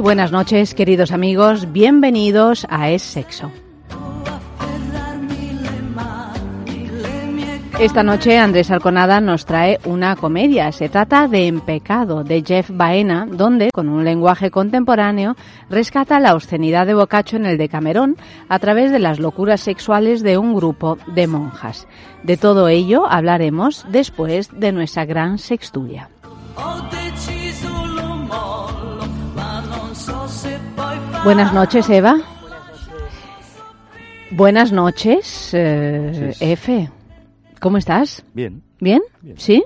Buenas noches, queridos amigos. Bienvenidos a Es Sexo. Esta noche Andrés Alconada nos trae una comedia. Se trata de En Pecado, de Jeff Baena, donde, con un lenguaje contemporáneo, rescata la obscenidad de Boccaccio en el Decamerón a través de las locuras sexuales de un grupo de monjas. De todo ello hablaremos después de nuestra gran sexturia. Buenas noches, Eva. Buenas noches, eh, Efe. ¿Cómo estás? Bien. ¿Bien? ¿Sí?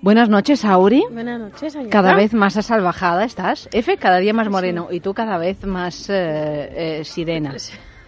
Buenas noches, Auri. Buenas noches. Cada vez más asalvajada estás. Efe, cada día más moreno. Y tú cada vez más eh, eh, sirena.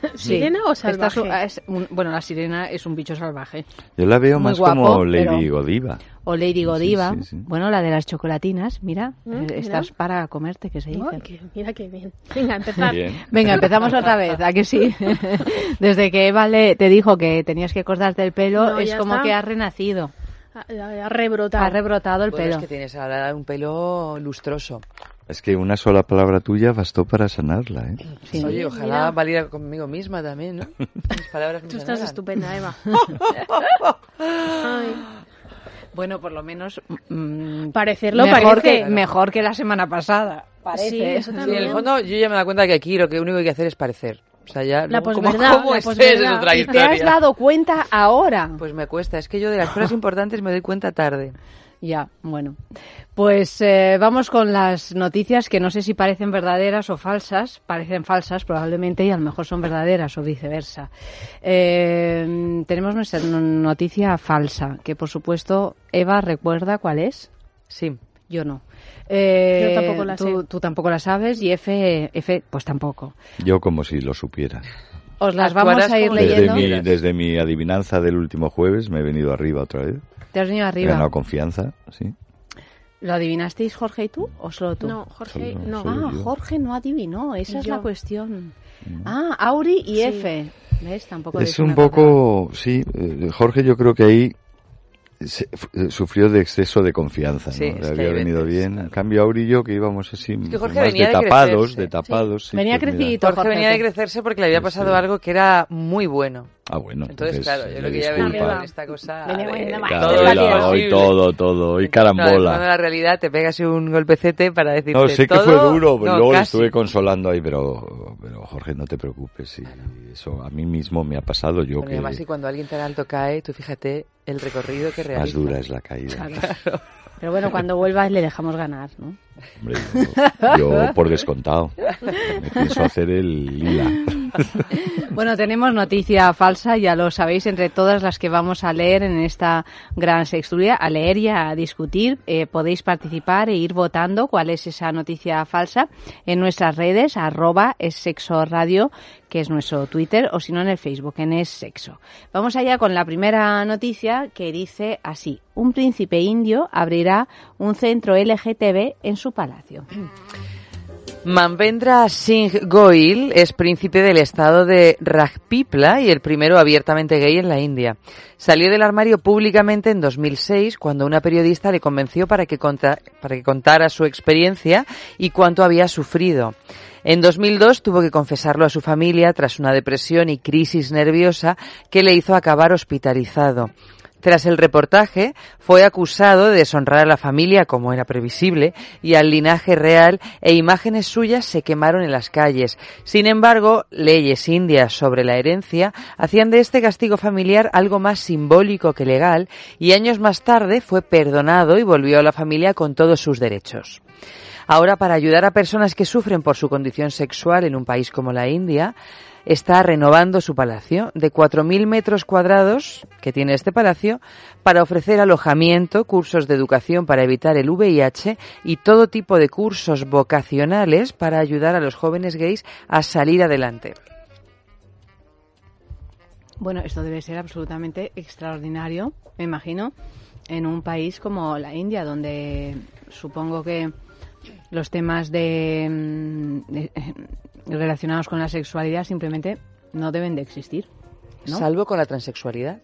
¿Sirena o salvaje? es un- bueno, la sirena es un bicho salvaje. Yo la veo Muy más guapo, como Lady pero- Godiva. O Lady Godiva. sí, sí. Bueno, la de las chocolatinas. Mira, Mm, eh, mira. estás para comerte, que se dice. Ay, que- mira qué bien. Venga, empezar. Bien. Venga, empezamos otra vez, ¿a que sí? Desde que Eva le- te dijo que tenías que cortarte el pelo, No, es como está. que has renacido, Ha, ha rebrotado. ha rebrotado el Bueno, pelo. es que tienes ahora un pelo lustroso. Es que una sola palabra tuya bastó para sanarla, ¿eh? Sí. Oye, ojalá mira. valiera conmigo misma también, ¿no? Mis palabras me Tú estás sanaran. estupenda, Eva. Ay, Bueno, por lo menos mm, parecerlo mejor, parece. que, mejor que la semana pasada. Parece. Sí, eso Sí, en el fondo yo ya me he dado cuenta que aquí lo que único que hay que hacer es parecer. O sea, ya La luego, ¿cómo, posverdad, cómo la es posverdad. es otra Y te has dado cuenta ahora. Pues me cuesta, es que yo de las cosas importantes me doy cuenta tarde. Ya, bueno. Pues eh, vamos con las noticias que no sé si parecen verdaderas o falsas. Parecen falsas probablemente y a lo mejor son verdaderas o viceversa. Eh, tenemos nuestra no- noticia falsa, que por supuesto Eva recuerda cuál es. Sí. Yo no. Eh, Yo tampoco la tú, sé. Tú tampoco la sabes y F, F pues tampoco. Yo como si lo supiera. Os las vamos a ir como Desde leyendo. mi, desde mi adivinanza del último jueves me he venido arriba otra vez. Te has venido He arriba. ganado confianza, sí. ¿Lo adivinasteis Jorge y tú o solo tú? No, Jorge, Solo- no. solo- Ah, yo. Jorge no adivinó, esa es Yo. la cuestión. Ah, Auri y Sí. F. ¿Ves? Tampoco Es un poco, sí, eh, Jorge yo creo que ahí se- f- eh, sufrió de exceso de confianza, ¿no? Sí, es Le había venido veces, bien. claro. En cambio, Auri y yo que íbamos así que Jorge más venía de de tapados, de tapados. sí, Venía pues mira. crecidito. Jorge Jorge, venía de sí. crecerse porque le había Pues pasado sí. algo que era muy bueno. Ah, bueno. Entonces, claro, yo lo que ya venía con esta cosa Venía de bueno, Claro, todo es es todo, fondo, carambola. la realidad te pegas un golpecete para decirte No, sé que fue duro, pero no, luego estuve consolando ahí, pero, pero Jorge, no te preocupes, y eso a mí mismo me ha pasado, yo Bueno, y que además, si cuando alguien tan alto cae, tú fíjate el recorrido que más realiza. dura es la caída. Claro. Pero bueno, cuando vuelvas le dejamos ganar, ¿no? Hombre, yo, yo por descontado, me pienso hacer el lila. Bueno, tenemos noticia falsa, ya lo sabéis, entre todas las que vamos a leer en esta gran sexturia, a leer y a discutir. Eh, podéis participar e ir votando cuál es esa noticia falsa en nuestras redes, arroba es sexo radio, que es nuestro Twitter, o si no en el Facebook, en es sexo. Vamos allá con la primera noticia que dice así. Un príncipe indio abrirá un centro LGTB en su palacio. Manvendra Singh Goyal es príncipe del estado de Rajpipla y el primero abiertamente gay en la India. Salió del armario públicamente en 2006 cuando una periodista le convenció para que, para que contara su experiencia y cuánto había sufrido. En 2002 tuvo que confesarlo a su familia tras una depresión y crisis nerviosa que le hizo acabar hospitalizado. Tras el reportaje, fue acusado de deshonrar a la familia, como era previsible, y al linaje real, e imágenes suyas se quemaron en las calles. Sin embargo, leyes indias sobre la herencia hacían de este castigo familiar algo más simbólico que legal, y años más tarde fue perdonado y volvió a la familia con todos sus derechos. Ahora, para ayudar a personas que sufren por su condición sexual en un país como la India, está renovando su palacio de 4.000 metros cuadrados que tiene este palacio para ofrecer alojamiento, cursos de educación para evitar el VIH y todo tipo de cursos vocacionales para ayudar a los jóvenes gays a salir adelante. Bueno, esto debe ser absolutamente extraordinario, me imagino, en un país como la India, donde supongo que los temas de, mm, de- relacionados con la sexualidad simplemente no deben de existir. ¿no? Salvo con la transexualidad.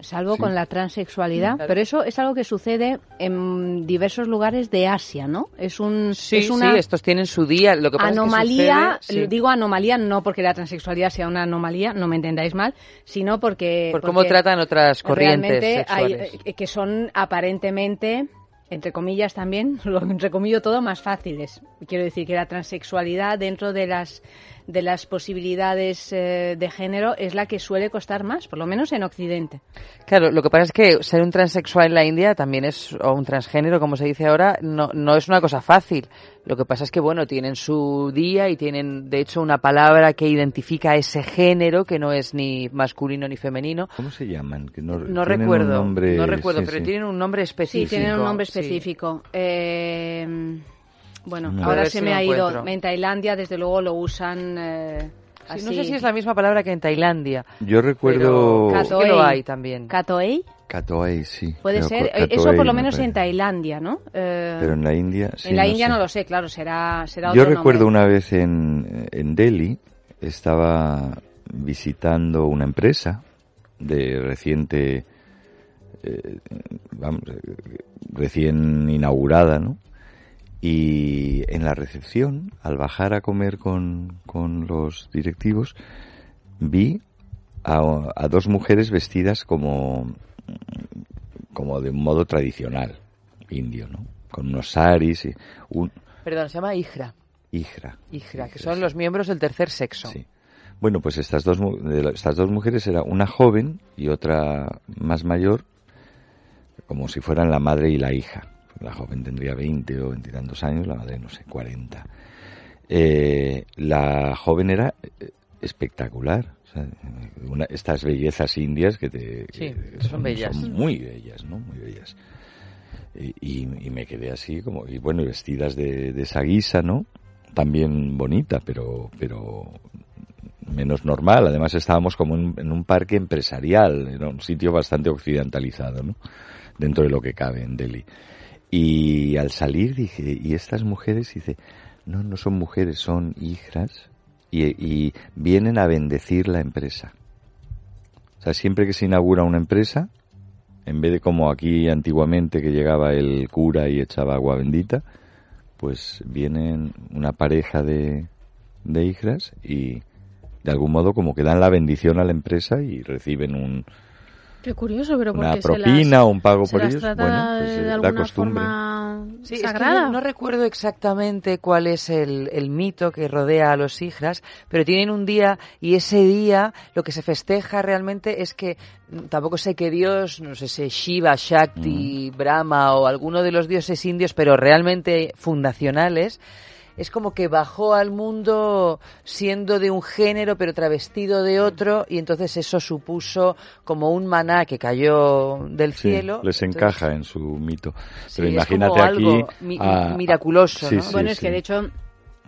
Salvo Sí. con la transexualidad, Claro. pero eso es algo que sucede en diversos lugares de Asia, ¿no? Es un Sí, es una sí, estos tienen su día. Lo que pasa es que anomalía, sucede- sí. digo anomalía no porque la transexualidad sea una anomalía, no me entendáis mal, sino porque por cómo porque tratan otras corrientes hay, sexuales. eh, que son aparentemente entre comillas también, lo entrecomillo todo, más fáciles. Quiero decir que la transexualidad dentro de las de las posibilidades eh, de género es la que suele costar más, por lo menos en Occidente. Claro, lo que pasa es que ser un transexual en la India también es, o un transgénero, como se dice ahora, no, no es una cosa fácil. Lo que pasa es que, bueno, tienen su día y tienen, de hecho, una palabra que identifica ese género, que no es ni masculino ni femenino. ¿Cómo se llaman? Que no, No recuerdo, nombre- no recuerdo, sí, pero sí. tienen un nombre Sí, específico. tienen un nombre sí. específico. Eh, bueno, A ahora se si me ha ido. encuentro. En Tailandia, desde luego, lo usan eh, Sí, así. no sé si es la misma palabra que en Tailandia. Yo recuerdo... Pero- Katoei. Lo hay también. Katoei, Katoei, sí. puede ser. Katoei, Eh, Eso por lo me menos en Tailandia, ¿no? Eh, Pero en la India, sí, en la no India sé. no lo sé, claro, será, será Yo otro recuerdo nombre. una vez en, en Delhi, estaba visitando una empresa de reciente, eh, vamos, eh, recién inaugurada, ¿no? Y en la recepción, al bajar a comer con, con los directivos, vi a, a dos mujeres vestidas como, como de un modo tradicional, indio, ¿no? Con unos saris y un Perdón, se llama Ijra. hijra. Ijra, que son sí. los miembros del tercer sexo. Sí. Bueno, pues estas dos, estas dos mujeres era una joven y otra más mayor, como si fueran la madre y la hija. La joven tendría 20 o 20 y tantos años, la madre, no sé, 40. Eh, la joven era eh, espectacular. o sea, una- estas bellezas indias que te Sí, que son bellas. son muy bellas, ¿no? Muy bellas. Y, y- y me quedé así como y bueno y vestidas de, de esa guisa, ¿no? También bonita, pero pero menos normal. Además estábamos como en, en un parque empresarial, era un sitio bastante occidentalizado, ¿no? Dentro de lo que cabe en Delhi. Y al salir dije, ¿y estas mujeres? Dice, no, no son mujeres, son hijas y, y vienen a bendecir la empresa. O sea, siempre que se inaugura una empresa, en vez de como aquí antiguamente que llegaba el cura y echaba agua bendita, pues vienen una pareja de, de hijas y de algún modo como que dan la bendición a la empresa y reciben un, Qué curioso, pero una porque propina se las, o un pago se por las ellos. trata Bueno, pues de, eh, la alguna costumbre. forma Sí, es que sagrada. no recuerdo exactamente cuál es el, el mito que rodea a los hijras, pero tienen un día y ese día lo que se festeja realmente es que mm, tampoco sé qué dios, no sé si Shiva, Shakti, Mm. Brahma o alguno de los dioses indios, pero realmente fundacionales, es como que bajó al mundo siendo de un género pero travestido de otro y entonces eso supuso como un maná que cayó del Sí, cielo. les Entonces, encaja en su mito. Sí, Pero es imagínate como aquí algo mi- a- miraculoso, sí, ¿no? sí, bueno, es que de hecho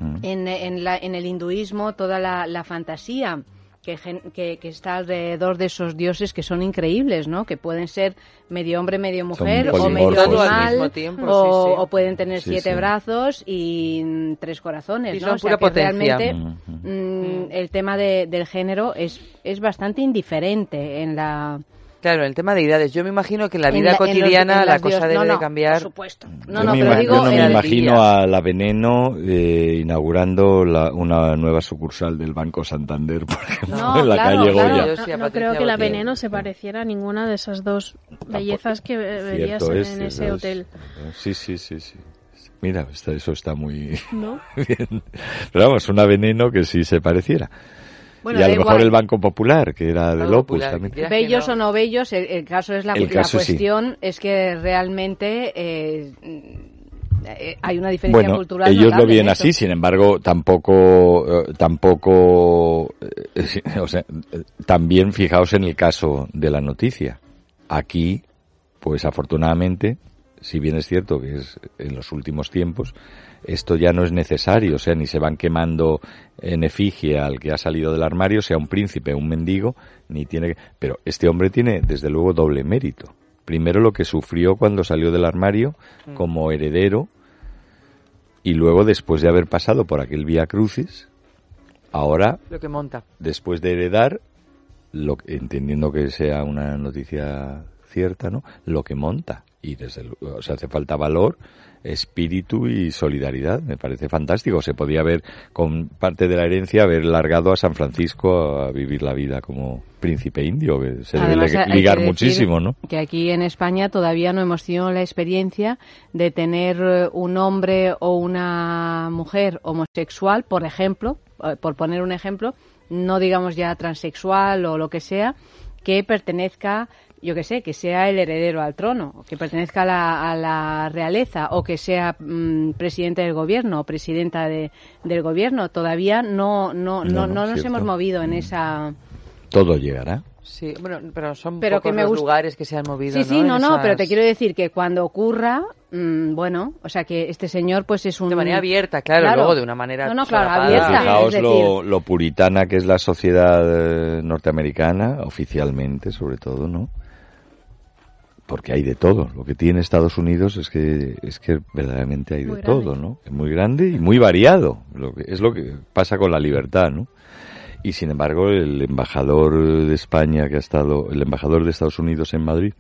Mm. en, en, la- en el hinduismo toda la, la fantasía que, gen- que, que está alrededor de esos dioses que son increíbles, ¿no? Que pueden ser medio hombre, medio mujer, o medio animal, Al mismo tiempo, o, sí, sí. o pueden tener Sí, siete sí. brazos y tres corazones, ¿no? son O sea pura que potencia. realmente mm, el tema de- del género es, es bastante indiferente en la... Claro, el tema de edades. Yo me imagino que en la en vida la- en los- cotidiana en la cosa dios- debe no, de cambiar. Por supuesto. No, yo no, me, pero digo... yo no me imagino a la Veneno eh, inaugurando la- una nueva sucursal del Banco Santander, por ejemplo, No, en la claro, calle claro. Goya. Yo No, sí, creo que la veneno se pareciera a ninguna de esas dos bellezas que ve- verías en, es, en cierto ese es. hotel. Sí, sí, sí, sí. Mira, está- eso está muy ¿No? bien. Pero vamos, una veneno que sí se pareciera. Bueno, y a lo mejor igual. el Banco Popular, que era del Opus Popular, también. Bellos no. o no bellos, el, el caso es la, El la caso sí. cuestión es que realmente eh, eh, hay una diferencia bueno, cultural. ellos lo ven así, sin embargo, tampoco, eh, tampoco, o sea, también fijaos en el caso de la noticia. Aquí, pues afortunadamente, si bien es cierto que es en los últimos tiempos, esto ya no es necesario, o sea, ni se van quemando en efigie al que ha salido del armario, sea un príncipe, un mendigo, ni tiene que... Pero este hombre tiene, desde luego, doble mérito. Primero lo que sufrió cuando salió del armario como heredero y luego después de haber pasado por aquel vía crucis, ahora Lo que monta. después de heredar, lo, entendiendo que sea una noticia cierta, ¿no? Lo que monta. Y desde luego, o sea, hace falta valor, espíritu y solidaridad. Me parece fantástico. Se podía haber, con parte de la herencia, haber largado a San Francisco a vivir la vida como príncipe indio, que se Además, debe ligar muchísimo, ¿no? Que aquí en España todavía no hemos tenido la experiencia de tener eh, un hombre o una mujer homosexual, por ejemplo, eh, por poner un ejemplo, no digamos ya transexual o lo que sea, que pertenezca, yo que sé, que sea el heredero al trono, que pertenezca a la, a la realeza, o que sea mm, presidente del gobierno o presidenta de, del gobierno. Todavía no, no, no, No, no, no, nos hemos movido en esa. Todo llegará. Sí, bueno, pero son Pero que me los lugares que se han movido, Sí, sí, no, En no, pero te quiero decir que cuando ocurra, mm, bueno, o sea que este señor pues es un... De manera abierta, claro, Claro. luego de una manera No, no, claro, abierta. Fijaos es decir- lo, lo puritana que es la sociedad eh, norteamericana, oficialmente sobre todo, ¿no? Porque hay de todo. Lo que tiene Estados Unidos es que es que verdaderamente hay Muy de grande. todo, ¿no? Es muy grande y muy variado. Lo que, es lo que pasa con la libertad, ¿no? Y sin embargo, el embajador de España que ha estado, el embajador de Estados Unidos en Madrid,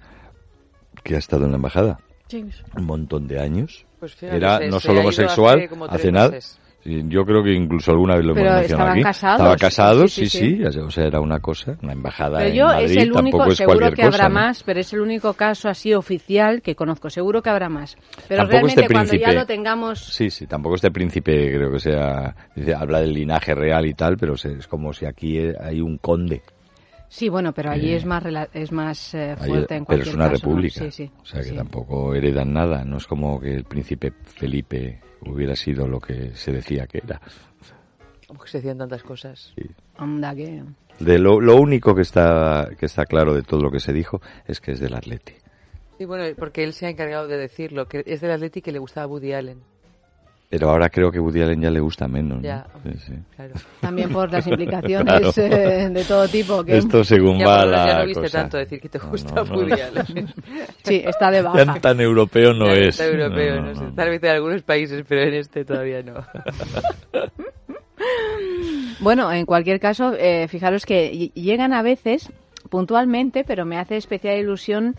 que ha estado en la embajada James. un montón de años, Pues fíjate, era no solo homosexual, hace nada. meses. Yo creo que incluso alguna vez lo Pero hemos mencionado estaban aquí. casados. Estaba casado, sí, Sí, sí, sí, O sea, era una cosa, una embajada Pero en yo Madrid es el único, tampoco es seguro cualquier que cosa, habrá ¿no? más, pero es el único caso así oficial que conozco, seguro que habrá más. Pero Tampoco realmente este cuando ya lo tengamos... Sí, sí, tampoco este príncipe creo que sea, dice, habla del linaje real y tal, pero es como si aquí hay un conde. Sí, bueno, pero allí Eh, es más rela- es más eh, fuerte en pero cualquier es una caso, ¿no? república. Sí, sí, o sea que sí. tampoco heredan nada. No es como que el príncipe Felipe hubiera sido lo que se decía que era. Como que se decían tantas cosas. Anda que... De lo, lo único que está, que está claro de todo lo que se dijo es que es del Atleti. Sí, bueno, porque él se ha encargado de decirlo, que es del Atleti que le gustaba a Woody Allen. Pero ahora creo que Woody Allen ya le gusta menos. ¿no? Ya. Sí, sí. Claro. También por las implicaciones Claro. eh, de todo tipo. Que... Esto según Ya, va la ya no viste cosa. tanto decir que te gusta no, no. Woody Allen. Sí, está de Ya baja. tan europeo no Ya es. está europeo, No, no, no, sé. no. Tal vez en algunos países, pero en este todavía no. Bueno, en cualquier caso, eh, fijaros que ll- llegan a veces, puntualmente, pero me hace especial ilusión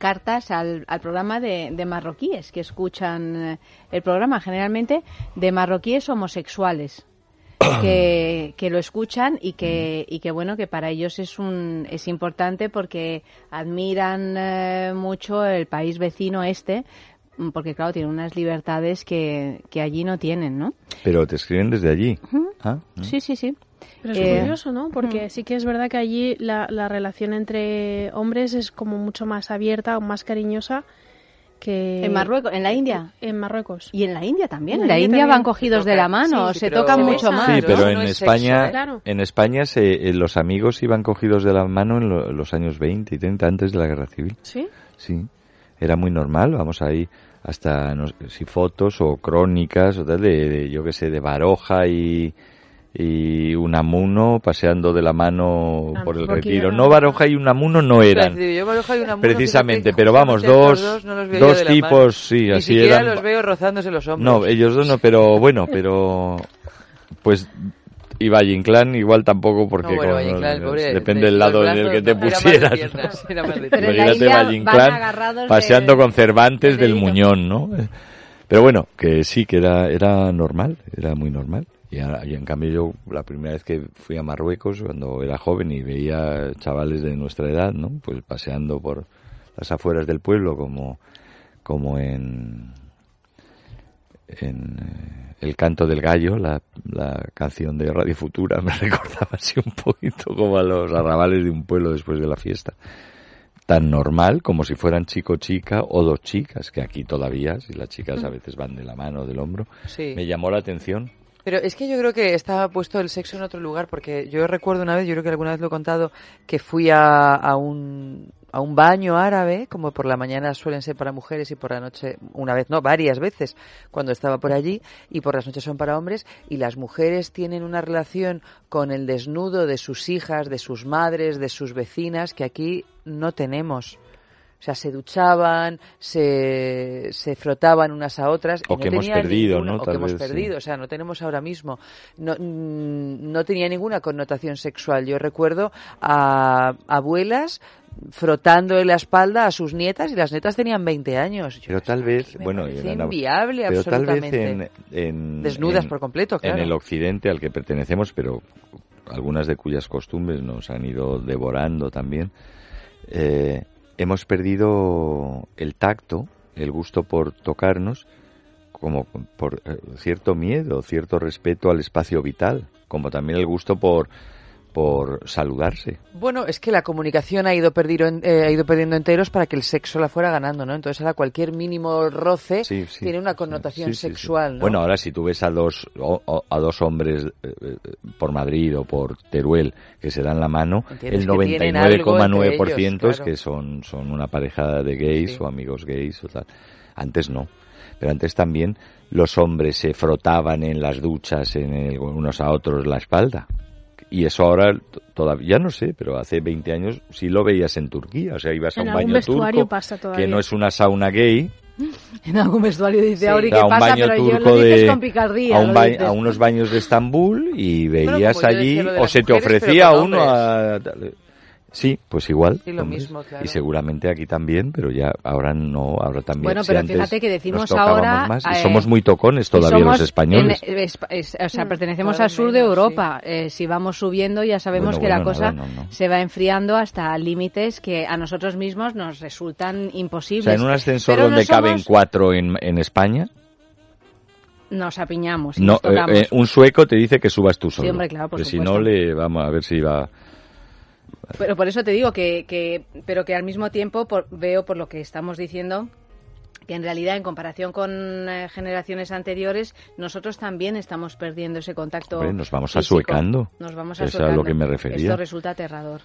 cartas al, al programa de, de marroquíes que escuchan eh, el programa, generalmente de marroquíes homosexuales. Que, que lo escuchan y que, y que bueno que para ellos es un es importante porque admiran eh, mucho el país vecino este mm, porque claro tienen unas libertades que, que allí no tienen no Pero te escriben desde allí. Ah, ¿no? sí sí sí Pero es Eh, curioso, ¿no? Porque sí que es verdad que allí la, la relación entre hombres es como mucho más abierta o más cariñosa que... En Marruecos, en la India. En Marruecos. Y en la India también. En la la India India van cogidos de la mano, Sí, sí, se tocan Se mucho más. Sí, pero No en es España, sexo, claro. en España se, eh, los amigos iban cogidos de la mano en lo- los años 20 y 30 antes de la guerra civil. ¿Sí? Sí, era muy normal. Vamos ahí hasta no sé, si fotos o crónicas o tal de, de, yo que sé de Baroja y y Unamuno paseando de la mano Ah, por el retiro. No Baroja y Unamuno no eran. Claro, yo Baroja y Unamuno, Precisamente, pero vamos, dos, estos no los veo yo dos tipos, sí, Ni así siquiera eran. los veo rozándose los hombros. No, ellos dos no, pero bueno, pero pues y Valle Inclán igual tampoco porque No, bueno, con- Valle Inclán, el pobre, depende de- del lado en el que te pusieras. piernas, era más de Pero Imagínate Valle Inclán de- paseando con Cervantes de del. Muñón, ¿no? Pero bueno, que sí, que era, era normal, era muy normal. Y, y en cambio yo, la primera vez que fui a Marruecos, cuando era joven y veía chavales de nuestra edad, ¿no? Pues paseando por las afueras del pueblo como, como en, en eh, El canto del gallo, la, la canción de Radio Futura, me recordaba así un poquito como a los arrabales de un pueblo después de la fiesta. tan normal como si fueran chico-chica o dos chicas, que aquí todavía, si las chicas a veces van de la mano o del hombro, Sí. me llamó la atención. Pero es que yo creo que estaba puesto el sexo en otro lugar, porque yo recuerdo una vez, yo creo que alguna vez lo he contado, que fui a, a un a un baño árabe, como por la mañana suelen ser para mujeres y por la noche, una vez, no, varias veces, cuando estaba por allí, y por las noches son para hombres, y las mujeres tienen una relación con el desnudo de sus hijas, de sus madres, de sus vecinas, que aquí no tenemos. O sea, se duchaban, se, se frotaban unas a otras. y O que hemos perdido, ninguna- ¿no? O Tal que hemos sí. perdido, o sea, no tenemos ahora mismo. No, mm, no tenía ninguna connotación sexual. Yo recuerdo a abuelas frotando en la espalda a sus nietas y las nietas tenían 20 años. Yo, Pero tal vez, bueno, inviable pero tal vez absolutamente. en, en- Desnudas en- por completo, claro. en el occidente al que pertenecemos, pero algunas de cuyas costumbres nos han ido devorando también, eh, hemos perdido el tacto, el gusto por tocarnos, como por eh, cierto miedo, cierto respeto al espacio vital, como también el gusto por por saludarse. Bueno, es que la comunicación ha ido, perdido, eh, ha ido perdiendo enteros para que el sexo la fuera ganando, ¿no? Entonces ahora cualquier mínimo roce Sí, sí, tiene una connotación sí, sexual, ¿no? Bueno, ahora si tú ves a dos o- o- a dos hombres eh, eh, por Madrid o por Teruel que se dan la mano, Entiendes el que tienen algo 99,9% entre es que son son una pareja de gays o amigos gays o tal. Antes no. Pero antes también los hombres se frotaban en las duchas en el- unos a otros la espalda. Y eso ahora todavía no sé, pero hace 20 años sí lo veías en Turquía, o sea, ibas a En un algún baño vestuario turco pasa que no es una sauna gay, En algún vestuario dice, Sí. ahora ¿y a qué un pasa? baño Pero yo turco lo dices de con picardía. a, un ba- dices. a unos baños de Estambul y veías yo allí o se te mujeres, pero ofrecía uno a sí pues igual Sí, lo hombres. mismo, claro. y seguramente aquí también pero ya ahora no ahora también Bueno, si pero antes fíjate que decimos ahora, más, y eh, somos muy tocones Y todavía somos los españoles en- es- es- o sea, Mm, pertenecemos al sur de Europa. Eh, si vamos subiendo, ya sabemos Bueno, que la bueno, cosa nada, no, no. se va enfriando hasta límites que a nosotros mismos nos resultan o imposibles. sea en un ascensor Pero no donde caben somos- cuatro en, en España Nos apiñamos y no nos eh, eh, un sueco te dice que subas tú solo hombre, claro, por que si no le vamos a ver si va Pero por eso te digo que, que pero que al mismo tiempo por- veo por lo que estamos diciendo que en realidad en comparación con eh, generaciones anteriores nosotros también estamos perdiendo ese contacto Hombre, nos vamos físico. asuecando. Nos vamos Es a lo que me refería. Esto resulta aterrador.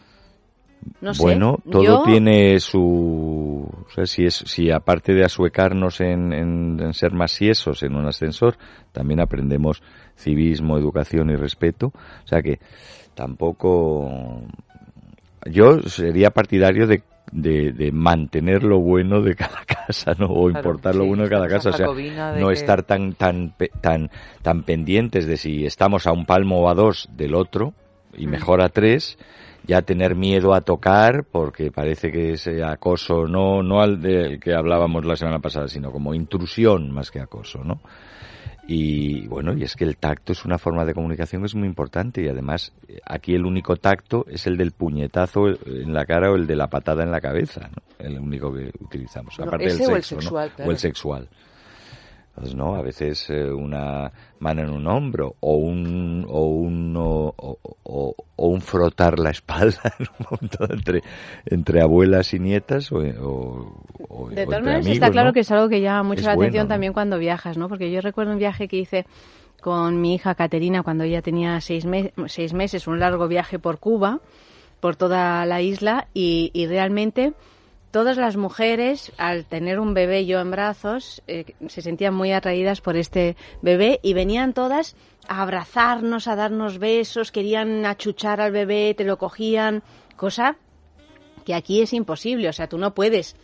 No sé, bueno, todo yo- tiene su... O sea, si, es, si aparte de asuecarnos en, en, en ser más siesos en un ascensor, también aprendemos civismo, educación y respeto. O sea que tampoco... Yo sería partidario de, de, de mantener lo bueno de cada casa, ¿no? O Claro, importar lo bueno de cada casa. O sea, no que- estar tan, tan, tan, tan pendientes de si estamos a un palmo o a dos del otro, y Mm. mejor a tres, ya tener miedo a tocar porque parece que es acoso, no, no al del que hablábamos la semana pasada, sino como intrusión más que acoso, ¿no? Y bueno, y es que el tacto es una forma de comunicación que es muy importante y además eh, aquí el único tacto es el del puñetazo en la cara o el de la patada en la cabeza, ¿no? El único que utilizamos, aparte del o el sexo, ¿no? sexual, O el sexual. Entonces, ¿no? A veces eh, una mano en un hombro o un o un o, o- o- o un frotar la espalda en un momento entre entre abuelas y nietas o, o- De todas maneras, está claro ¿no? que es algo que llama mucho Es la bueno, atención ¿no? también cuando viajas, ¿no? Porque yo recuerdo un viaje que hice con mi hija Caterina cuando ella tenía seis, me- seis meses, un largo viaje por Cuba, por toda la isla, y, y realmente todas las mujeres, al tener un bebé yo en brazos, eh, se sentían muy atraídas por este bebé y venían todas a abrazarnos, a darnos besos, querían achuchar al bebé, te lo cogían, cosa que aquí es imposible. O sea, tú no puedes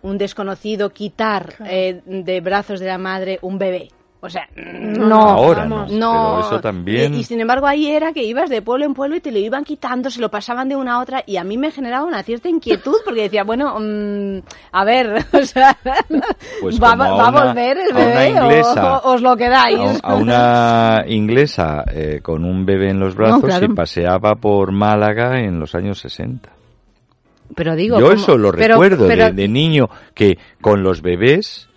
un desconocido quitar eh, de brazos de la madre un bebé. O sea, no. Ahora vamos. no, No, pero eso también Y, y sin embargo ahí era que ibas de pueblo en pueblo y te lo iban quitando, se lo pasaban de una a otra y a mí me generaba una cierta inquietud porque decía, bueno, mm, a ver, o sea, Pues ¿va, a va a volver el a una bebé o- inglesa. o, os lo quedáis? a, a una inglesa eh, con un bebé en los brazos claro. y paseaba por Málaga en los años 60. Pero digo, Yo ¿cómo? eso lo Pero- recuerdo pero- de, de niño, que con los bebés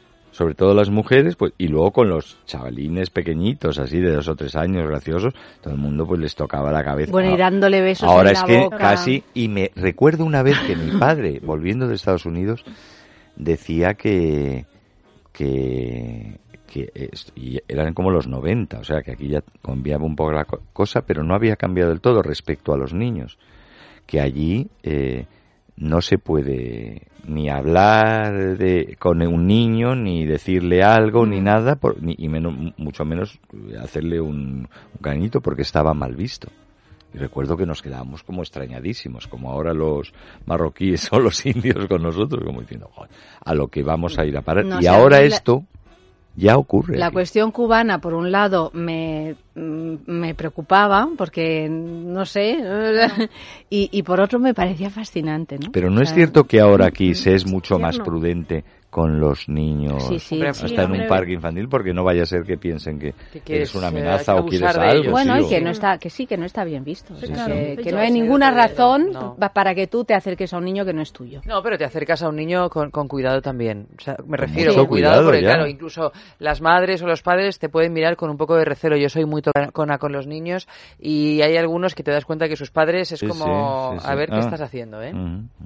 sobre todo las mujeres, pues, y luego con los chavalines pequeñitos, así de dos o tres años, graciosos, todo el mundo pues les tocaba la cabeza. Bueno, y dándole besos Ahora en es la que boca. casi, y me recuerdo una vez que mi padre, volviendo de Estados Unidos, decía que, que, que y eran como los 90, o sea que aquí ya cambiaba un poco la co- cosa, pero no había cambiado del todo respecto a los niños, que allí eh, no se puede ni hablar de, con un niño, ni decirle algo, ni nada, por- ni, y menos, mucho menos hacerle un, un cariñito porque estaba mal visto. Y recuerdo que nos quedábamos como extrañadísimos, como ahora los marroquíes o los indios con nosotros, como diciendo, "Joder, a lo que vamos a ir a parar. No, y ahora esto ya ocurre. La cuestión cubana, por un lado, me, mm, me preocupaba, porque no sé, y, y por otro me parecía fascinante, ¿no? Pero no O es cierto que ahora aquí se es mucho más prudente con los niños Sí, sí. Hombre, hasta Sí, en un parque infantil porque no vaya a ser que piensen que, quieres, una eh, amenaza o quieres algo. ellos. Bueno, sí, y que no está, que sí, que no está bien visto. Sí, O sea, claro. que, no hay ninguna razón no. para que tú te acerques a un niño que no es tuyo. No, pero te acercas a un niño con, con cuidado también. O sea, me Con refiero mucho con cuidado, cuidado, porque ya. claro, incluso las madres o los padres te pueden mirar con un poco de recelo. Yo soy muy tocona con los niños y hay algunos que te das cuenta que sus padres es Sí, como, sí, sí, sí. a ver qué Ah. estás haciendo, ¿eh?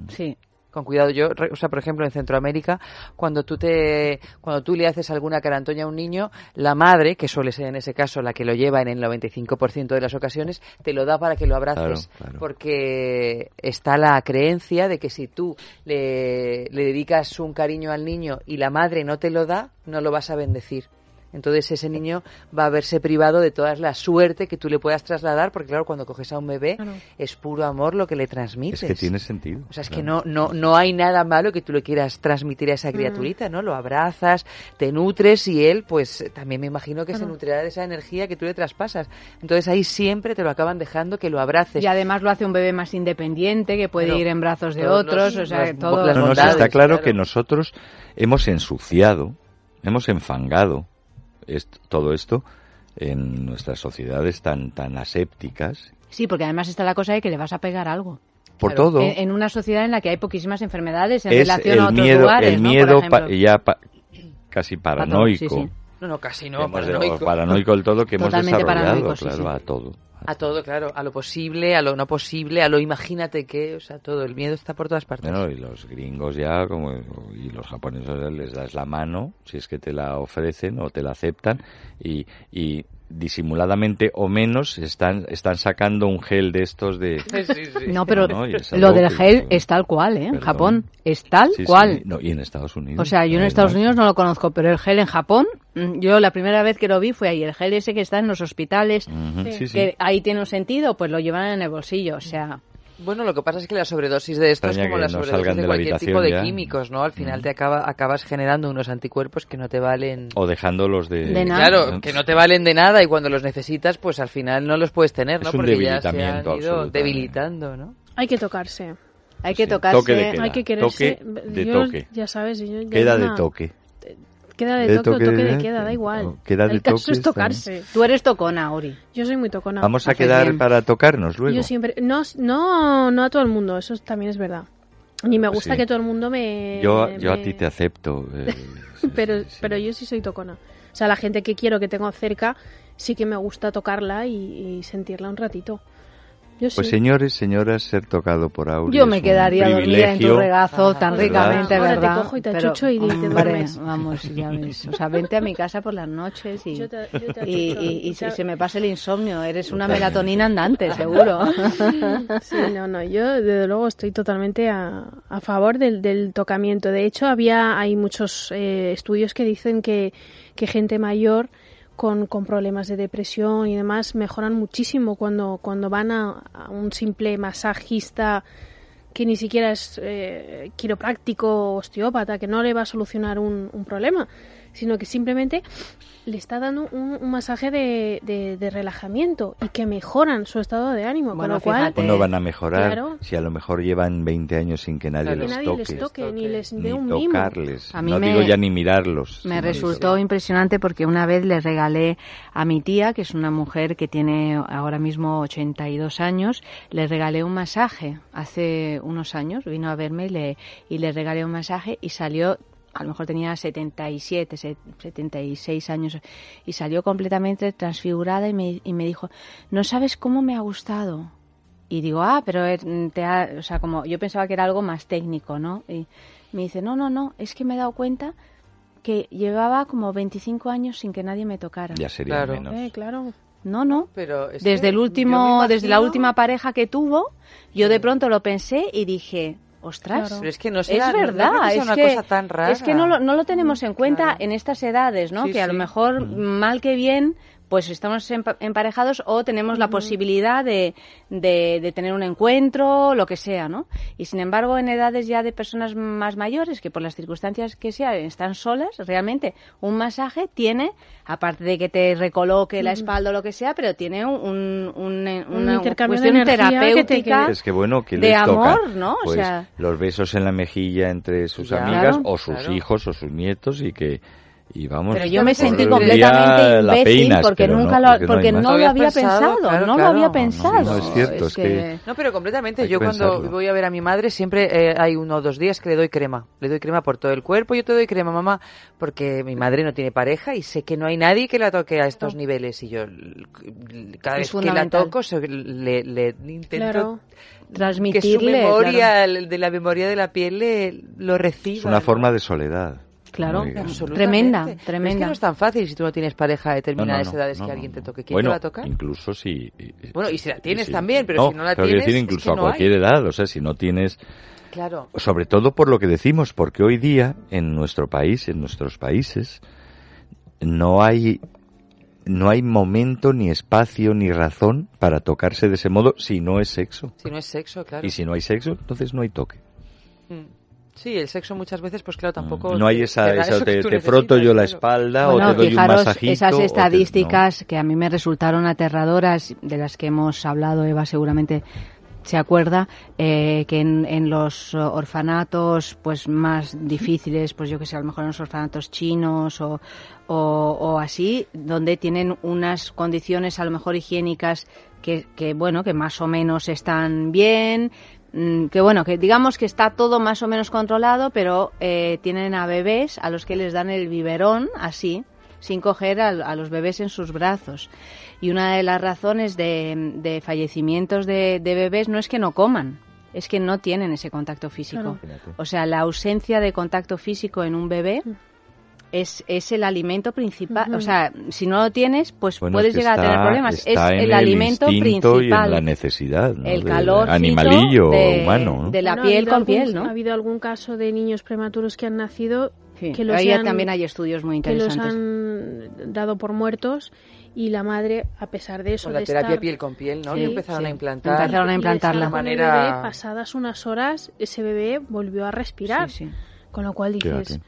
Sí. Con cuidado, yo, o sea, por ejemplo, en Centroamérica, cuando tú te, cuando tú le haces alguna carantoña a un niño, la madre, que suele ser en ese caso la que lo lleva en el 95% de las ocasiones, te lo da para que lo abraces, Claro, claro. porque está la creencia de que si tú le, le dedicas un cariño al niño y la madre no te lo da, no lo vas a bendecir. Entonces ese niño va a verse privado de toda la suerte que tú le puedas trasladar, porque claro, cuando coges a un bebé Claro. es puro amor lo que le transmites. Es que tiene sentido. O sea, es que no, no, no hay nada malo que tú le quieras transmitir a esa criaturita, ¿no? Lo abrazas, te nutres y él, pues también me imagino que se nutrirá de esa energía que tú le traspasas. Entonces ahí siempre te lo acaban dejando que lo abraces. Y además lo hace un bebé más independiente, que puede ir en brazos de otros, los- o sea, las- todo... las No, no, está claro, claro. que nosotros hemos ensuciado, hemos enfangado est- todo esto en nuestras sociedades tan, tan asépticas Sí, porque además está la cosa de que le vas a pegar algo. por Claro. todo. En, en una sociedad en la que hay poquísimas enfermedades en es relación a el otros miedo, lugares, el ¿no? Miedo pa- ya pa- casi paranoico. sí, sí. No, no, casi que no, hemos- paranoico. paranoico del todo que hemos Totalmente desarrollado, paranoico, sí, claro, sí. a todo. A todo, claro, a lo posible, a lo no posible, a lo imagínate que, o sea, todo, el miedo está por todas partes. Bueno, y los gringos ya, como y los japoneses les das la mano, si es que te la ofrecen o te la aceptan, y, y disimuladamente o menos están, están sacando un gel de estos de... No, pero No, lo del gel es tal cual, ¿eh? En. Japón es tal Sí, sí, cual. no, y en Estados Unidos. O sea, yo en además. Estados Unidos no lo conozco, pero el gel en Japón, mm, yo la primera vez que lo vi fue ahí. El gel ese que está en los hospitales, que ahí tiene un sentido, pues lo llevan en el bolsillo. O sea, Bueno, lo que pasa es que la sobredosis de esto es como la no sobredosis de, cualquier tipo de ya. químicos, ¿no? Al final Mm. te acaba, acabas generando unos anticuerpos que no te valen. O dejándolos de... De nada. Claro, que no te valen de nada y cuando los necesitas, pues al final no los puedes tener, ¿no? Es un Porque ya se han debilitamiento ido debilitando, ¿no? Hay que tocarse. hay que Sí, tocarse. toque de queda. Hay que quererse. Toque de Yo, toque. Ya sabes, yo ya Queda de toque. Queda de, De toque, o toque toque de- de queda, da igual. queda de El caso toque es tocarse. Tú eres tocona, Ori. Yo soy muy tocona. Vamos a quedar bien. para tocarnos luego. Yo siempre. No, no, no a todo el mundo, eso también es verdad. Ni me Pues gusta sí. que todo el mundo me. Yo, me- yo a ti te acepto. eh, sí, pero, sí, sí. pero yo sí soy tocona. O sea, la gente que quiero que tengo cerca, sí que me gusta tocarla y, y sentirla un ratito. Yo sí. Pues señores, señoras, ser tocado por Auri Yo es me un quedaría dormida en tu regazo Ah, tan ¿verdad? ricamente, Ahora te ¿verdad? cojo y te Pero, achucho y te duermes. Vamos, ya ves. O sea, vente a mi casa por las noches y... Yo te- yo te Y, y- y se, se me pasa el insomnio, eres una Totalmente. melatonina andante, seguro. Sí, no, no, yo desde luego estoy totalmente a, a favor del, del tocamiento. De hecho, había hay muchos eh, estudios que dicen que, que gente mayor con, con problemas de depresión y demás mejoran muchísimo cuando, cuando van a, a un simple masajista que ni siquiera es eh, quiropráctico o osteópata, que no le va a solucionar un, un problema, sino que simplemente le está dando un, un masaje de, de- de relajamiento y que mejoran su estado de ánimo. Bueno, con lo cual, fíjate. ¿Cuándo van a mejorar Claro. si a lo mejor llevan 20 años sin que nadie, les, nadie toque, les toque, ni les dé un mimo. tocarles. A mí no me- digo ya ni mirarlos. Me resultó impresionante porque una vez le regalé a mi tía, que es una mujer que tiene ahora mismo 82 años, le regalé un masaje hace unos años, vino a verme y le, y le regalé un masaje y salió a lo mejor tenía 77, 76 años, y salió completamente transfigurada y me, y me dijo, no sabes cómo me ha gustado. Y digo, ah, pero te ha, o sea, como yo pensaba que era algo más técnico, ¿no? Y me dice, no, no, no, es que me he dado cuenta que llevaba como 25 años sin que nadie me tocara. Ya sería Claro. menos. Eh, claro. No, no. Pero es Desde el último, me desde la imagino- última pareja que tuvo, yo de pronto lo pensé y dije, ostras, Claro. Es que no será- es no verdad, es una que, cosa tan rara. es que no lo, no lo tenemos en cuenta Claro. en estas edades, ¿no? Sí, que a lo mejor mal que bien pues estamos empa- emparejados o tenemos la posibilidad de, de, de tener un encuentro, lo que sea, ¿no? Y sin embargo, en edades ya de personas más mayores, que por las circunstancias que sean están solas, realmente un masaje tiene, aparte de que te recoloque la espalda o lo que sea, pero tiene un, un, una intercambio de que terapéutica. Es que bueno, que de les toca? amor, Pues sea- los besos en la mejilla entre sus Ya. amigas Claro, o sus claro. hijos o sus nietos y que y vamos. Pero yo me Por sentí completamente imbécil peinas, porque nunca no, lo, porque no lo ¿Habías había pensado? Claro, no claro. lo había no, pensado. no, es cierto, es que- No, pero completamente. Yo cuando pensarlo. voy a ver a mi madre siempre eh, hay uno o dos días que le doy crema. Le doy crema por todo el cuerpo. Yo te doy crema, mamá, porque mi madre no tiene pareja y sé que no hay nadie que la toque a estos niveles. Y yo cada Es vez que la toco se- le, le intento Claro. que su Transmitirle, memoria, el- de la memoria de la piel, le- lo reciba. Es una forma de soledad. Claro. Tremenda, Pero Es que tremenda. no es tan fácil si tú no tienes pareja a determinadas no, no, edades no, que no, alguien te toque. ¿Quién bueno, te va a tocar? Incluso si. Bueno, y si la tienes sí. también, pero si no la pero quiero tienes, decir es incluso que a cualquier hay. edad, o sea, si no tienes. Claro. Sobre todo por lo que decimos, porque hoy día en nuestro país, en nuestros países, no hay no hay momento ni espacio ni razón para tocarse de ese modo si no es sexo. Si no es sexo, claro. Y si no hay sexo, entonces no hay toque. Mm. Sí, el sexo muchas veces, pues claro, tampoco... no hay esa, te esa- te, froto yo la espalda Bueno, o te doy fijaros un masajito. esas te- estadísticas que a mí me resultaron aterradoras, de las que hemos hablado, Eva seguramente se acuerda, eh, que en, en los orfanatos pues más difíciles, pues yo que sé, a lo mejor en los orfanatos chinos o, o, o así, donde tienen unas condiciones a lo mejor higiénicas que, que bueno, que más o menos están bien, mm, que bueno, que digamos que está todo más o menos controlado, pero eh, tienen a bebés a los que les dan el biberón así, sin coger a, a los bebés en sus brazos. Y una de las razones de, de fallecimientos de, de bebés no es que no coman, es que no tienen ese contacto físico. Claro. O sea, la ausencia de contacto físico en un bebé es, es el alimento principal. O sea, si no lo tienes, pues Bueno, puedes es que llegar a tener está- problemas. Es el alimento principal. Y en la necesidad, ¿no? el calor animalillo de, humano. ¿no? de la Bueno, piel con algún- piel, ¿no? Ha habido algún caso de niños prematuros que han nacido Sí, que los han- también hay estudios muy que los interesantes. han dado por muertos y la madre, a pesar de eso, Con la de terapia estar piel con piel, ¿no? Sí, empezaron sí. a implantar. Empezaron a y de implantarla. el Manera- bebé, pasadas unas horas, ese bebé volvió a respirar. Sí, sí. Con lo cual dices,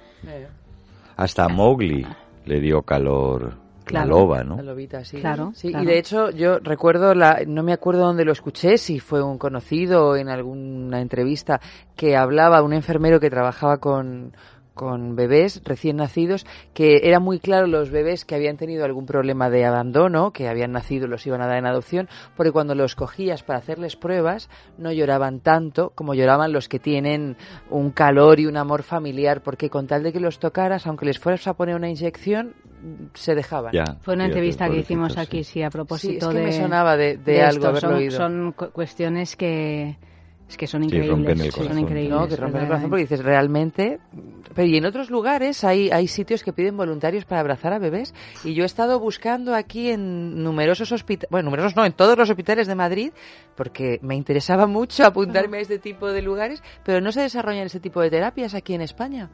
Hasta a Mowgli le dio calor Claro. la loba, ¿no? La lobita, sí. Claro, Sí, claro. y de hecho yo recuerdo, la, no me acuerdo dónde lo escuché, si fue un conocido en alguna entrevista que hablaba, un enfermero que trabajaba con, con bebés recién nacidos, que era muy claro los bebés que habían tenido algún problema de abandono, que habían nacido y los iban a dar en adopción, porque cuando los cogías para hacerles pruebas no lloraban tanto como lloraban los que tienen un calor y un amor familiar, porque con tal de que los tocaras, aunque les fueras a poner una inyección, se dejaban. Ya, Fue una entrevista que hicimos aquí, sí, a Sí, es propósito que de... me sonaba de, de de algo esto. haberlo son, oído. son cu- cuestiones que es que son Sí, increíbles. rompen el son corazón. increíbles. No, que rompen el corazón porque dices, realmente... Pero y en otros lugares hay, hay sitios que piden voluntarios para abrazar a bebés y yo he estado buscando aquí en numerosos hospitales, bueno, numerosos no, en todos los hospitales de Madrid, porque me interesaba mucho apuntarme a este tipo de lugares, pero no se desarrollan ese tipo de terapias aquí en España.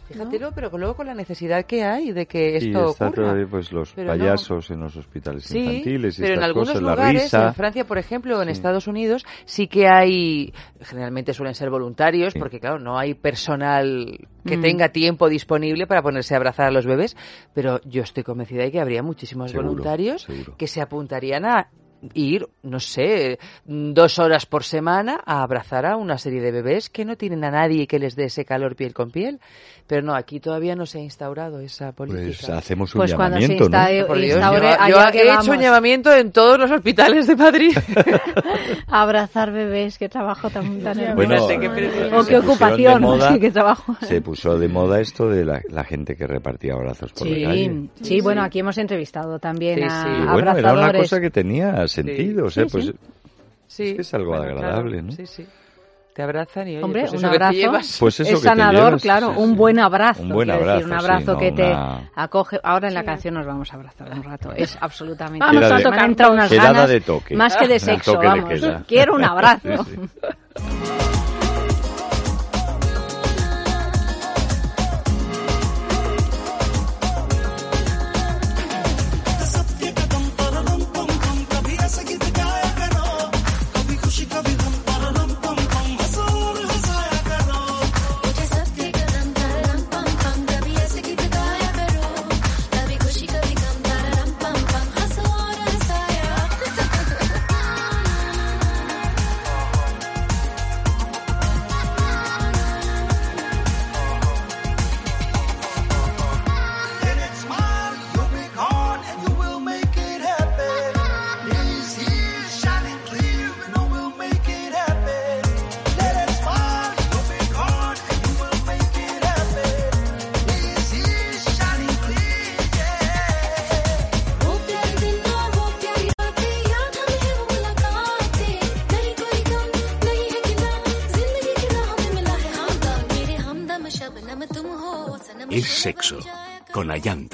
Dices, Fíjatelo, pero luego con la necesidad que hay de que esto está ocurra. todavía, pues los Pero no. payasos en los hospitales Sí, infantiles y pero en algunos cosas, la lugares, risa. en Francia, por ejemplo, en Sí. Estados Unidos, sí que hay, generalmente suelen ser voluntarios, Sí. porque claro, no hay personal que Mm. tenga tiempo disponible para ponerse a abrazar a los bebés, pero yo estoy convencida de que habría muchísimos Seguro, voluntarios seguro. que se apuntarían a ir, no sé, dos horas por semana a abrazar a una serie de bebés que no tienen a nadie que les dé ese calor piel con piel. Pero no, aquí todavía no se ha instaurado esa política. Pues hacemos un Pues cuando se llamamiento, ¿no? instaure- Por Dios, instaure, yo, yo que he vamos. hecho un llamamiento en todos los hospitales de Madrid. Abrazar bebés, qué trabajo tan, tan hermoso. Bueno, se o qué ocupación, moda- sí, qué trabajo. Se puso de moda esto de la, la gente que repartía abrazos por la calle. Sí, sí, bueno, aquí hemos entrevistado también Sí, a sí. Y bueno, era una abrazadores. cosa que tenía sentido, o sea, Sí, pues Es que es algo bueno, agradable, claro, ¿no? Sí, sí. Te abrazan y oye, Hombre, pues un eso que te abrazo. Pues eso es que te sanador, llevas, claro, sí, un buen abrazo. Un buen quiero decir, un abrazo, abrazo sí, que no te una- acoge. Ahora en la canción nos vamos a abrazar un rato. Es absolutamente. Vamos a tocar han entrado unas ganas de toque. más que de sexo, de vamos. Quiero un abrazo.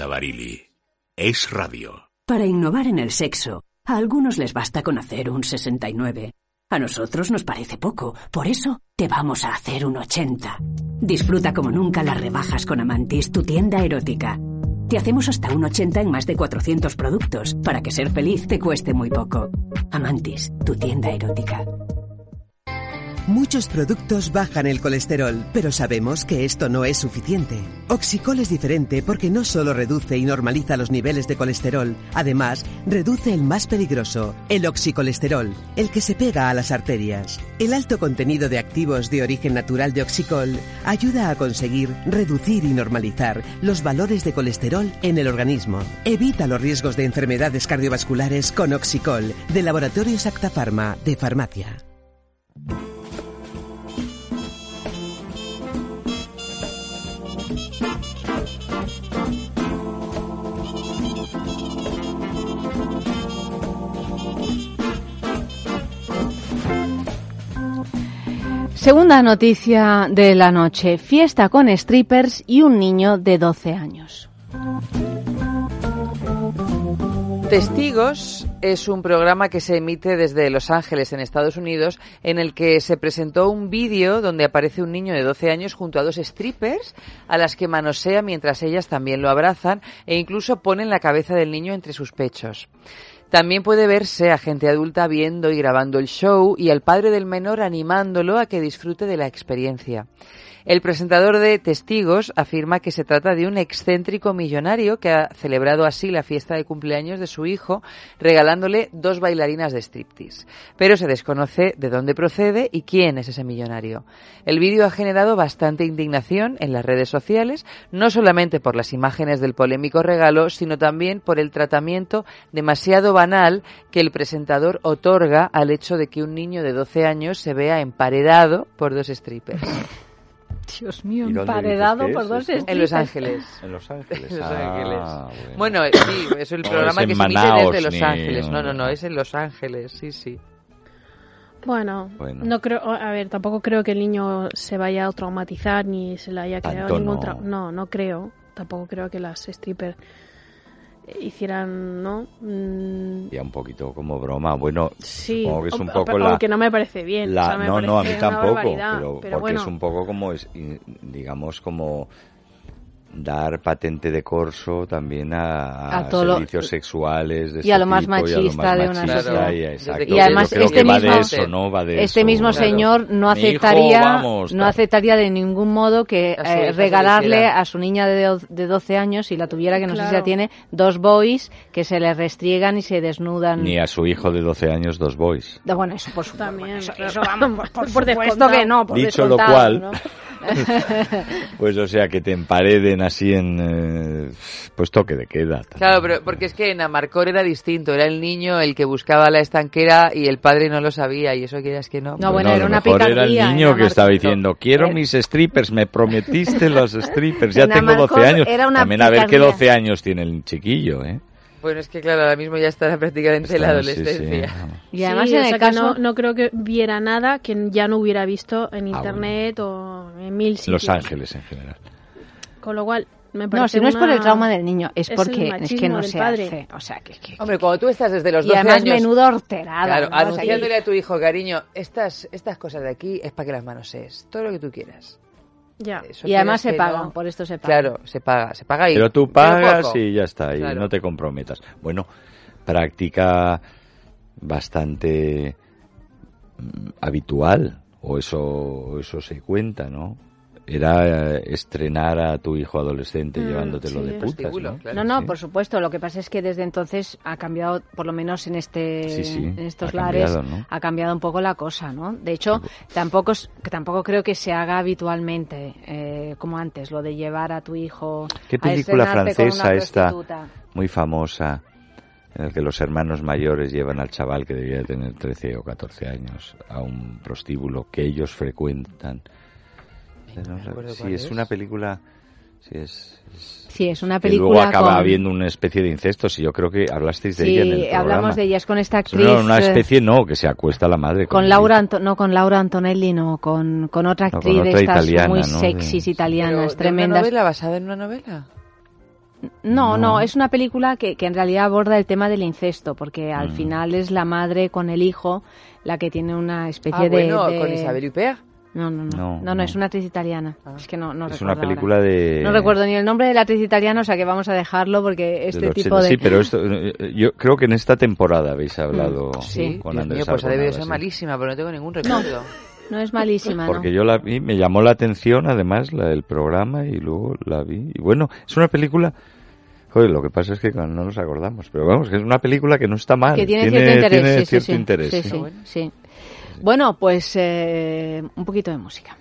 Barili. Es radio. Para innovar en el sexo, a algunos les basta con hacer un 69. A nosotros nos parece poco, por eso te vamos a hacer un 80. Disfruta como nunca las rebajas con Amantis, tu tienda erótica. Te hacemos hasta un 80 en más de 400 productos, para que ser feliz te cueste muy poco. Amantis, tu tienda erótica. Muchos productos bajan el colesterol, pero sabemos que esto no es suficiente. Oxicol es diferente porque no solo reduce y normaliza los niveles de colesterol, además reduce el más peligroso, el oxicolesterol, el que se pega a las arterias. El alto contenido de activos de origen natural de Oxicol ayuda a conseguir reducir y normalizar los valores de colesterol en el organismo. Evita los riesgos de enfermedades cardiovasculares con Oxicol, de Laboratorios Acta Pharma, de Farmacia. Segunda noticia de la noche. Fiesta con strippers y un niño de 12 años. Testigos es un programa que se emite desde Los Ángeles, en Estados Unidos, en el que se presentó un vídeo donde aparece un niño de 12 años junto a dos strippers a las que manosea mientras ellas también lo abrazan e incluso ponen la cabeza del niño entre sus pechos. También puede verse a gente adulta viendo y grabando el show y al padre del menor animándolo a que disfrute de la experiencia. El presentador de Testigos afirma que se trata de un excéntrico millonario que ha celebrado así la fiesta de cumpleaños de su hijo, regalándole dos bailarinas de striptease. Pero se desconoce de dónde procede y quién es ese millonario. El vídeo ha generado bastante indignación en las redes sociales, no solamente por las imágenes del polémico regalo, sino también por el tratamiento demasiado banal que el presentador otorga al hecho de que un niño de 12 años se vea emparedado por dos strippers. Dios mío, ¿Y dónde emparedado por dos strippers. En Los Ángeles. En Los Ángeles. En Los Ah, Ángeles. bueno. Bueno, eh, sí, es el No programa es que se emite desde Los Ángeles. No, no, no, es en Los Ángeles, sí, sí. Bueno, Bueno. no creo, a ver, tampoco creo que el niño se vaya a traumatizar ni se le haya creado ningún no. trauma. No, no creo. Tampoco creo que las strippers hicieran, ¿no? Mm, Ya un poquito como broma. Bueno, sí, supongo que es un o- poco o- la... aunque no me parece bien. la- o sea, me no, no, a mí parece tampoco. Pero, pero porque bueno, es un poco como, es, digamos, como dar patente de corso también a, A todo lo- servicios sexuales de y a este lo más tipo y a lo machista más de una machista, sociedad. y- exacto. Y además este que va mismo, de eso, ¿no? Va de este eso. mismo Claro. señor no Mi hijo, aceptaría, vamos, no aceptaría de ningún modo que A eh, regalarle a su niña de, de 12 años, si la tuviera, que no sé si Claro. la tiene, dos boys que se le restriegan y se desnudan. Ni a su hijo de 12 años dos boys. Da- Bueno, eso por supuesto. También, bueno, eso, claro. eso vamos, por, por Por supuesto que no. Por Dicho lo cual, ¿no? Pues o sea, que te empareden así en... eh, pues toque de queda. Claro, pero porque es que en Amarcor era distinto, era el niño el que buscaba la estanquera y el padre no lo sabía y eso quieras que no. No, Bueno, era una mejor era el picardía, niño que estaba diciendo, quiero Era- mis strippers, me prometiste los strippers, ya En tengo 12 Amarcor años. era una También a ver qué picardía. 12 años tiene el chiquillo, ¿eh? Bueno, es que claro, ahora mismo ya estará prácticamente en la Está- sí, sí, adolescencia. Y además Sí, en o el sea caso... no, no creo que viera nada que ya no hubiera visto en Ah, internet o en mil sitios. Los Ángeles en general. Con lo cual, me No, parece si no es por el trauma del niño, es es porque es que machismo no del se padre. hace. O sea, que... que- Hombre, cuando tú estás desde los y 12 además años... menudo horterada. Claro, ¿no? Anunciándole a tu hijo, cariño, estas, estas cosas de aquí es para que las manosees, todo lo que tú quieras. Ya. Eso Y además se pagan, no. por esto se pagan. Claro, se paga, se paga y... Pero tú pagas y ya está, y Claro. no te comprometas. Bueno, práctica bastante mm, habitual, o eso, eso se cuenta, ¿no? Era eh, estrenar a tu hijo adolescente Mm, llevándotelo sí. de putas, ¿no? claro. No, no, Sí. por supuesto. Lo que pasa es que desde entonces ha cambiado, por lo menos en este, Sí, sí, en estos ha lares, cambiado, ¿no? ha cambiado un poco la cosa, ¿no? De hecho, tampoco, tampoco creo que se haga habitualmente eh, como antes, lo de llevar a tu hijo. ¿Qué a película una francesa esta muy famosa en la que los hermanos mayores llevan al chaval que debía tener 13 o 14 años a un prostíbulo que ellos frecuentan? No acuerdo sí, es es. una película... Sí, es, es- Sí, es una que luego película acaba con... habiendo una especie de incesto. Sí, yo creo que hablasteis de Sí, ella en el programa. hablamos de ellas con esta Es actriz. una, una eh, especie, no, que se acuesta la madre. Con el Laura. Anto- no con Laura Antonelli, no, con, con otra No, con actriz de otra estas italiana, muy ¿no? sexys italianas, Pero, ¿de tremendas. ¿Una novela basada en una novela? No, no, No. es una película que, que en realidad aborda el tema del incesto, porque al Mm. final es la madre con el hijo la que tiene una especie Ah, de, bueno, de- con Isabel Huppert. No, no, no, no, No, no, no. es una actriz italiana. Ah. Es que no, no Es recuerdo una película ahora. de... No recuerdo ni el nombre de la actriz italiana, o sea que vamos a dejarlo porque del este 80. tipo de... Sí, pero esto, eh, yo creo que en esta temporada habéis hablado Mm, sí. con Dios Andrés mío, pues ha debido ser malísima, pero no tengo ningún recuerdo. No es malísima, ¿no? Porque yo la vi, me llamó la atención además la, el programa y luego la vi. Y bueno, es una película... Joder, lo que pasa es que no nos acordamos, pero vamos, que es una película que no está mal. que tiene, cierto interés, tiene sí, sí, cierto sí. interés, Sí, sí. Bueno. pues eh, un poquito de música.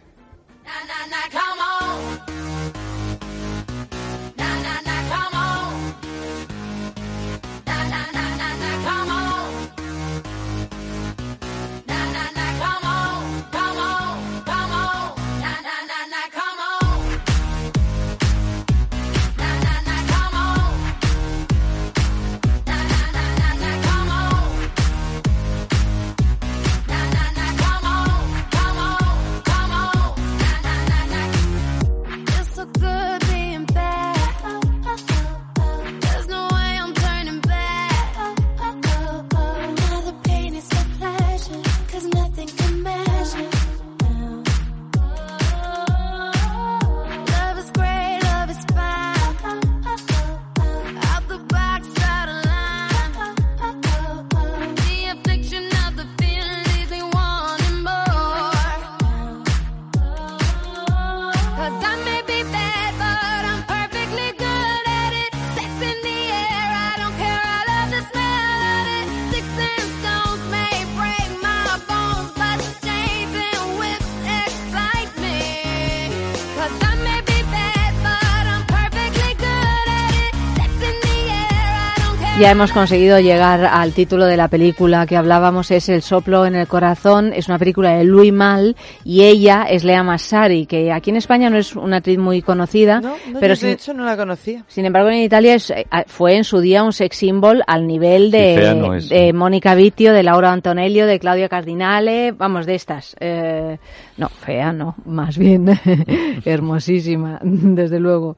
Ya hemos conseguido llegar al título de la película que hablábamos, es El soplo en el corazón, es una película de Louis Mal y ella es Lea Massari, que aquí en España no es una actriz muy conocida, No, no, pero yo sin, de hecho no la conocía. sin embargo en Italia es- eh, fue en su día un sex symbol al nivel de. Mónica Vittio, de Laura Antonello, de Claudia Cardinale, vamos, de estas. Eh, no, fea no, más bien hermosísima, desde luego.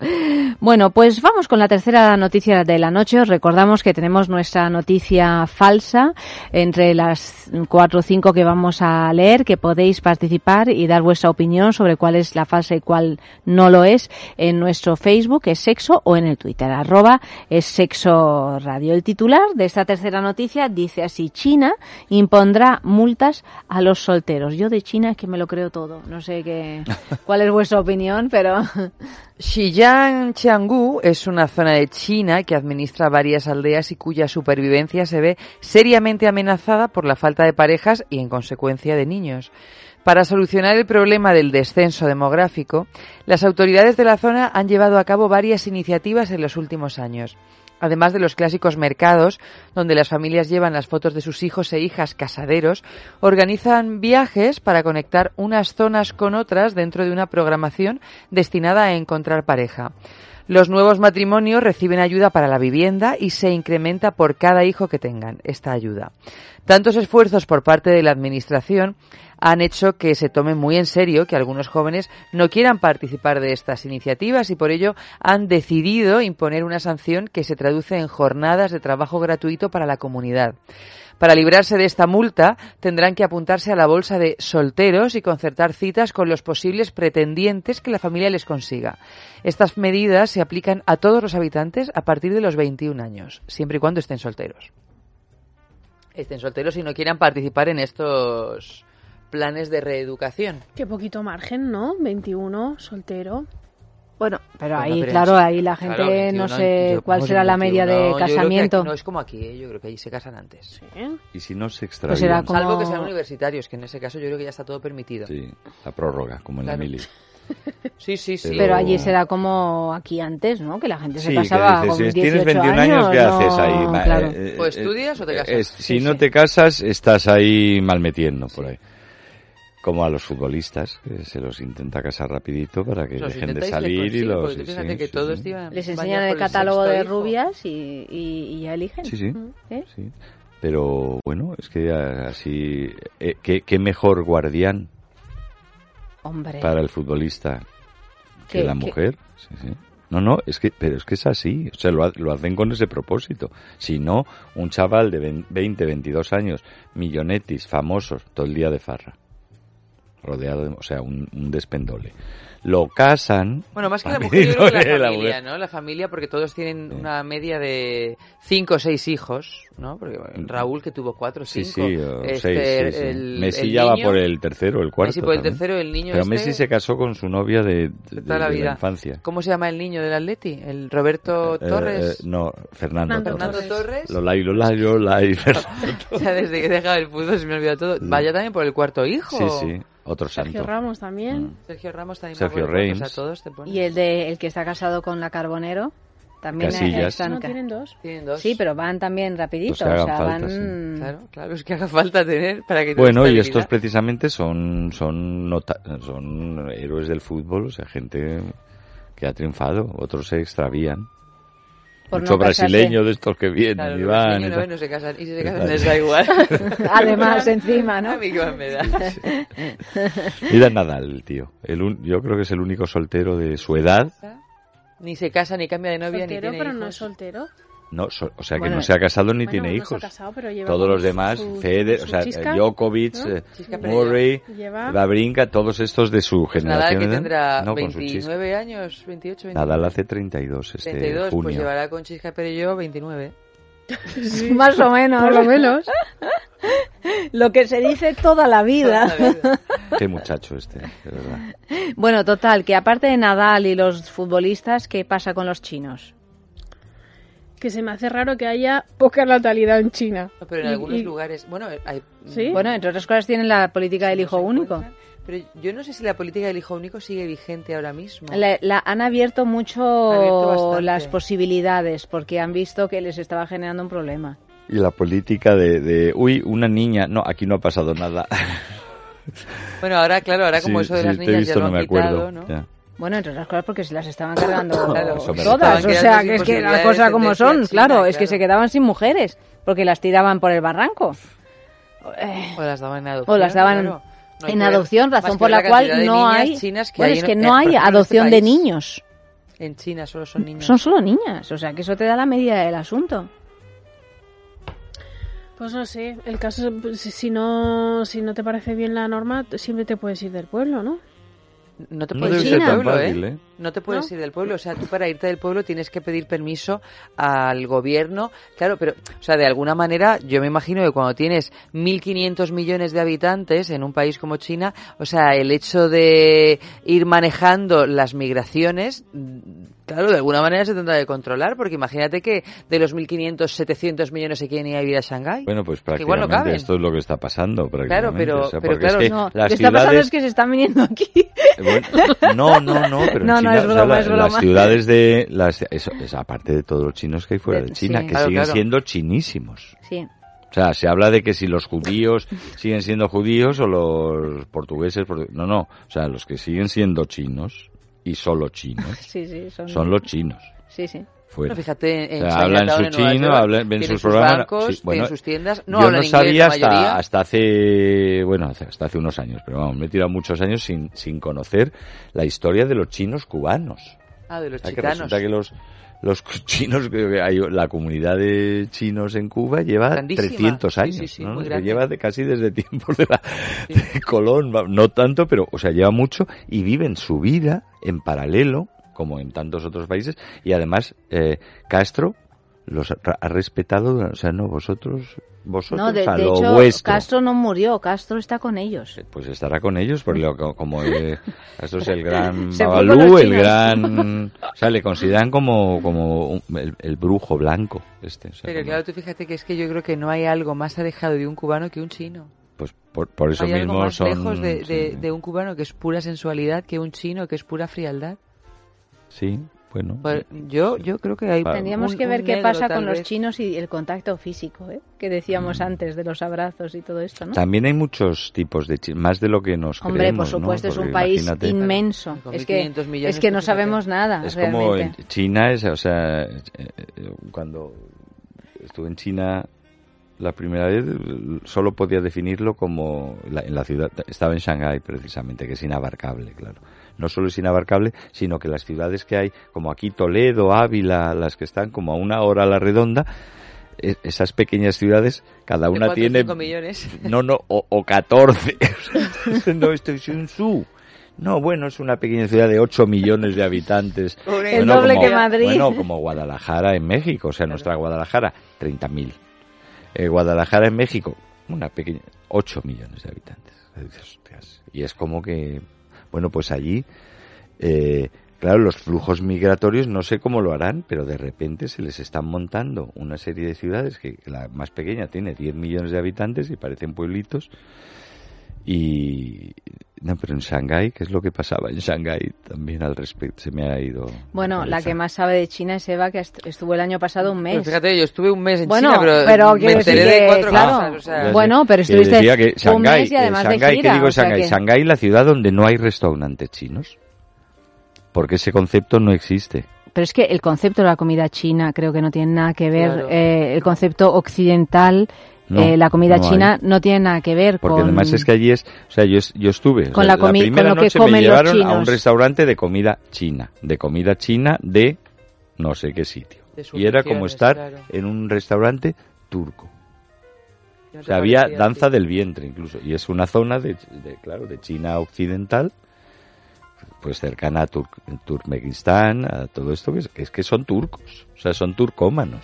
Bueno, pues vamos con la tercera noticia de la noche. Os recordamos que que tenemos nuestra noticia falsa entre las cuatro o cinco que vamos a leer, que podéis participar y dar vuestra opinión sobre cuál es la falsa y cuál no lo es en nuestro Facebook, es sexo, o en el Twitter, arroba es sexo radio. El titular de esta tercera noticia dice así, China impondrá multas a los solteros. Yo de China es que me lo creo todo. No sé qué, cuál es vuestra opinión, pero... Xiyang Qianggu es una zona de China que administra varias aldeas y cuya supervivencia se ve seriamente amenazada por la falta de parejas y en consecuencia de niños. Para solucionar el problema del descenso demográfico, las autoridades de la zona han llevado a cabo varias iniciativas en los últimos años. Además de los clásicos mercados, donde las familias llevan las fotos de sus hijos e hijas casaderos, organizan viajes para conectar unas zonas con otras dentro de una programación destinada a encontrar pareja. Los nuevos matrimonios reciben ayuda para la vivienda y se incrementa por cada hijo que tengan esta ayuda. Tantos esfuerzos por parte de la Administración han hecho que se tome muy en serio que algunos jóvenes no quieran participar de estas iniciativas y por ello han decidido imponer una sanción que se traduce en jornadas de trabajo gratuito para la comunidad. Para librarse de esta multa, tendrán que apuntarse a la bolsa de solteros y concertar citas con los posibles pretendientes que la familia les consiga. Estas medidas se aplican a todos los habitantes a partir de los 21 años, siempre y cuando estén solteros. Estén solteros y no quieran participar en estos planes de reeducación. Qué poquito margen, ¿no? 21, soltero. Bueno, pero Bueno, ahí, pero claro, ahí la claro, gente 21, no sé yo- cuál será la 21, media yo de creo que aquí casamiento. no es como aquí, ¿eh? yo creo que ahí se casan antes. Y si no se Pues será extravían. como- Salvo que sean universitarios, que en ese caso yo creo que ya está todo permitido. Sí, la prórroga, como en la Claro. mili. Sí, sí, sí. Pero allí será como aquí antes, ¿no? Que la gente Sí, se que casaba dices, con si 18 tienes 21 años, ¿qué no, haces ahí? Claro. eh, ¿O eh, estudias o te eh, casas? es- si Sí, no sí. te casas, estás ahí malmetiendo por ahí. Como a los futbolistas, que se los intenta casar rapidito para que Los dejen de salir y los... sí, que sí, todos Les enseñan el catálogo de hijo. rubias y, y, y ya eligen. Sí, sí. ¿Eh? sí. Pero bueno, es que así... eh, ¿qué, qué mejor guardián Hombre. para el futbolista que ¿Qué- la qué? mujer. Sí, sí. No, no, es que, pero es que es así. O sea, lo, ha- lo hacen con ese propósito. Si no, un chaval de vein- 20, 22 años, millonetis, famosos, todo el día de farra. Rodeado de, o sea, un, un despendole. Lo casan. Bueno, más que la mujer, yo creo que la la familia. ¿no? La familia, porque todos tienen una media de cinco o seis hijos, ¿no? Porque bueno, Raúl, que tuvo cuatro Sí, cinco. sí, o este, seis, sí, sí. el- Messi el ya va niño- por el tercero, el cuarto. Messi por el también. tercero, el niño Pero este- Messi se casó con su novia de, de- toda la de vida. infancia. ¿Cómo se llama el niño del Atleti? ¿El Roberto Eh, Torres? eh, no, Fernando, Fernando Torres. Fernando Torres. Lolai, Lolai, Lolai, Fernando O sea, desde que dejaba el fútbol se me olvidó todo. Vaya también por el cuarto hijo. Sí, sí, otro Sergio santo. Ramos también. Sergio Ramos también. Sergio. O sea, todos te ponen. Y el de el que está casado con la Carbonero también Casillas. están No tienen dos. Tienen dos. Sí, pero van también rapidito, hagan o sea, falta, van Claro, claro, es que haga falta tener para que te Bueno, y estos precisamente son son nota- son héroes del fútbol, o sea, gente que ha triunfado, otros se extravían. Por Mucho no casarse. brasileño de estos que vienen Claro, y van. y no, no se casan. Y si se casan Exacto. les da igual. Además, encima, ¿no? A mí qué más me da. Mira Nadal, el tío. El un- yo creo que es el único soltero de su edad. Ni se casa, ni cambia de novia, ni Soltero, tiene pero hijos. no es soltero. No, so- o sea, que Bueno, no se ha casado ni Bueno, tiene no se ha hijos. casado, pero lleva Todos los demás, su- su o sea, chisca, Djokovic, ¿no? eh. Murray, Lleva- Babrinka, todos estos de su Pues Nadal, generación. que ¿eh? tendrá No, con su chisca. 29 años, 28, 29. Nadal hace 32 este 32, junio. pues llevará con Chisca Perello 29. Más o menos. Por lo menos. Lo que se dice toda la vida. Qué muchacho este, de verdad. Bueno, total, que aparte de Nadal y los futbolistas, ¿qué pasa con los chinos? Que se me hace raro que haya poca natalidad en China. Pero en Y- algunos y- lugares, bueno, hay... ¿Sí? Bueno, entre otras cosas tienen la política del hijo único. Pero yo no sé si la política del hijo único sigue vigente ahora mismo. La- la- han abierto mucho Han abierto bastante. las posibilidades porque han visto que les estaba generando un problema. Y la política de, de, uy, una niña, no, aquí no ha pasado nada. Bueno, ahora, claro, ahora como Sí, eso de sí, las te he niñas visto, ya lo no han me acuerdo. quitado, ¿no? Ya. Bueno, entre otras cosas porque se las estaban cargando Claro, todas, o sea, que es que las cosas como son, claro, es que se quedaban sin mujeres porque las tiraban por el barranco. Eh, O las daban en adopción. o las daban claro. No hay en adopción, razón por la cual no hay, chinas que bueno, hay es que no hay este adopción de país. niños. En China solo son niños. Son solo niñas, o sea, que eso te da la medida del asunto. Pues no sé, el caso, si no, si no te parece bien la norma, siempre te puedes ir del pueblo, ¿no? No te puedes ir del pueblo, fácil, ¿eh? ¿eh? No te puedes ¿No? ir del pueblo. O sea, tú para irte del pueblo tienes que pedir permiso al gobierno. Claro, pero, o sea, de alguna manera, yo me imagino que cuando tienes 1.500 millones de habitantes en un país como China, o sea, el hecho de ir manejando las migraciones, claro, de alguna manera se tendrá que controlar, porque imagínate que de los 1.500, 700 700 se quieren ir a vivir a Shanghái. Bueno, pues Que igual no prácticamente esto es lo que está pasando. prácticamente. pero- O sea, pero porque es claro, que No, lo que está pasando ciudades- es que se están viniendo aquí. Bueno, no, no, no, pero en No, no, China, es o sea, broma, es broma. las ciudades de las eso, es aparte de todos los chinos que hay fuera De- de China, sí. que Claro, siguen claro. siendo chinísimos. Sí. O sea, se habla de que si los judíos siguen siendo judíos o los portugueses, portu- no, no, o sea, los que siguen siendo chinos y solo chinos Sí, sí, son, son los chinos. Sí, sí. Fuera. Bueno, fíjate, en O sea, hablan su en chino, York, hablan, ven sus sus programas. bancos, sí, bueno, sus tiendas. No yo hablan no inglés sabía hasta, hasta hace, bueno, hasta hace unos años, pero vamos, me he tirado muchos años sin, sin conocer la historia de los chinos cubanos. Ah, de los O sea, que chicanos. resulta que los, los chinos, que hay, la comunidad de chinos en Cuba lleva Grandísima. 300 Sí, años, sí, lleva de casi desde tiempos de, la, de Colón, no tanto, pero, o sea, lleva mucho y viven su vida en paralelo, como en tantos otros países, y además, eh, Castro los ha, respetado, o sea, no, vosotros, vosotros, No, de, a de lo hecho, vuestro. Castro no murió, Castro está con ellos. Pues estará con ellos, porque lo- como eh, esto es el gran Babalú, el gran, o sea, le consideran como como un- el, el brujo blanco, este. o sea, Pero como- claro, tú fíjate que es que yo creo que no hay algo más alejado de un cubano que un chino. pues por, por eso hay algo mismo más son. lejos de, de- sí, de un cubano que es pura sensualidad que un chino que es pura frialdad. sí, bueno. Pues yo, yo creo que hay. Tendríamos un- que ver qué negro, pasa con los vez. chinos y el contacto físico, ¿eh? que decíamos antes de los abrazos y todo esto, ¿no? También hay muchos tipos de chinos, más de lo que nos Hombre, por creemos, ¿no? supuesto, es un país inmenso. Es que, 1.500 millones, es que no pues, sabemos nada, Es como en realmente. China, es, o sea, eh, eh, cuando estuve en China la primera vez, solo podía definirlo como la- en la ciudad, estaba en Shanghái precisamente, que es inabarcable, claro. No solo es inabarcable, sino que las ciudades que hay, como aquí Toledo, Ávila, las que están como a una hora a la redonda, e- esas pequeñas ciudades, cada una cuatro tiene millones. no, no, o, o 14. no, esto es un su. No, bueno, es una pequeña ciudad de 8 millones de habitantes. El doble que Madrid. Bueno, como Guadalajara en México, o sea, nuestra Guadalajara, 30.000. Eh, Guadalajara en México, una pequeña, 8 millones de habitantes. Y es como que, bueno, pues allí, eh, claro, los flujos migratorios no sé cómo lo harán, pero de repente se les están montando una serie de ciudades que la más pequeña tiene 10 millones de habitantes y parecen pueblitos. Y no, pero en Shanghái, ¿qué es lo que pasaba en Shanghái? También al respecto se me ha ido. Bueno, la que más sabe de China es Eva, que est- estuvo el año pasado un Pues mes. fíjate, yo estuve un mes en Bueno, China, pero, pero me enteré decir de que, cuatro claro, cosas. O sea, Ya Bueno, pero estuviste decía que un Shanghái, mes y además de Shanghái, gira, ¿qué digo o sea Shanghái? que- Shanghái, la ciudad donde no hay restaurantes chinos. Porque ese concepto no existe. Pero es que el concepto de la comida china creo que no tiene nada que ver. Claro. eh, el concepto occidental, No, eh, la comida no hay. china, no tiene nada que ver Porque con. además es que allí es, o sea, yo, yo estuve, o Con sea, la comi- primera con lo que noche me comen los llevaron a un restaurante de comida china, de comida china de no sé qué sitio. Y era como estar claro. en un restaurante turco. ¿no O sea, había danza del vientre incluso. Y es una zona de, de, claro, de China occidental, pues cercana a Tur- Turkmenistán, a todo esto, que es, que es que son turcos. O sea, son turcómanos.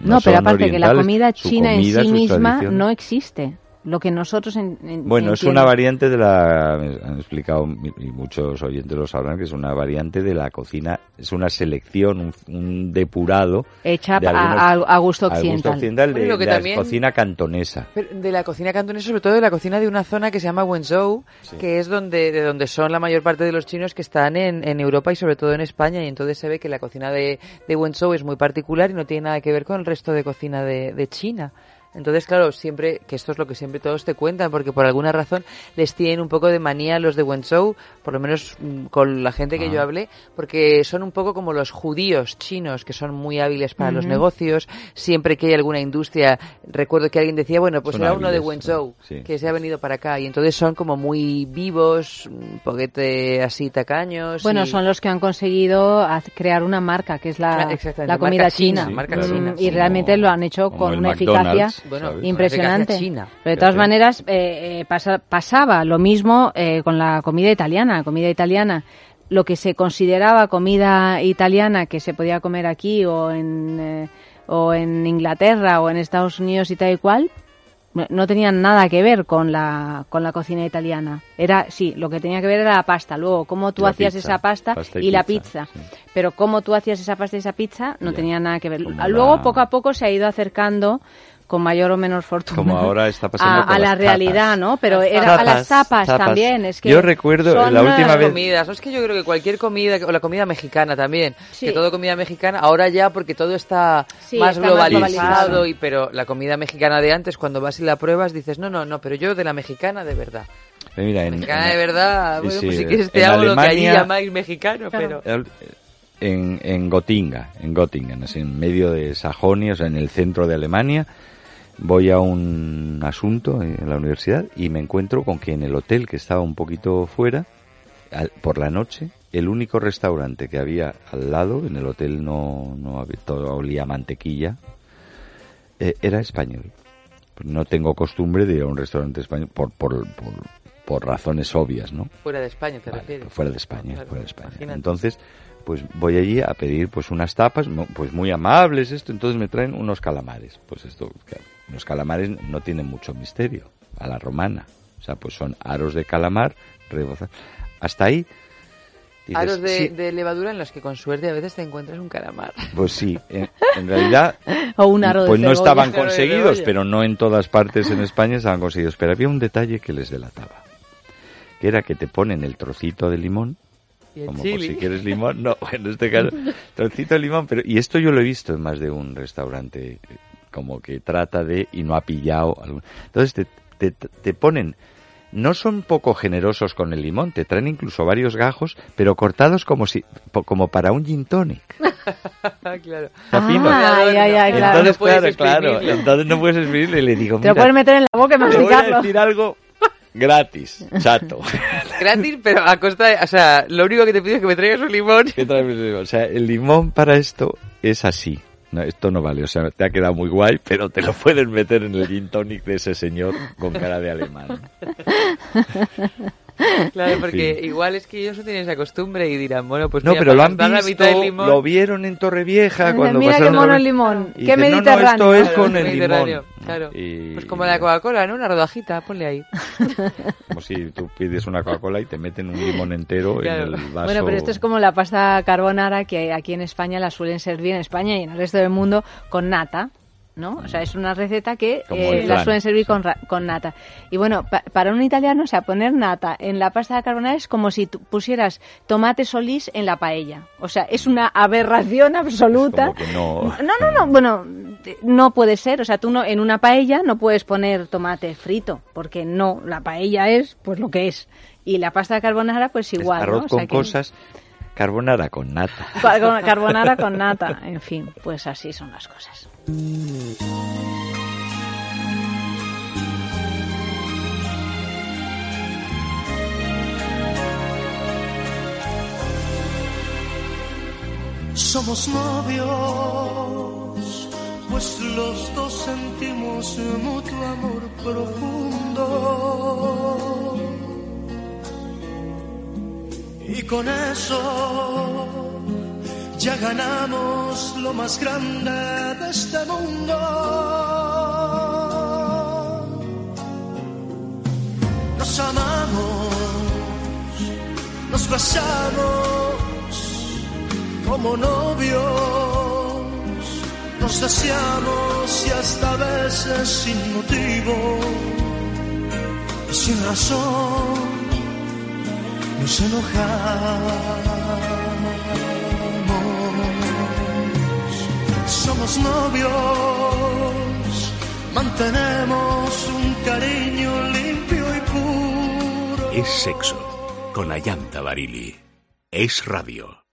No, pero aparte que la comida china comida, en sí misma no existe. Lo que nosotros en, en- Bueno, es una variante de la, han explicado mi- y muchos oyentes lo sabrán, que es una variante de la cocina, es una selección, un, un depurado hecha de a, algunos- a- a gusto al gusto occidental. occidental de, Bueno, de la cocina cantonesa. Pero de la cocina cantonesa, sobre todo de la cocina de una zona que se llama Wenzhou, Sí. que es donde de donde son la mayor parte de los chinos que están en, en Europa y sobre todo en España. Y entonces se ve que la cocina de, de Wenzhou es muy particular y no tiene nada que ver con el resto de cocina de, de China. Entonces, claro, siempre, que esto es lo que siempre todos te cuentan, porque por alguna razón les tienen un poco de manía los de Wenzhou, por lo menos mm, con la gente que Ah. yo hablé, porque son un poco como los judíos chinos, que son muy hábiles para los negocios. Siempre que hay alguna industria, recuerdo que alguien decía, bueno, pues Son era uno de Wenzhou, sí. que se ha venido para acá. Y entonces son como muy vivos, un poquete así tacaños. Bueno, y- son los que han conseguido crear una marca, que es la, Ah, la comida marca china. china, marca Mm, china, y realmente lo han hecho como con una McDonald's, eficacia Bueno. Impresionante. China. Pero de todas maneras, eh, eh, pasa- pasaba lo mismo eh, con la comida italiana. Comida italiana, lo que se consideraba comida italiana que se podía comer aquí o en, eh, o en Inglaterra o en Estados Unidos y tal y cual, no- no tenían nada que ver con la, con la cocina italiana. Era, sí, lo que tenía que ver era la pasta. Luego, cómo tú La hacías pizza, esa pasta, pasta y, y la pizza, pizza. sí. Pero cómo tú hacías esa pasta y esa pizza no Ya. tenía nada que ver. Luego, la- poco a poco, se ha ido acercando con mayor o menor fortuna Como ahora está pasando a, con a la realidad, tapas. ¿no? Pero Las era a las tapas, también. Es que Yo recuerdo son la última unas- vez- comidas. ¿no? Es que yo creo que cualquier comida, o la comida mexicana también, Sí. que todo comida mexicana, ahora ya porque todo está Sí, más está globalizado, y pero la comida mexicana de antes, cuando vas y la pruebas, dices, no, no, no, pero yo de la mexicana de verdad. Eh, Mira, en, Mexicana en- de verdad, sí, bueno, sí, pues si quieres te en hago lo que allí Alemania- llamáis mexicano, pero... en, en Gotinga, en Göttingen, así en medio de Sajonia, o sea, en el centro de Alemania, voy a un asunto en la universidad y me encuentro con que en el hotel que estaba un poquito fuera, al- por la noche, el único restaurante que había al lado, en el hotel no, no había, todo olía mantequilla, eh, era español. No tengo costumbre de ir a un restaurante español por, por, por, por razones obvias, ¿no? Fuera de España, te Vale, refieres. fuera de España, Claro, fuera de España. imagínate. Entonces, pues voy allí a pedir pues unas tapas, pues muy amables esto, entonces me traen unos calamares. Pues esto, claro, los calamares no tienen mucho misterio, a la romana. O sea, pues son aros de calamar rebozados. Hasta ahí. dices, Aros de, sí, de levadura en los que con suerte a veces te encuentras un calamar. Pues sí, en, en realidad O un aro de pues no estaban conseguidos, pero no en todas partes en España estaban conseguidos. Pero había un detalle que les delataba, que era que te ponen el trocito de limón Y el como chili. por si quieres limón, no, en este caso, trocito de limón, pero, y esto yo lo he visto en más de un restaurante, como que trata de, y no ha pillado, algún- entonces te, te, te ponen, no son poco generosos con el limón, te traen incluso varios gajos, pero cortados como si, como para un gin tonic. claro. Ah, ya, ya, Y claro. Entonces, No puedes claro, claro, exprimirlo. entonces no puedes escribirle y le digo, Te lo puedes meter en la boca y te voy a masticarlo. decir algo gratis, chato. Gratis, pero a costa de... O sea, lo único que te pido es que me traigas un limón. ¿Qué traes? O sea, el limón para esto es así. No, esto no vale, o sea, te ha quedado muy guay, pero te lo puedes meter en el gin tonic de ese señor con cara de alemán. Claro, porque igual es que ellos no tienen esa costumbre y dirán, bueno, pues No, mira, pero lo han visto, limón... lo vieron en Torrevieja cuando Mira qué pasaron mono el limón, y qué dicen, no, no, esto es Claro, con el limón. Claro. Y- Pues como la Coca-Cola, ¿no? Una rodajita, ponle ahí. Como si tú pides una Coca-Cola y te meten un limón entero Claro. en el vaso. Bueno, pero esto es como la pasta carbonara que aquí en España la suelen servir en España y en el resto del mundo con nata. ¿No? O sea, es una receta que eh, la suelen servir sí. con, con nata. Y bueno, pa- para un italiano, o sea, poner nata en la pasta de carbonara es como si pusieras tomate solís en la paella. O sea, es una aberración absoluta. no- No, no, no, bueno, eh, no puede ser. O sea, tú no, en una paella no puedes poner tomate frito, porque no, la paella es pues lo que es. Y la pasta de carbonara, pues Es igual. arroz ¿no? O sea con que- cosas, carbonara con nata. Carbonara con nata, en fin, pues así son las cosas. Somos novios, pues los dos sentimos mutuo amor profundo. Y con eso ya ganamos lo más grande de este mundo. Nos amamos, nos besamos como novios, nos deseamos y hasta a veces sin motivo y sin razón nos enojamos. Somos novios, mantenemos un cariño limpio y puro. Es sexo con Ayanta Barili. Es radio.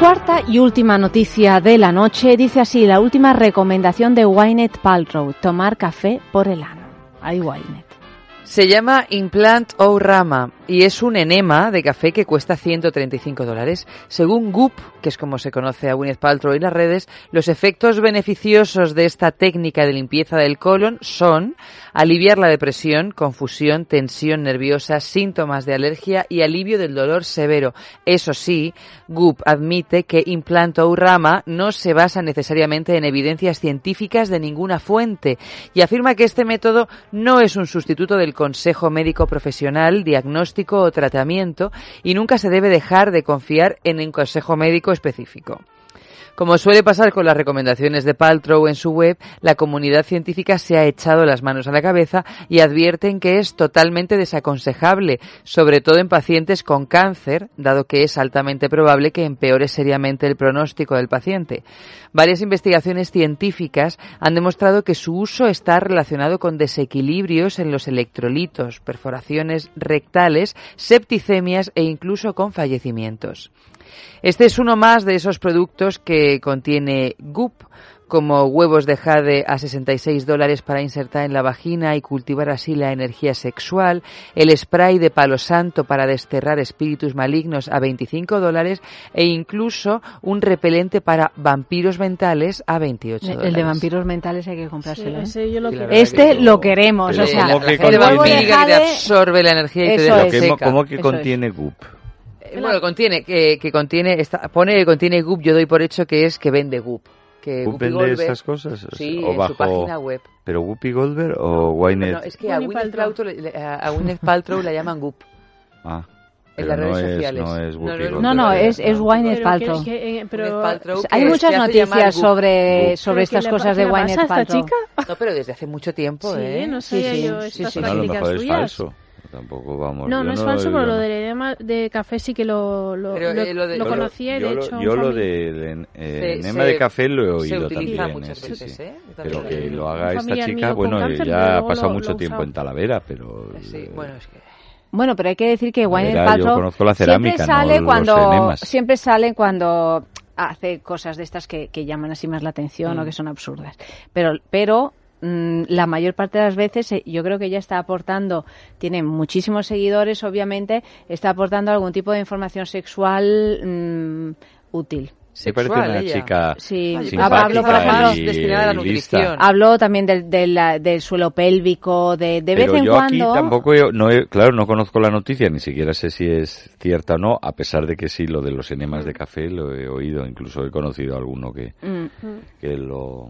Cuarta y última noticia de la noche dice así la última recomendación de Wynet Paltrow, tomar café por el ano. Ay, Wynet. Se llama Implant Rama y es un enema de café que cuesta 135 dólares. Según Goop, que es como se conoce a Gwyneth Paltrow en las redes, los efectos beneficiosos de esta técnica de limpieza del colon son aliviar la depresión, confusión, tensión nerviosa, síntomas de alergia y alivio del dolor severo. Eso sí, Goop admite que Implant Rama no se basa necesariamente en evidencias científicas de ninguna fuente y afirma que este método no es un sustituto del consejo médico profesional, diagnóstico o tratamiento y nunca se debe dejar de confiar en un consejo médico específico. Como suele pasar con las recomendaciones de Paltrow en su web, la comunidad científica se ha echado las manos a la cabeza y advierten que es totalmente desaconsejable, sobre todo en pacientes con cáncer, dado que es altamente probable que empeore seriamente el pronóstico del paciente. Varias investigaciones científicas han demostrado que su uso está relacionado con desequilibrios en los electrolitos, perforaciones rectales, septicemias e incluso con fallecimientos. Este es uno más de esos productos que contiene Goop, como huevos de jade a 66 dólares para insertar en la vagina y cultivar así la energía sexual, el spray de palo santo para desterrar espíritus malignos a 25 dólares e incluso un repelente para vampiros mentales a 28 dólares. El de vampiros mentales hay que comprárselo. Sí, ¿eh? ese yo lo Este que lo queremos, Pero o sea, ¿cómo que El vampiro que te jade absorbe la energía y te Eso deja Pero es. ¿qué- seca. ¿Cómo que Eso contiene Goop? Eh, Bueno, contiene, que, que contiene, está, pone que contiene Goop, yo doy por hecho que es que vende Goop. Que ¿Goop vende Goldberg- esas cosas? Sí, o en bajo- su página web. ¿Pero Whoopi Goldberg o Wynet? No, es que a Gwyneth Paltrow. Paltrow, a Gwyneth Paltrow la llaman Goop. Ah, en las no redes es, sociales. no es No, Whoopi no, no, es, es No. Gwyneth Pero Paltrow. que- que- eh, pero- Paltrow, Hay muchas noticias sobre, sobre ¿Pero estas cosas de Gwyneth a esta Paltrow. chica? No, pero desde hace mucho tiempo, Sí, ¿eh? no Sí, sabía sí, yo sí, estas sí. No, a lo prácticas mejor es suyas. falso. Tampoco vamos. No, no es falso, pero lo no- del enema de café sí que lo, lo, Pero, lo- eh, lo de- lo yo lo- conocía y yo de hecho... yo lo del eh, Se- enema se- de café lo he se oído utiliza también. muchas eh, sí, veces, sí. ¿eh? Pero que lo- haga esta chica, bueno, cáncer, ya ha pasado lo- mucho lo tiempo en Talavera, pero... Sí, eh, bueno, es que... Bueno, pero hay que decir que yo Paltrow conozco la siempre cerámica, no sale los cuando siempre sale cuando hace cosas de estas que, que llaman así más la atención Mm. o que son absurdas. Pero pero mm, la mayor parte de las veces eh, yo creo que ella está aportando, tiene muchísimos seguidores, obviamente, está aportando algún tipo de información sexual mm, útil. Sí, parece una ella. chica Sí, hablo, por ejemplo, y destinada a la nutrición. Habló también del, del, del suelo pélvico, de, de vez Pero en yo aquí cuando. tampoco, he- no he- claro, no conozco la noticia, ni siquiera sé si es cierta o no, a pesar de que sí, lo de los enemas de café lo he oído, incluso he conocido a alguno que, Mm. que lo,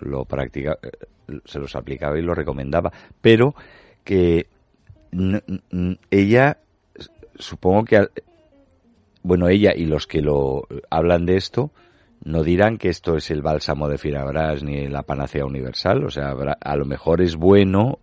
lo practica, eh, se los aplicaba y lo recomendaba, pero que ella, supongo que, bueno, ella y los que lo hablan de esto, no dirán que esto es el bálsamo de Firabras ni la panacea universal, o sea, a lo mejor es bueno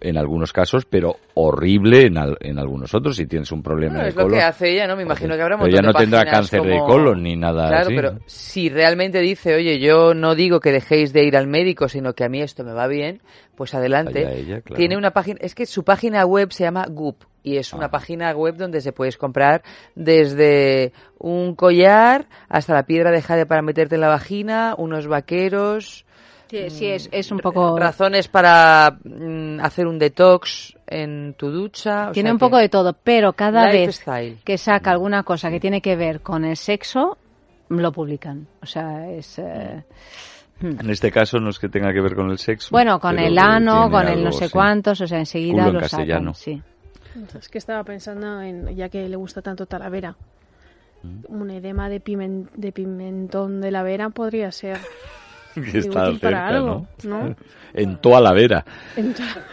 en algunos casos, pero horrible en, al- en algunos otros si tienes un problema Bueno, de es lo colon. que hace ella, ¿no? Me imagino que habrá un Pero ella no de tendrá cáncer de colon ni nada Claro, así. pero si realmente dice, oye, yo no digo que dejéis de ir al médico, sino que a mí esto me va bien, pues adelante. Allá ella, claro. Tiene una página, es que su página web se llama Goop y es una Ah. página web donde se puedes comprar desde un collar hasta la piedra de jade para meterte en la vagina, unos vaqueros, Sí, sí, es, es un poco... razones para mm, hacer un detox en tu ducha. o Tiene sea un que- poco de todo, pero cada vez Lifestyle. que saca alguna cosa que tiene que ver con el sexo, lo publican. O sea, es... eh, hmm. En este caso no es que tenga que ver con el sexo. Bueno, con el ano, con el algo, no sé sí. cuántos, o sea, enseguida Culo en lo castellano. sacan. Sí. Es que estaba pensando en, ya que le gusta tanto Talavera, un edema de, pimen- de pimentón de la vera podría ser que está para cerca, algo, ¿no? ¿no? En toda la vera.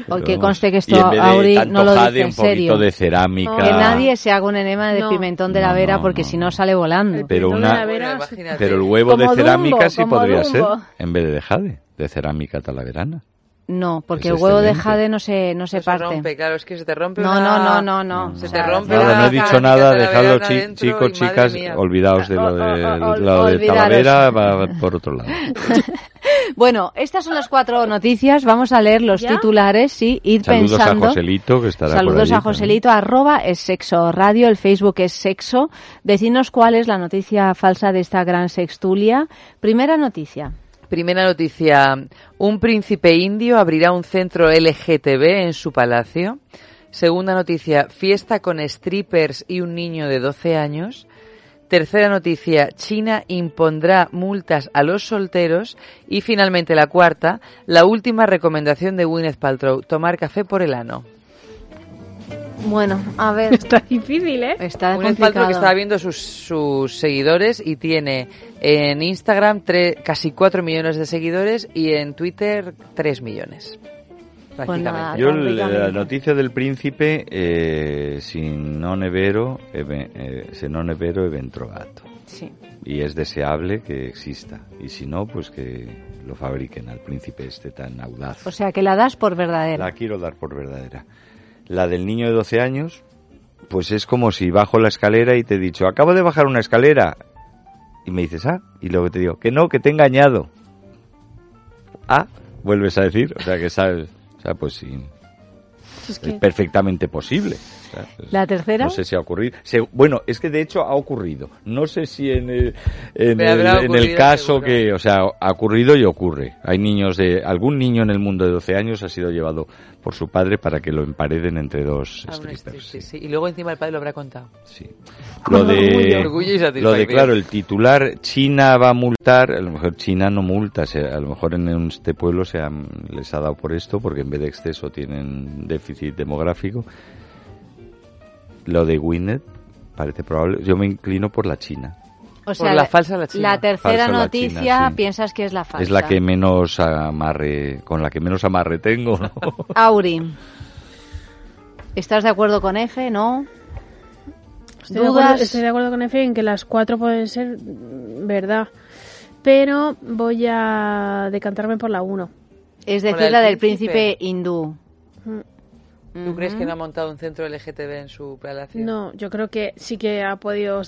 Porque Pero conste que esto Auri no lo jade, dice en un poquito serio. de cerámica. Que nadie se haga un enema de No. pimentón de la vera no, porque no. si no sale volando. Pero una- la vera. Pero el huevo de cerámica Dumbo, sí podría ser, Dumbo. en vez de jade, de cerámica talaverana. No, porque Es el huevo de jade no se, no se se parte. rompe, claro, es que se te rompe No, una- no, no, no, no. Se O te rompe Nada, la no he dicho nada, dejadlo chi- chicos, chicas, olvidaos de lo de, O- o- o- lo de. Talavera, va por otro lado. Bueno, estas son las cuatro noticias. Vamos a leer los ¿Ya? titulares, sí, ir Saludos pensando. a Joselito, que estará por Saludos allí a también. Joselito, arroba es sexo radio, el Facebook es sexo. Decidnos cuál es la noticia falsa de esta gran sextulia. Primera noticia. Primera noticia. Un príncipe indio abrirá un centro LGTB en su palacio. Segunda noticia. Fiesta con strippers y un niño de 12 años. Tercera noticia. China impondrá multas a los solteros. Y finalmente la cuarta. La última recomendación de Gwyneth Paltrow. Tomar café por el ano. Bueno, a ver, Está difícil, ¿eh? está Paltrow complicado. que estaba viendo sus, sus seguidores y tiene en Instagram tre- casi 4 millones de seguidores y en Twitter 3 millones. Prácticamente. nada. Yo la noticia del príncipe, eh, si non è vero, è ve- eh, se non è vero è ben trovato. Sí. Y es deseable que exista. Y si no, pues que lo fabriquen al príncipe este tan audaz. O sea, que la das por verdadera. La quiero dar por verdadera. La del niño de 12 años, pues es como si bajo la escalera y te he dicho, acabo de bajar una escalera. Y me dices, ah, y luego te digo, que no, que te he engañado. Ah, vuelves a decir, o sea, que sabes, o sea, pues sí, Es es que perfectamente posible. ¿La tercera? No sé si ha ocurrido. Se- bueno, es que de hecho ha ocurrido. No sé si en el, en el, en el caso seguro. que, o sea, ha ocurrido y ocurre. Hay niños de, algún niño en el mundo de 12 años ha sido llevado por su padre para que lo empareden entre dos Ah, strippers. strip, sí, sí. sí. Y luego encima el padre lo habrá contado. Sí. Lo Con de, orgullo. Orgullo y lo de, claro, el titular, China va a multar, a lo mejor China no multa, a lo mejor en este pueblo se han- les ha dado por esto, porque en vez de exceso tienen déficit demográfico. Lo de Gwyneth parece probable, yo me inclino por la China. O sea, la falsa la China. la tercera Falsa la noticia China, sí. piensas que es la falsa. Es la que menos amarre, con la que menos amarre tengo, ¿no? Auri. ¿Estás de acuerdo con F? ¿No? Estoy de, acuerdo, ¿Dudas? estoy de acuerdo con Efe en que las cuatro pueden ser mm, verdad. Pero voy a decantarme por la uno. Es decir, la del príncipe. príncipe hindú. ¿Tú crees que no ha montado un centro LGTB en su palacio? No, yo creo que sí que ha podido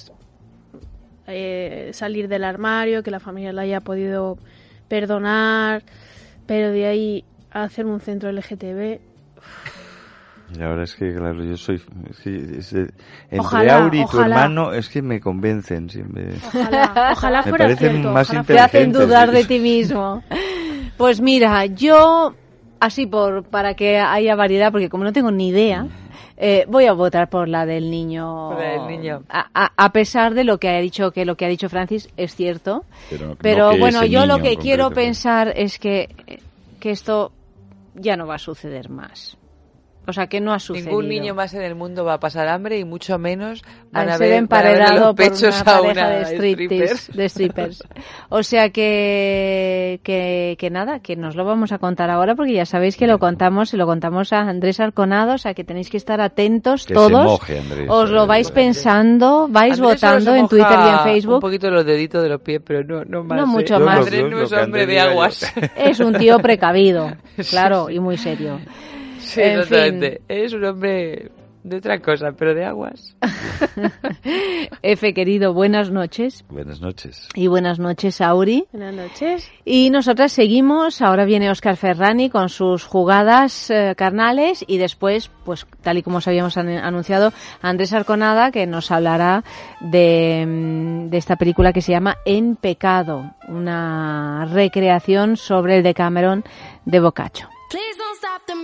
eh, salir del armario, que la familia la haya podido perdonar, pero de ahí a hacer un centro LGTB. Y ahora es que, claro, yo soy... es que es entre Ojalá, Auri y tu ojalá. hermano es que me convencen siempre. Ojalá, ojalá Me fuera parecen cierto. más ojalá Te hacen dudar de ti mismo. Pues mira, yo, así por para que haya variedad, porque como no tengo ni idea, eh, voy a votar por la del niño. Por la del niño. A, a- a pesar de lo que ha dicho que lo que ha dicho Francis es cierto, Pero, no pero que bueno, yo lo que quiero concreto, pensar es que que esto ya no va a suceder más. O sea, que no ha sucedido. Ningún niño más en el mundo va a pasar hambre y mucho menos van a ser ver, van a verle emparedado los por pechos una a pareja una de, striptease- de strippers. O sea que, que, que nada, que nos lo vamos a contar ahora porque ya sabéis que lo contamos, se lo contamos a Andrés Arconado, o sea que tenéis que estar atentos Que se todos. moje, Andrés. Os lo vais pensando, vais Andrés votando en Twitter y en moja Un Facebook. poquito los deditos de los pies, pero no, no más. No ¿eh? mucho más. Andrés no es hombre de aguas. Es un tío precavido, Sí, claro, sí. y muy serio. Sí, En exactamente. Es un hombre de otra cosa, pero de aguas. F, querido, buenas noches. Buenas noches. Y buenas noches, Auri. Buenas noches. Y nosotras seguimos, ahora viene Oscar Ferrani con sus jugadas eh, carnales y después, pues tal y como os habíamos an- anunciado, Andrés Arconada que nos hablará de, mm, de esta película que se llama En Pecado, una recreación sobre el Decameron de Boccaccio. Please don't stop the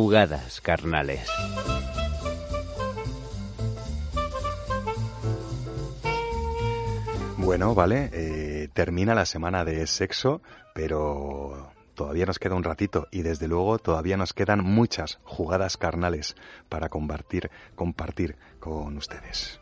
jugadas carnales. Bueno, vale, eh, termina la semana de sexo, pero todavía nos queda un ratito y desde luego todavía nos quedan muchas jugadas carnales para compartir, compartir con ustedes.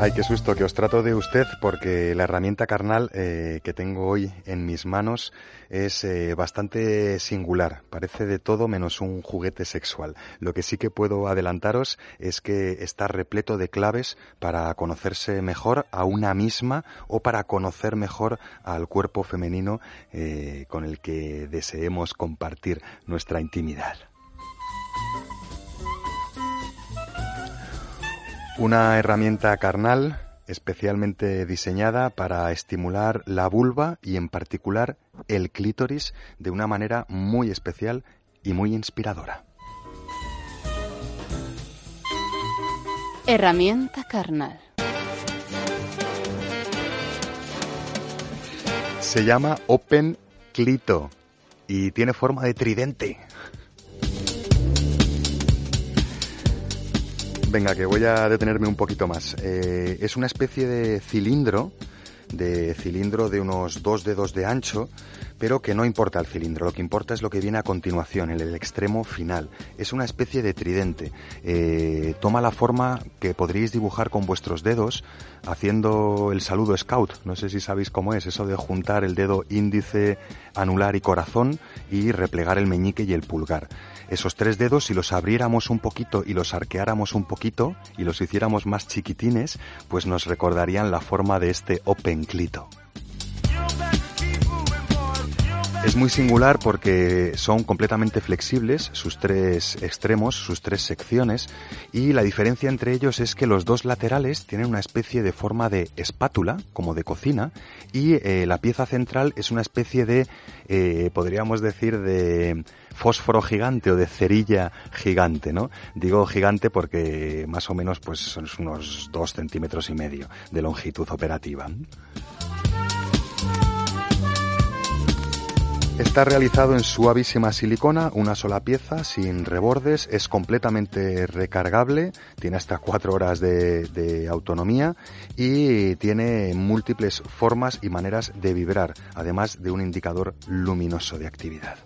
Ay, qué susto que os trato de usted porque la herramienta carnal eh, que tengo hoy en mis manos es eh, bastante singular. Parece de todo menos un juguete sexual. Lo que sí que puedo adelantaros es que está repleto de claves para conocerse mejor a una misma o para conocer mejor al cuerpo femenino eh, con el que deseemos compartir nuestra intimidad. Una herramienta carnal especialmente diseñada para estimular la vulva y en particular el clítoris de una manera muy especial y muy inspiradora. Herramienta carnal. Se llama Open Clito y tiene forma de tridente. Venga, que voy a detenerme un poquito más. Eh, es una especie de cilindro, de cilindro de unos dos dedos de ancho, pero que no importa el cilindro, lo que importa es lo que viene a continuación, en el extremo final. Es una especie de tridente. Eh, toma la forma que podríais dibujar con vuestros dedos haciendo el saludo scout. No sé si sabéis cómo es, eso de juntar el dedo índice, anular y corazón y replegar el meñique y el pulgar. Esos tres dedos, si los abriéramos un poquito y los arqueáramos un poquito y los hiciéramos más chiquitines, pues nos recordarían la forma de este open clito. Es muy singular porque son completamente flexibles sus tres extremos, sus tres secciones, y la diferencia entre ellos es que los dos laterales tienen una especie de forma de espátula, como de cocina, y eh, la pieza central es una especie de, eh, podríamos decir, de fósforo gigante o de cerilla gigante, ¿no? Digo gigante porque más o menos pues son unos dos centímetros y medio de longitud operativa. Está realizado en suavísima silicona, una sola pieza, sin rebordes, es completamente recargable, tiene hasta cuatro horas de, autonomía y tiene múltiples formas y maneras de vibrar, además de un indicador luminoso de actividad.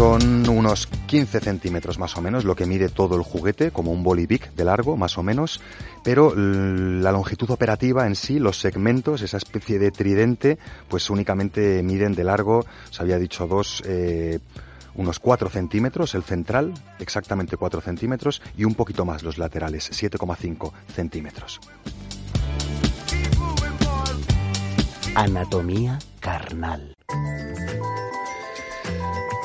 Son unos 15 centímetros más o menos lo que mide todo el juguete, como un bolivic de largo más o menos, pero la longitud operativa en sí, los segmentos, esa especie de tridente, pues únicamente miden de largo, se había dicho dos, eh, unos 4 centímetros el central, exactamente 4 centímetros, y un poquito más los laterales, 7,5 centímetros. Anatomía carnal.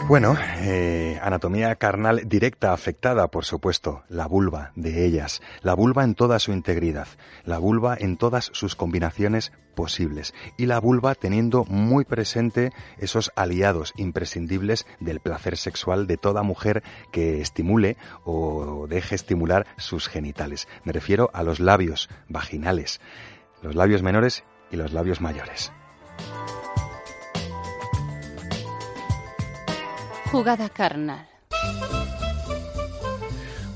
Bueno, eh, anatomía carnal directa afectada, por supuesto, la vulva de ellas, la vulva en toda su integridad, la vulva en todas sus combinaciones posibles y la vulva teniendo muy presente esos aliados imprescindibles del placer sexual de toda mujer que estimule o deje estimular sus genitales. Me refiero a los labios vaginales, los labios menores y los labios mayores. Jugada carnal.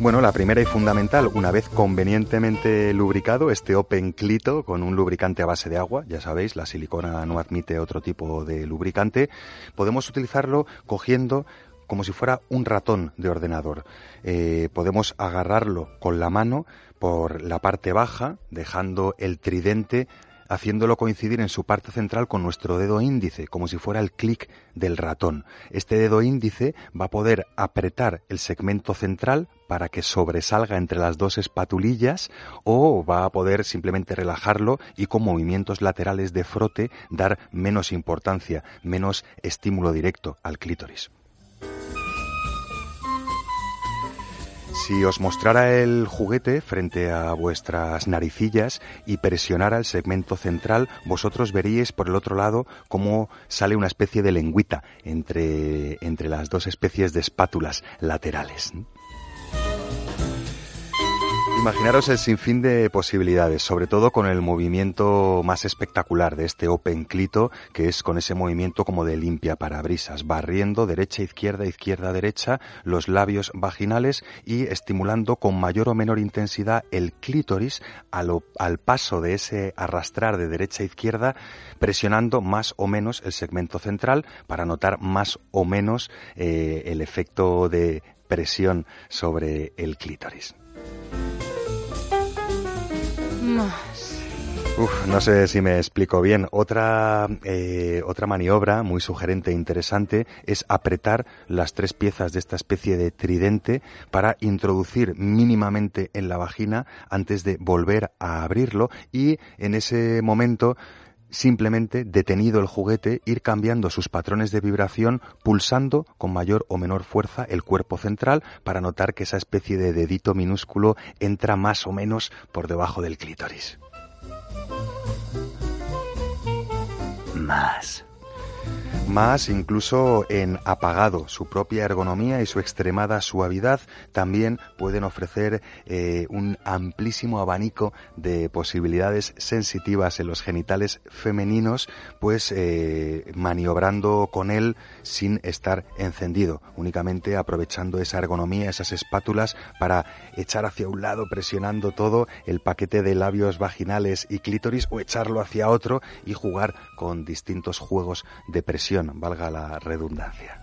Bueno, la primera y fundamental, una vez convenientemente lubricado, este Open Clito con un lubricante a base de agua, ya sabéis, la silicona no admite otro tipo de lubricante, podemos utilizarlo cogiendo como si fuera un ratón de ordenador. Eh, podemos agarrarlo con la mano por la parte baja, dejando el tridente haciéndolo coincidir en su parte central con nuestro dedo índice, como si fuera el clic del ratón. Este dedo índice va a poder apretar el segmento central para que sobresalga entre las dos espatulillas o va a poder simplemente relajarlo y con movimientos laterales de frote dar menos importancia, menos estímulo directo al clítoris. Si os mostrara el juguete frente a vuestras naricillas y presionara el segmento central, vosotros veríais por el otro lado cómo sale una especie de lengüita entre, entre las dos especies de espátulas laterales. Imaginaros el sinfín de posibilidades, sobre todo con el movimiento más espectacular de este Open Clito, que es con ese movimiento como de limpia parabrisas, barriendo derecha, izquierda, izquierda, derecha los labios vaginales y estimulando con mayor o menor intensidad el clítoris al, paso de ese arrastrar de derecha a izquierda, presionando más o menos el segmento central para notar más o menos eh, el efecto de presión sobre el clítoris. No sé si me explico bien. Otra, eh, otra maniobra muy sugerente e interesante es apretar las tres piezas de esta especie de tridente para introducir mínimamente en la vagina antes de volver a abrirlo y en ese momento simplemente detenido el juguete, ir cambiando sus patrones de vibración, pulsando con mayor o menor fuerza el cuerpo central para notar que esa especie de dedito minúsculo entra más o menos por debajo del clítoris. Más. Más incluso en apagado. Su propia ergonomía y su extremada suavidad también pueden ofrecer eh, un amplísimo abanico de posibilidades sensitivas en los genitales femeninos, pues eh, maniobrando con él sin estar encendido, únicamente aprovechando esa ergonomía, esas espátulas para echar hacia un lado, presionando todo el paquete de labios vaginales y clítoris o echarlo hacia otro y jugar con distintos juegos de presión, valga la redundancia.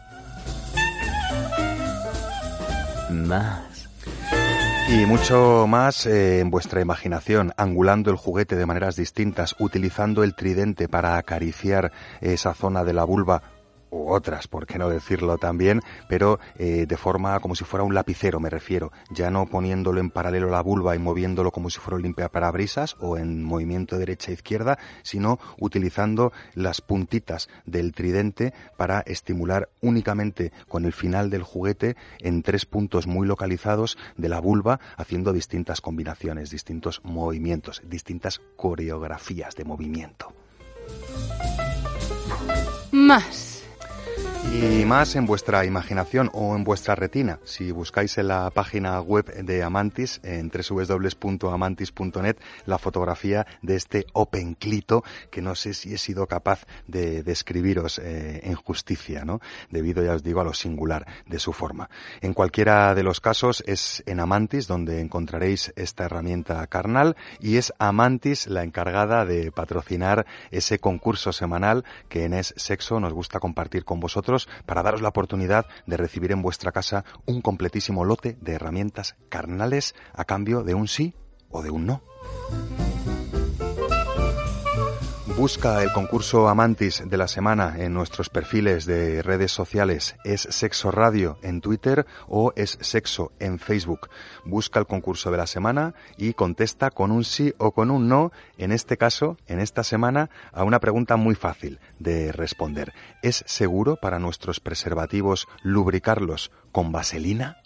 Más. Y mucho más eh, en vuestra imaginación, angulando el juguete de maneras distintas, utilizando el tridente para acariciar esa zona de la vulva u otras, por qué no decirlo también, pero eh, de forma como si fuera un lapicero, me refiero, ya no poniéndolo en paralelo a la vulva y moviéndolo como si fuera un limpiaparabrisas o en movimiento derecha-izquierda, sino utilizando las puntitas del tridente para estimular únicamente con el final del juguete en tres puntos muy localizados de la vulva, haciendo distintas combinaciones, distintos movimientos, distintas coreografías de movimiento. Más. Y más en vuestra imaginación o en vuestra retina. Si buscáis en la página web de Amantis, en www.amantis.net, la fotografía de este Open Clito, que no sé si he sido capaz de describiros eh, en justicia, ¿no? Debido, ya os digo, a lo singular de su forma. En cualquiera de los casos es en Amantis donde encontraréis esta herramienta carnal y es Amantis la encargada de patrocinar ese concurso semanal que en Es Sexo nos gusta compartir con vosotros para daros la oportunidad de recibir en vuestra casa un completísimo lote de herramientas carnales a cambio de un sí o de un no. Busca el concurso Amantis de la semana en nuestros perfiles de redes sociales. Es Sexo Radio en Twitter o es Sexo en Facebook. Busca el concurso de la semana y contesta con un sí o con un no, en este caso, en esta semana, a una pregunta muy fácil de responder. ¿Es seguro para nuestros preservativos lubricarlos con vaselina?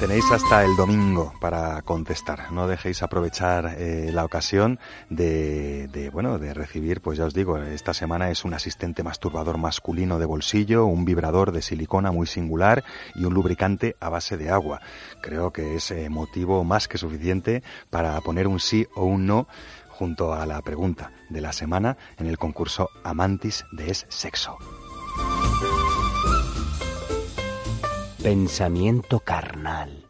Tenéis hasta el domingo para contestar. No dejéis aprovechar eh, la ocasión de, de, bueno, de recibir, pues ya os digo, esta semana es un asistente masturbador masculino de bolsillo, un vibrador de silicona muy singular y un lubricante a base de agua. Creo que es eh, motivo más que suficiente para poner un sí o un no junto a la pregunta de la semana en el concurso Amantis de Es Sexo. Pensamiento carnal.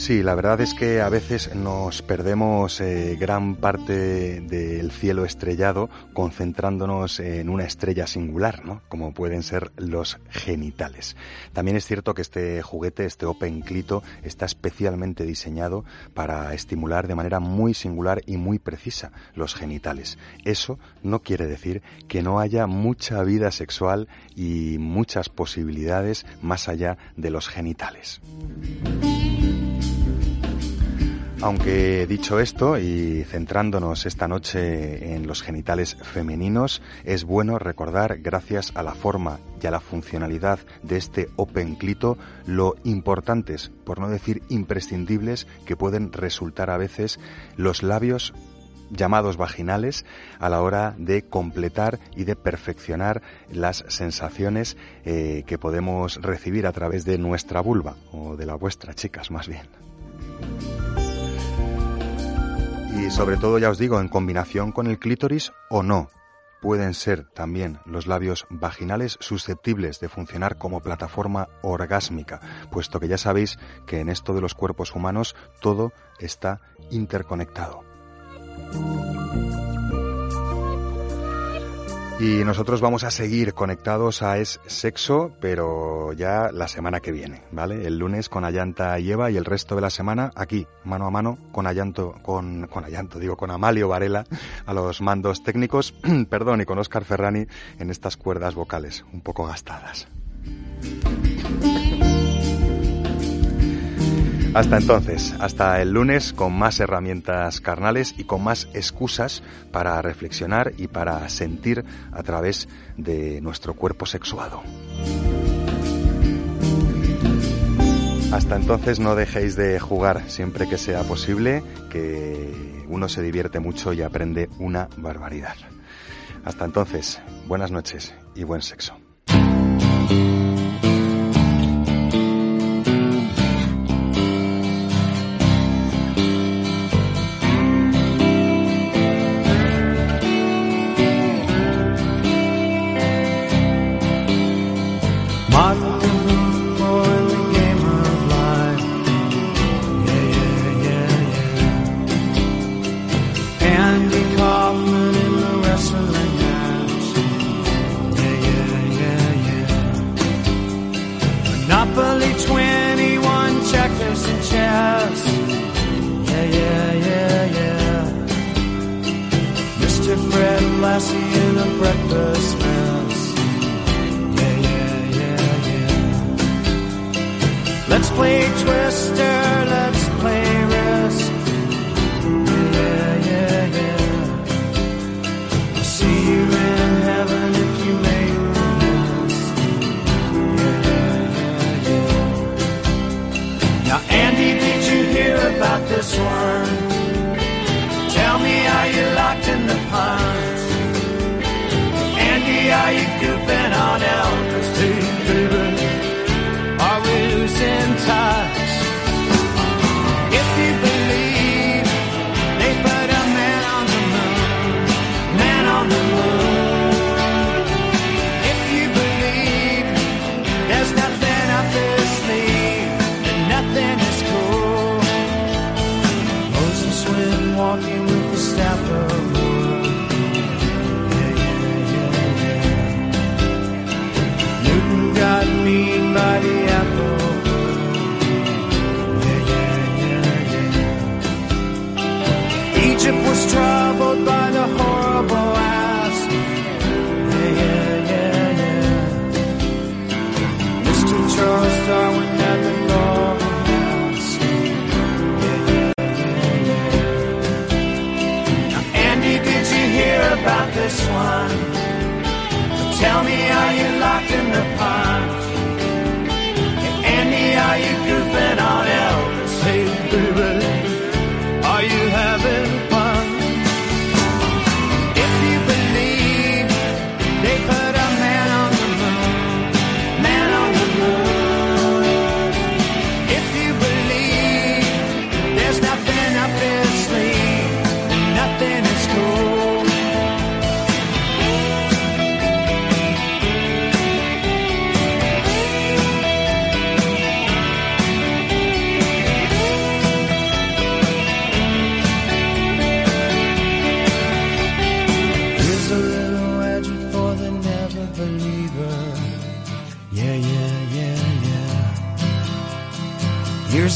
Sí, la verdad es que a veces nos perdemos eh, gran parte del cielo estrellado concentrándonos en una estrella singular, ¿no? Como pueden ser los genitales. También es cierto que este juguete, este Open Clito, está especialmente diseñado para estimular de manera muy singular y muy precisa los genitales. Eso no quiere decir que no haya mucha vida sexual y muchas posibilidades más allá de los genitales. Aunque dicho esto y centrándonos esta noche en los genitales femeninos, es bueno recordar, gracias a la forma y a la funcionalidad de este Open Clito, lo importantes, por no decir imprescindibles, que pueden resultar a veces los labios llamados vaginales a la hora de completar y de perfeccionar las sensaciones eh, que podemos recibir a través de nuestra vulva o de la vuestra, chicas, más bien. Y sobre todo, ya os digo, en combinación con el clítoris o no. Pueden ser también los labios vaginales susceptibles de funcionar como plataforma orgásmica, puesto que ya sabéis que en esto de los cuerpos humanos todo está interconectado. Y nosotros vamos a seguir conectados a Es Sexo, pero ya la semana que viene, ¿vale? El lunes con Ayanta y Eva y el resto de la semana aquí, mano a mano, con Ayanto, con, con Ayanto, digo, con Amalio Varela a los mandos técnicos, perdón, y con Oscar Ferrani en estas cuerdas vocales, un poco gastadas. Hasta entonces, hasta el lunes con más herramientas carnales y con más excusas para reflexionar y para sentir a través de nuestro cuerpo sexuado. Hasta entonces no dejéis de jugar siempre que sea posible, que uno se divierte mucho y aprende una barbaridad. Hasta entonces, buenas noches y buen sexo. classy in a breakfast mess. Yeah, yeah, yeah, yeah. Let's play Twister, let's play Risk. Yeah, yeah, yeah. I'll see you in heaven if you make the list. Yeah, yeah, yeah, yeah. Now, Andy, did you hear about this one? Tell me, are you locked in the pond? are you goofing on Elvis?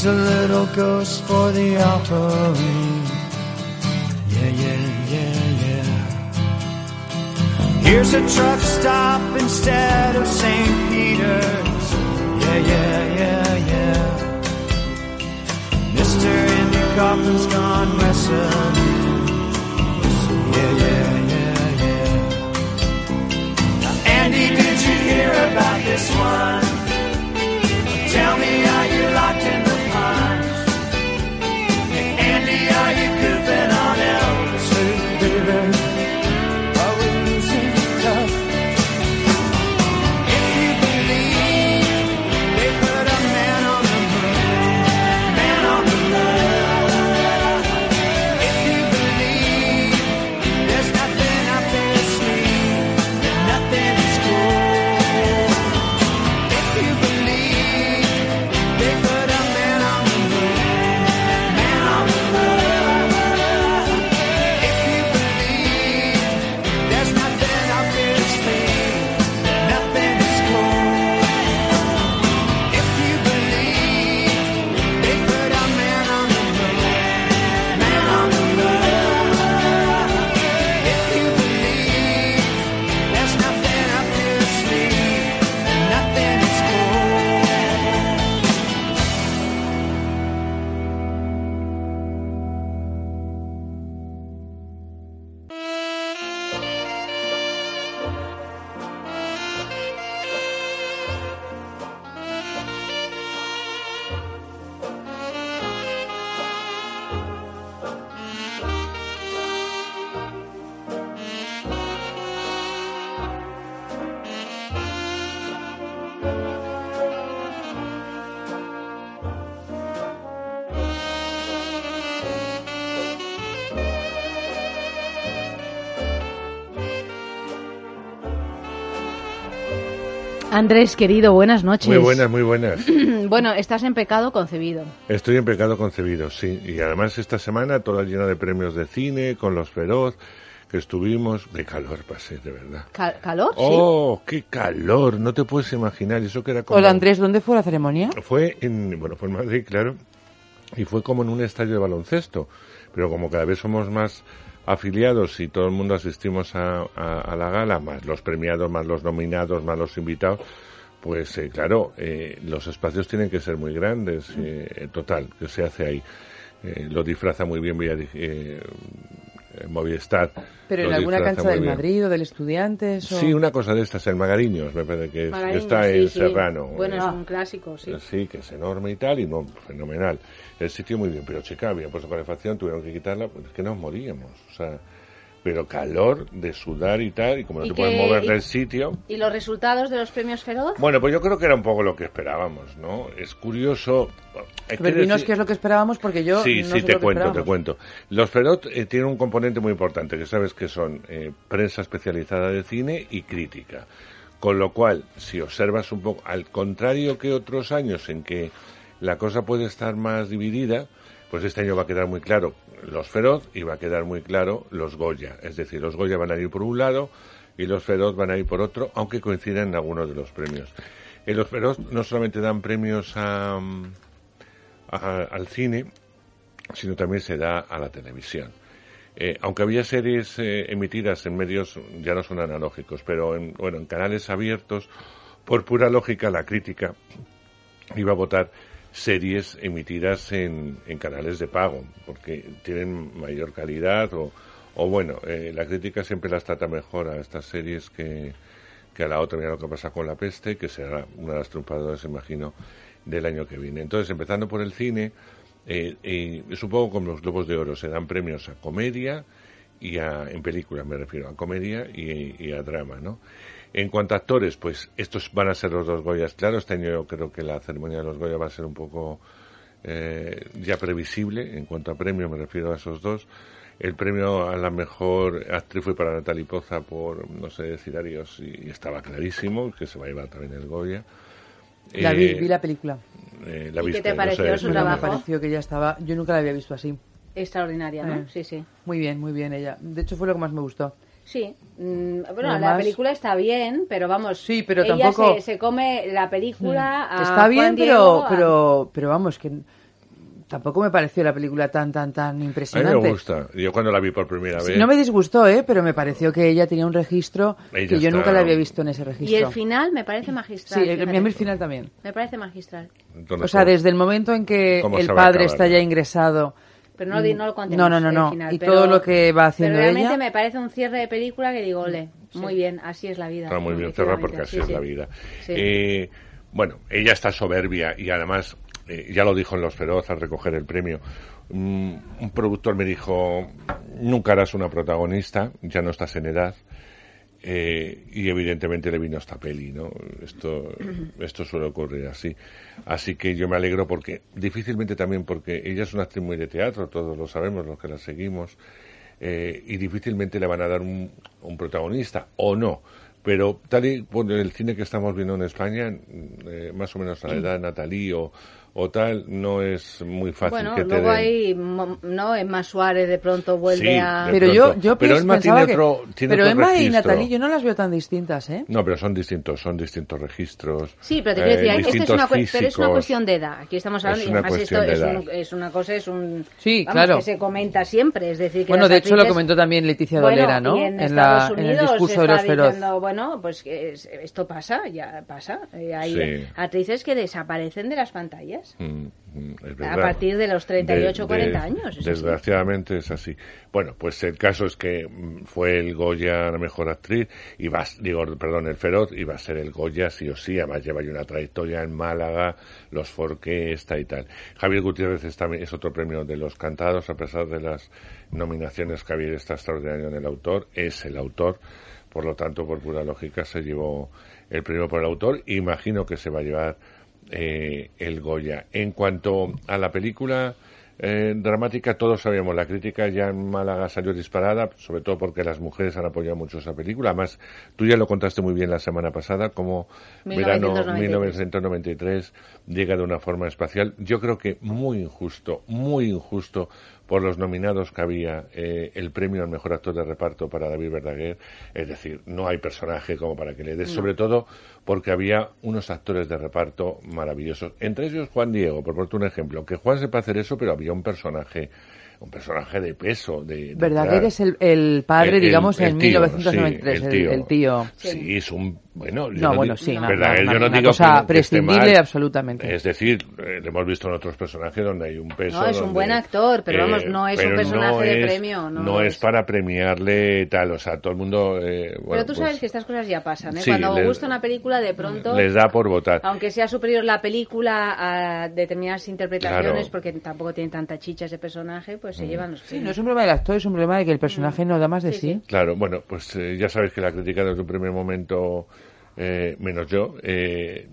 A little ghost for the offering. Yeah, yeah, yeah, yeah. Here's a truck stop instead of St. Peter's. Yeah, yeah, yeah, yeah. Mister Andy Kaufman's gone wrestling. Yeah, yeah, yeah, yeah. Now, Andy, did you hear about this one? Andrés, querido, buenas noches. Muy buenas, muy buenas. bueno, estás en pecado concebido. Estoy en pecado concebido, sí. Y además esta semana toda llena de premios de cine, con los feroz, que estuvimos. De calor pasé, de verdad. Ca- ¿Calor? ¡Oh, qué calor! No te puedes imaginar. Eso que era como... Hola Andrés, ¿dónde fue la ceremonia? Fue en, bueno, fue en Madrid, claro, y fue como en un estadio de baloncesto, pero como cada vez somos más afiliados y todo el mundo asistimos a, a- a la gala, más los premiados, más los nominados, más los invitados, pues eh, claro, eh, los espacios tienen que ser muy grandes, eh, total, que se hace ahí. Eh, lo disfraza muy bien Villa- eh, eh, Movistar. ¿Pero en alguna cancha del bien. Madrid o del Estudiantes? O... Sí, una cosa de estas, el Magariños, me parece que, es, Magariños, está sí, en sí. Serrano. Bueno, Eh, es un clásico, sí. Sí, que es enorme y tal, y no, fenomenal. El sitio muy bien, pero chica, había puesto calefacción, tuvieron que quitarla, pues es que nos moríamos, o sea, pero calor de sudar y tal, y como no ¿Y te qué- puedes mover y- del sitio. ¿Y los resultados de los premios Feroz? Bueno, pues yo creo que era un poco lo que esperábamos, ¿no? Es curioso. hay que Pero dinos decir- qué es lo que esperábamos porque yo Sí, no sí, sé te lo que cuento, te cuento. Los Perot eh, tienen un componente muy importante, que sabes que son eh, prensa especializada de cine y crítica. Con lo cual, si observas un poco, al contrario que otros años en que la cosa puede estar más dividida, pues este año va a quedar muy claro los Feroz y va a quedar muy claro los Goya. Es decir, los Goya van a ir por un lado y los Feroz van a ir por otro, aunque coincidan en algunos de los premios. Eh, los Feroz no solamente dan premios a, al cine, sino también se da a la televisión. Eh, aunque había series eh, emitidas en medios ya no son analógicos, pero en, bueno, en canales abiertos, por pura lógica la crítica iba a votar series emitidas en, en canales de pago, porque tienen mayor calidad o, o bueno, eh, la crítica siempre las trata mejor a estas series que, que a la otra. Mira lo que pasa con La Peste, que será una de las triunfadoras, imagino, del año que viene. Entonces, empezando por el cine, eh, eh, supongo con los Globos de Oro se dan premios a comedia y a, en películas me refiero, a comedia y, y a drama, ¿no? En cuanto a actores, pues estos van a ser los dos Goyas. Claro, este año yo creo que la ceremonia de los Goya va a ser un poco eh, ya previsible. En cuanto a premio, me refiero a esos dos. El premio a la mejor actriz fue para Natalie Poza por, no sé decir Arios, y estaba clarísimo que se va a llevar también el Goya. La vi, Eh, vi la película. eh, la ¿Y qué te no pareció sé, su no sé. trabajo? Me pareció que ella estaba... Yo nunca la había visto así. Extraordinaria, ¿no? Eh. Sí, sí. Muy bien, muy bien ella. De hecho fue lo que más me gustó. Sí, mm, bueno, la más- película está bien, pero vamos, Sí, pero ella tampoco- se, se come la película a Está bien, Juan pero, a- pero, pero vamos, que tampoco me pareció la película tan, tan, tan A mí impresionante. me gusta. Yo cuando la vi por primera Sí, vez. no me disgustó, ¿eh? pero me pareció que ella tenía un registro Ella que yo está- nunca la había visto en ese registro. Y el final me parece magistral. Sí, el, fíjate. a mí el final también. Me parece magistral. Entonces, O sea, desde el momento en que ¿Cómo el padre acabar? está ya ingresado. Pero no, no lo contemos. No, no, no, no. final, y pero- todo lo que va haciendo Pero realmente ella. me parece un cierre de película que digo, ole, muy bien, así es la vida. Está muy bien cerrado porque así Sí, es sí. la vida. Sí. Eh, bueno, ella está soberbia y además, eh, ya lo dijo en Los Feroz al recoger el premio, mm, un productor me dijo, nunca harás una protagonista, ya no estás en edad. Eh, y evidentemente le vino esta peli, ¿no? Esto, esto suele ocurrir así. Así que yo me alegro porque, difícilmente también porque ella es una actriz muy de teatro, todos lo sabemos, los que la seguimos, eh, y difícilmente le van a dar un, un protagonista, o no. Pero tal y por el cine que estamos viendo en España, eh, más o menos a la edad de Natalie o, o tal, no es muy fácil Bueno, que te luego den. hay, mo- ¿no? Emma Suárez de pronto vuelve Sí, a... Pero yo, pronto. yo Pero Emma pensaba tiene que- otro- tiene pero otro Emma y. Natalie yo no las veo tan distintas, ¿eh? No, pero son distintos, son distintos registros. Sí, pero te quiero eh, decir, esta es una, cue- pero es una físicos. cuestión de edad. Aquí estamos hablando Es y una además esto cuestión de es, edad. un- es una cosa, es un... Sí, vamos, claro. que se comenta siempre, es decir, que Bueno, de hecho lo comentó también Leticia Bueno, Dolera, ¿no? y en, En la- Estados en el discurso de los feroz. bueno, pues esto pasa, ya pasa. Eh, hay Sí. actrices que desaparecen de las pantallas. Mm, mm, A partir de los 38 De- 40 de- años, así. Desgraciadamente es así. Bueno, pues el caso es que mm, fue el Goya la mejor actriz y va, digo, perdón, el Feroz y va a ser el Goya sí o sí. Además lleva ya una trayectoria en Málaga, los Forqué, esta y tal. Javier Gutiérrez es, también, es otro premio de los cantados, a pesar de las nominaciones Javier está extraordinario en el autor, es el autor. Por lo tanto, por pura lógica, se llevó el premio por el autor. Imagino que se va a llevar eh, el Goya. En cuanto a la película eh, dramática, todos sabíamos, la crítica ya en Málaga salió disparada, sobre todo porque las mujeres han apoyado mucho esa película. Además, tú ya lo contaste muy bien la semana pasada, como verano 1993. 1993 llega de una forma espacial. Yo creo que muy injusto, muy injusto por los nominados que había eh, el premio al mejor actor de reparto para David Verdaguer. Es decir, no hay personaje como para que le des, No. sobre todo porque había unos actores de reparto maravillosos. Entre ellos Juan Diego, por ponerte un ejemplo, que Juan sepa hacer eso, pero había un personaje un personaje de peso. De, de es el, el padre, El- digamos, el en tío, 1993, sí, el tío. el tío. Sí, es un. Bueno, yo No, no bueno, sí, no, Verdaguer, una- yo no una digo cosa que- prescindible mal. absolutamente. Es decir, eh, lo hemos visto en otros personajes donde hay un peso. No, es un buen actor, pero eh, vamos, no es un personaje no de es- premio, no No, es es. para premiarle tal, o sea, todo el mundo. eh, bueno, Pero tú pues, sabes que estas cosas ya pasan, ¿eh? sí, Cuando les- gusta una película, de pronto, les da por votar. aunque sea superior la película a determinadas interpretaciones, Claro. porque tampoco tiene tanta chicha ese personaje, pues Mm. se llevan los Sí, premios. no es un problema del actor, es un problema de que el personaje no da más de sí. Claro, bueno, pues eh, ya sabéis que la crítica desde un primer momento, eh, menos yo, eh,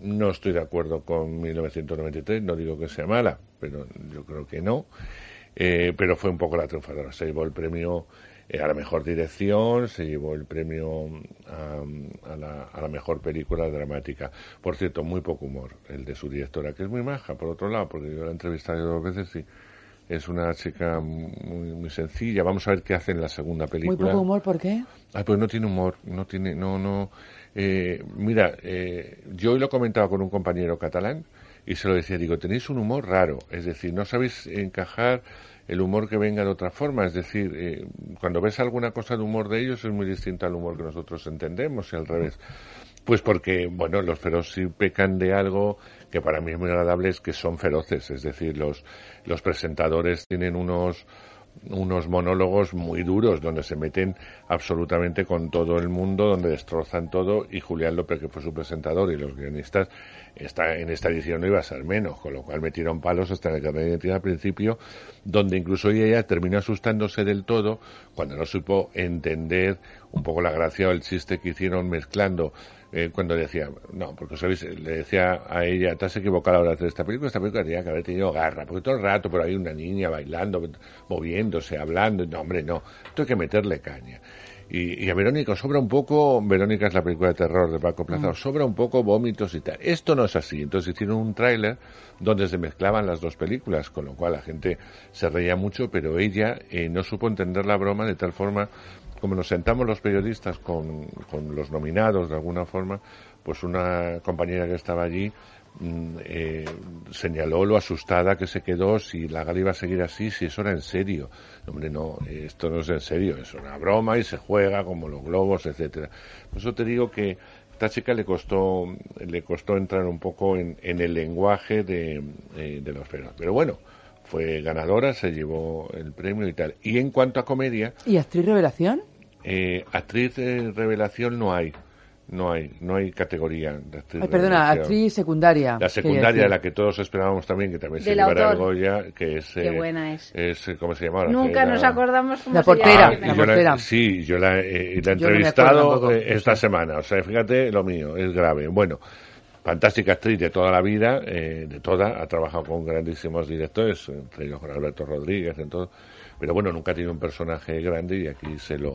no estoy de acuerdo con 1993, no digo que sea mala, pero yo creo que no. Eh, pero fue un poco la triunfadora. Se llevó el premio eh, a la mejor dirección, se llevó el premio a, a la, a la mejor película dramática. Por cierto, muy poco humor el de su directora, que es muy maja, por otro lado, porque yo la he entrevistado dos veces y es una chica muy, muy sencilla. Vamos a ver qué hace en la segunda Muy película. poco humor, ¿por qué? Ah, pues no tiene humor, no tiene, no, no. eh, mira, eh, yo hoy lo comentaba con un compañero catalán y se lo decía, digo, tenéis un humor raro, es decir, no sabéis encajar el humor que venga de otra forma, es decir, eh, cuando ves alguna cosa de humor de ellos es muy distinta al humor que nosotros entendemos y al revés. Pues porque, bueno, los feroz sí pecan de algo que para mí es muy agradable, es que son feroces, es decir, los, los presentadores tienen unos, unos monólogos muy duros donde se meten absolutamente con todo el mundo, donde destrozan todo y Julián López, que fue su presentador y los guionistas, está, en esta edición no iba a ser menos, con lo cual metieron palos hasta el carnet de al principio, donde incluso ella terminó asustándose del todo cuando no supo entender un poco la gracia o el chiste que hicieron mezclando eh, cuando decía, no, porque sabéis, le decía a ella, te has equivocado a la hora de hacer esta película, esta película tenía que haber tenido garra, porque todo el rato por ahí una niña bailando, moviéndose, hablando, no, hombre, no, esto hay que meterle caña. Y, y a Verónica sobra un poco, Verónica es la película de terror de Paco Plaza, Mm. sobra un poco vómitos y tal. Esto no es así, entonces hicieron un tráiler donde se mezclaban las dos películas, con lo cual la gente se reía mucho, pero ella eh, no supo entender la broma de tal forma como nos sentamos los periodistas con, con los nominados de alguna forma, pues una compañera que estaba allí mm, eh, señaló lo asustada que se quedó si la gala iba a seguir así, si eso era en serio. Hombre, no, esto no es en serio, es una broma y se juega como los globos, etcétera. Por eso te digo que esta chica le costó, le costó entrar un poco en, en el lenguaje de, eh, de los feroz. Pero bueno, fue ganadora, se llevó el premio y tal. Y en cuanto a comedia, ¿Y actriz revelación? Eh, actriz de revelación no hay. No hay, no hay categoría de actriz Ay, perdona, revelación. actriz secundaria. La secundaria, decir. la que todos esperábamos también, que también se Del llevará el. Goya, que es... Qué eh, buena es. eh, ¿Cómo se llama? ahora? Nunca nos la- acordamos cómo La se portera. Ah, la portera. sí, yo la, eh, la he entrevistado eh, esta sí. semana. O sea, fíjate lo mío, es grave. Bueno, fantástica actriz de toda la vida, eh, de toda. Ha trabajado con grandísimos directores, entre ellos con Alberto Rodríguez, en todo. Pero bueno, nunca ha tenido un personaje grande y aquí se lo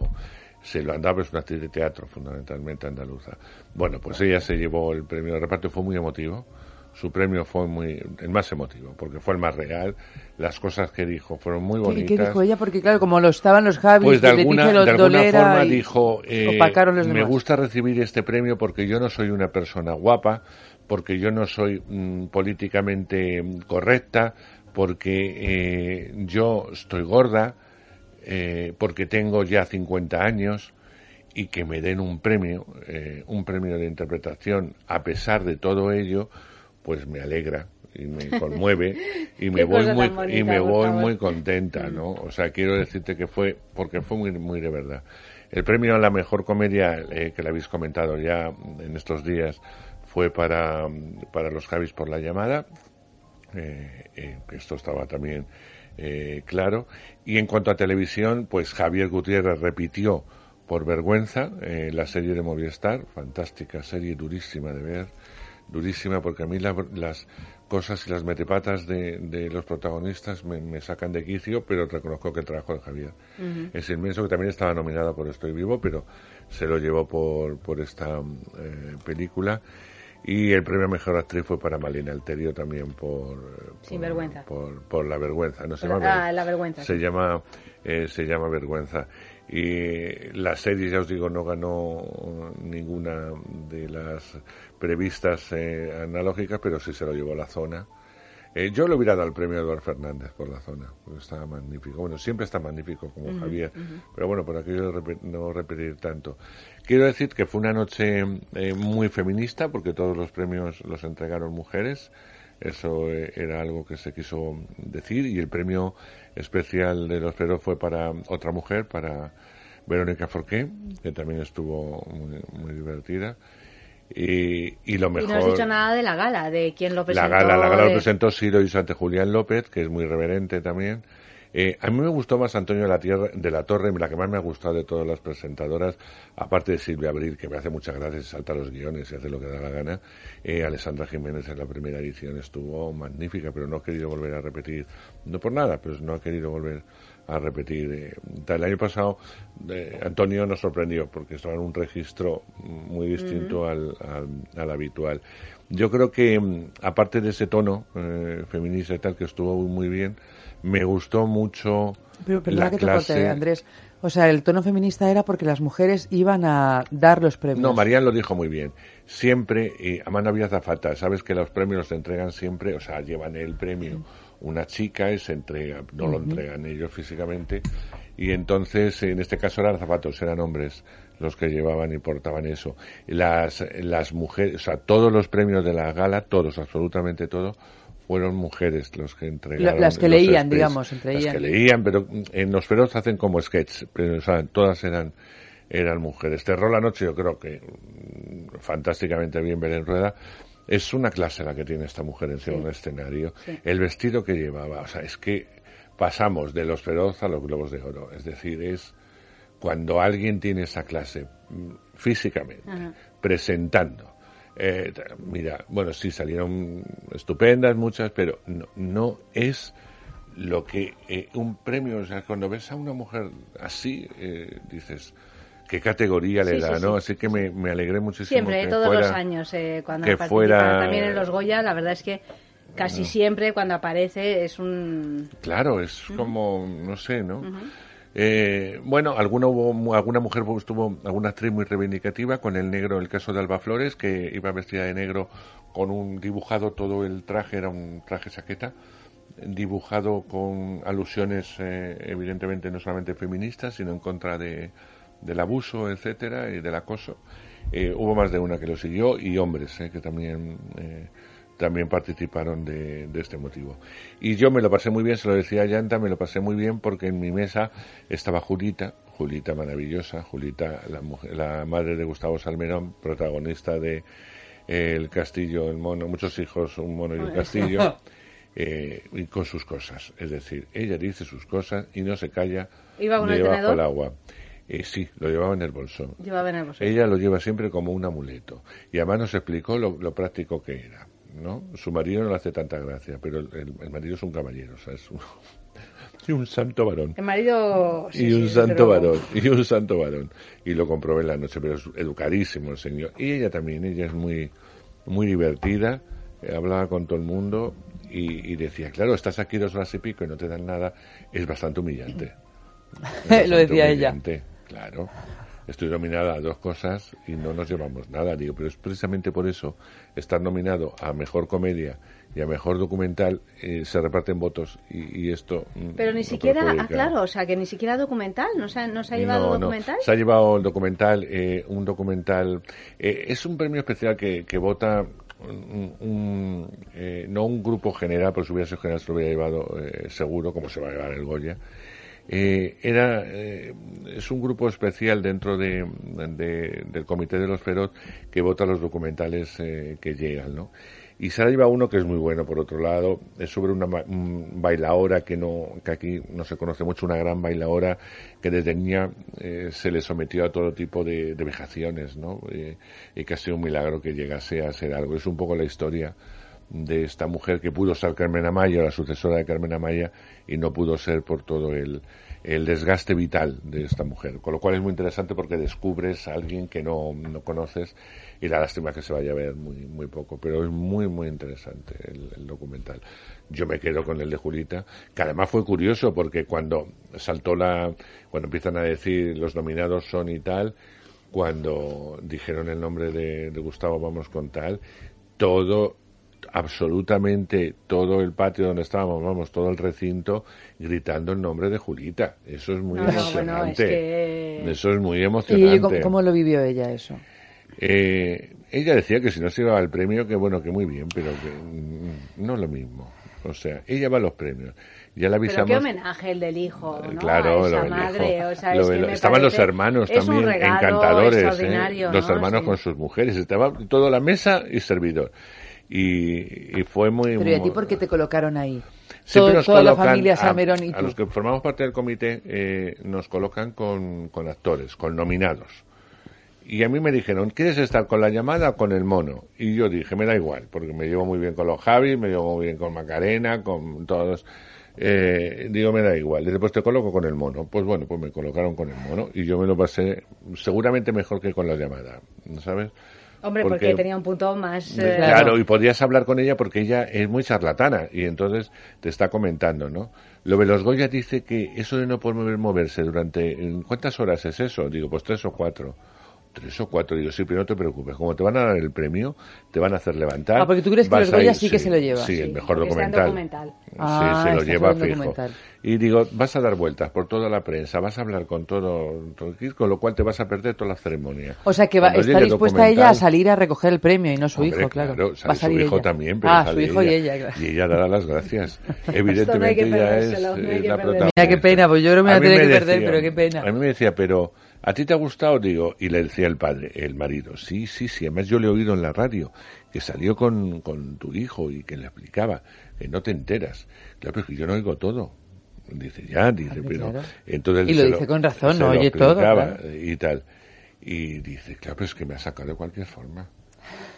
se lo han dado, es una actriz de teatro, fundamentalmente andaluza. Bueno, pues ella se llevó el premio de reparto, fue muy emotivo. Su premio fue muy el más emotivo, porque fue el más real. Las cosas que dijo fueron muy ¿Qué, bonitas. qué dijo ella? Porque claro, como lo estaban los Javis, Pues de alguna, de alguna forma dijo, eh, los me gusta recibir este premio porque yo no soy una persona guapa, porque yo no soy mm, políticamente correcta, porque eh, yo estoy gorda, eh, porque tengo ya 50 años y que me den un premio, eh, un premio de interpretación a pesar de todo ello, pues me alegra y me conmueve y me voy muy bonita, y me voy favor. muy contenta, ¿no? O sea, quiero decirte que fue porque fue muy muy de verdad. El premio a la mejor comedia eh, que le habéis comentado ya en estos días fue para para los Javis por la llamada. Eh, eh, esto estaba también eh, claro. Y en cuanto a televisión, pues Javier Gutiérrez repitió por vergüenza eh, la serie de Movistar, fantástica serie, durísima de ver, durísima porque a mí la- las cosas y las metepatas de, de los protagonistas me, me sacan de quicio, pero reconozco que el trabajo de Javier es inmenso, que también estaba nominada por Estoy Vivo, pero se lo llevó por, por esta eh, película. Y el premio a Mejor Actriz fue para Malena Alterio también por, Sin vergüenza. por, por La Vergüenza. No se Por- llama ah, La Vergüenza, Se sí. llama, eh, se llama Vergüenza. Y la serie, ya os digo, no ganó ninguna de las previstas eh, analógicas, pero sí se lo llevó la zona. Eh, yo le hubiera dado el premio a Eduardo Fernández por la zona, porque estaba magnífico. Bueno, siempre está magnífico como Javier, pero bueno, por aquello de no repetir tanto. Quiero decir que fue una noche eh, muy feminista, porque todos los premios los entregaron mujeres. Eso eh, era algo que se quiso decir y el premio especial de los Feroz fue para otra mujer, para Verónica Forqué, que también estuvo muy, muy divertida. Y, y lo Y mejor... no has dicho nada de la gala, de quién lo presentó. La gala, la gala lo de- presentó Ciro y ante Julián López, que es muy reverente también. Eh, a mí me gustó más Antonio de la, Tierra, de la Torre, la que más me ha gustado de todas las presentadoras, aparte de Silvia Abril, que me hace muchas gracias, salta los guiones y hace lo que da la gana. Eh, Alessandra Jiménez en la primera edición estuvo magnífica, pero no ha querido volver a repetir, no por nada, pero no ha querido volver a repetir. eh, el año pasado eh, Antonio nos sorprendió porque estaba en un registro muy distinto al, al- al habitual. Yo creo que, mm, aparte de ese tono eh, feminista y tal, que estuvo muy bien, me gustó mucho Pero la que te clase... corte, Andrés. O sea, el tono feminista era porque las mujeres iban a dar los premios. No, Marian lo dijo muy bien. Siempre, y además no había azafata, sabes que los premios los entregan siempre, o sea, llevan el premio una chica y se entrega, no lo entregan ellos físicamente. Y entonces, en este caso eran zapatos, eran hombres los que llevaban y portaban eso. Las, las mujeres, o sea, todos los premios de la gala, todos, absolutamente todo, fueron mujeres los que entregaron. las que leían, digamos, entre Las que leían, pero en los feroz hacen como sketch, pero o sea, todas eran eran mujeres. Terror la noche, yo creo que mm, fantásticamente bien Belén Rueda. Es una clase la que tiene esta mujer encima Sí. de un escenario. Sí. El vestido que llevaba, o sea, es que pasamos de los feroz a los globos de oro. Es decir, es cuando alguien tiene esa clase mm, físicamente, Ajá. presentando. Eh, mira, bueno, sí salieron estupendas muchas, pero no, no es lo que eh, un premio, o sea, cuando ves a una mujer así, eh, dices, qué categoría le Sí, da, sí, ¿no? sí. Así que me, me alegré muchísimo. Siempre, que todos fuera- los años, eh, cuando que fuera- también en los Goya, la verdad es que casi No. siempre cuando aparece es un... Claro, es como, no sé, ¿no? Eh, bueno, alguna hubo, alguna mujer pues, tuvo alguna actriz muy reivindicativa con el negro, el caso de Alba Flores, que iba vestida de negro con un dibujado todo el traje, era un traje chaqueta, dibujado con alusiones eh, evidentemente no solamente feministas, sino en contra de, del abuso, etcétera, y del acoso. Eh, hubo más de una que lo siguió y hombres eh, que también eh, también participaron de, de este motivo. Y yo me lo pasé muy bien, se lo decía a Yanta, me lo pasé muy bien porque en mi mesa estaba Julita, Julita maravillosa, Julita, la, mujer- la madre de Gustavo Salmerón, protagonista de eh, El Castillo, el mono, muchos hijos, un mono y un castillo, eh, y con sus cosas. Es decir, ella dice sus cosas y no se calla ¿Iba con debajo del agua. Eh, sí, lo llevaba en el bolso. Llevaba en el bolsillo. Ella lo lleva siempre como un amuleto. Y además nos explicó lo, lo práctico que era. ¿No? Su marido no le hace tanta gracia, pero el, el- el marido es un caballero, o sea, es un, y un santo varón. El marido... sí, y un santo varón, y un santo varón. Y lo comprobé en la noche, pero es educadísimo el señor. Y ella también, ella es muy, muy divertida, eh, hablaba con todo el mundo y, y decía, claro, estás aquí dos horas y pico y no te dan nada, es bastante humillante. Es bastante Lo decía ella. humillante, Claro. Estoy nominada a dos cosas y no nos llevamos nada, digo, pero es precisamente por eso estar nominado a mejor comedia y a mejor documental eh, se reparten votos y, y esto. mm, Pero ni no siquiera, ah, claro, o sea, que ni siquiera documental, ¿no se ha, no se ha llevado No, no. documental? Se ha llevado el documental, eh, un documental. eh, es un premio especial que, que vota un, un, eh, no un grupo general, porque si hubiera sido general se lo hubiera llevado eh, seguro, como se va a llevar el Goya. Eh, era eh, es un grupo especial dentro de, de- del comité de los Feroz que vota los documentales eh, que llegan, ¿no? Y se lleva uno que es muy bueno, por otro lado. Es sobre una un bailaora que no que aquí no se conoce mucho, una gran bailaora que desde niña eh, se le sometió a todo tipo de, de vejaciones, ¿no? Eh, y que ha sido un milagro que llegase a ser algo. Es un poco la historia de esta mujer que pudo ser Carmen Amaya, la sucesora de Carmen Amaya, y no pudo ser por todo el, el desgaste vital de esta mujer. Con lo cual es muy interesante porque descubres a alguien que no, no conoces y la lástima que se vaya a ver muy, muy poco. Pero es muy, muy interesante el, documental. Yo me quedo con el de Julita, que además fue curioso porque cuando saltó la, cuando empiezan a decir los nominados son y tal, cuando dijeron el nombre de, de Gustavo Vamos con tal, todo absolutamente todo el patio donde estábamos, vamos, todo el recinto gritando el nombre de Julita. Eso es muy No, emocionante. bueno, es que- Eso es muy ¿Y emocionante. ella, ¿cómo, cómo lo vivió ella eso? Eh, ella decía que si no se iba al premio, que bueno, que muy bien, pero que mm, no es lo mismo. O sea, ella va a los premios. Ya la Pero avisamos. qué homenaje el del hijo, ¿no? Claro, a esa lo del madre, hijo. o sea, Lo es de que lo- me estaban los hermanos es un también regalo encantadores, ¿eh? los ¿no? hermanos Sí. con sus mujeres, estaba toda la mesa y servidor. Y, y fue muy... Pero ¿y a ti por qué te colocaron ahí? Siempre nos toda la colocan familia a- Salmerón y a, tú. los que formamos parte del comité eh, nos colocan con, con actores, con nominados. Y a mí me dijeron, ¿quieres estar con la llamada o con el mono? Y yo dije, me da igual, porque me llevo muy bien con los Javi, me llevo muy bien con Macarena, con todos. Eh, digo, me da igual. Dice, pues te coloco con el mono. Pues bueno, pues me colocaron con el mono y yo me lo pasé seguramente mejor que con la llamada, ¿sabes? Hombre, porque, tenía un punto más... eh, Claro, y podías hablar con ella porque ella es muy charlatana y entonces te está comentando, ¿no? Lo de los Goya dice que eso de no poder moverse durante... ¿Cuántas horas es eso? Digo, pues tres o cuatro. Tres o cuatro. Digo, sí, pero no te preocupes. Como te van a dar el premio, te van a hacer levantar. Ah, porque tú crees que vas los a Goya ir- sí que se lo lleva. Sí, Sí, el mejor documental. documental. Ah, sí, se lo está lleva fijo. documental. Y digo, vas a dar vueltas por toda la prensa, vas a hablar con todo, con lo cual te vas a perder toda la ceremonia. O sea que va, está dispuesta ella a salir a recoger el premio y no su Hombre, hijo, claro. sale Va a salir su hijo ella. también, pero Ah, sale su hijo y ella, claro. Y ella dará las gracias. No Evidentemente que ella es, no la protagonista. Mira qué pena, pues yo que me A la tendré que perder, decía- pero qué pena. A mí me decía, pero ¿a ti te ha gustado? Digo, y le decía el padre, el marido, sí, sí, sí. Además yo le he oído en la radio que salió con, con tu hijo y que le explicaba que no te enteras. Claro, pero es que yo no oigo todo. Dice, ya, dice, pero... claro. Entonces Y lo dice con razón, no oye todo, claro. Y tal. Y dice, claro, pero es que me ha sacado de cualquier forma.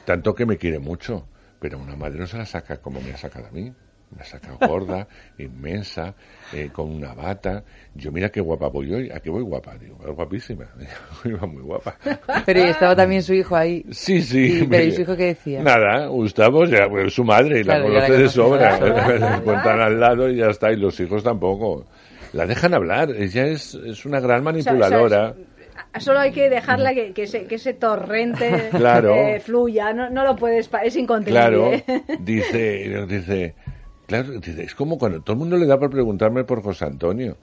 Tanto que me quiere mucho, pero una madre no se la saca como me ha sacado a mí. Me ha sacado gorda, inmensa, eh, con una bata. Yo mira qué guapa voy hoy. ¿A qué voy guapa? Digo, "Voy guapísima. Iba muy guapa. Pero y estaba también su hijo ahí. Sí, sí. Y- pero ¿y su hijo qué decía? Nada, Gustavo, ya, pues, es su madre y Claro, la conoce de sobra. cuentan al lado y ya está. Y los hijos tampoco. La dejan hablar. Ella es, es una gran manipuladora. Solo hay que dejarla que, que, ese, que ese torrente Claro. eh, fluya, no, no lo puedes, es incontenible. Claro, dice, dice, claro, es como cuando todo el mundo le da por preguntarme por José Antonio.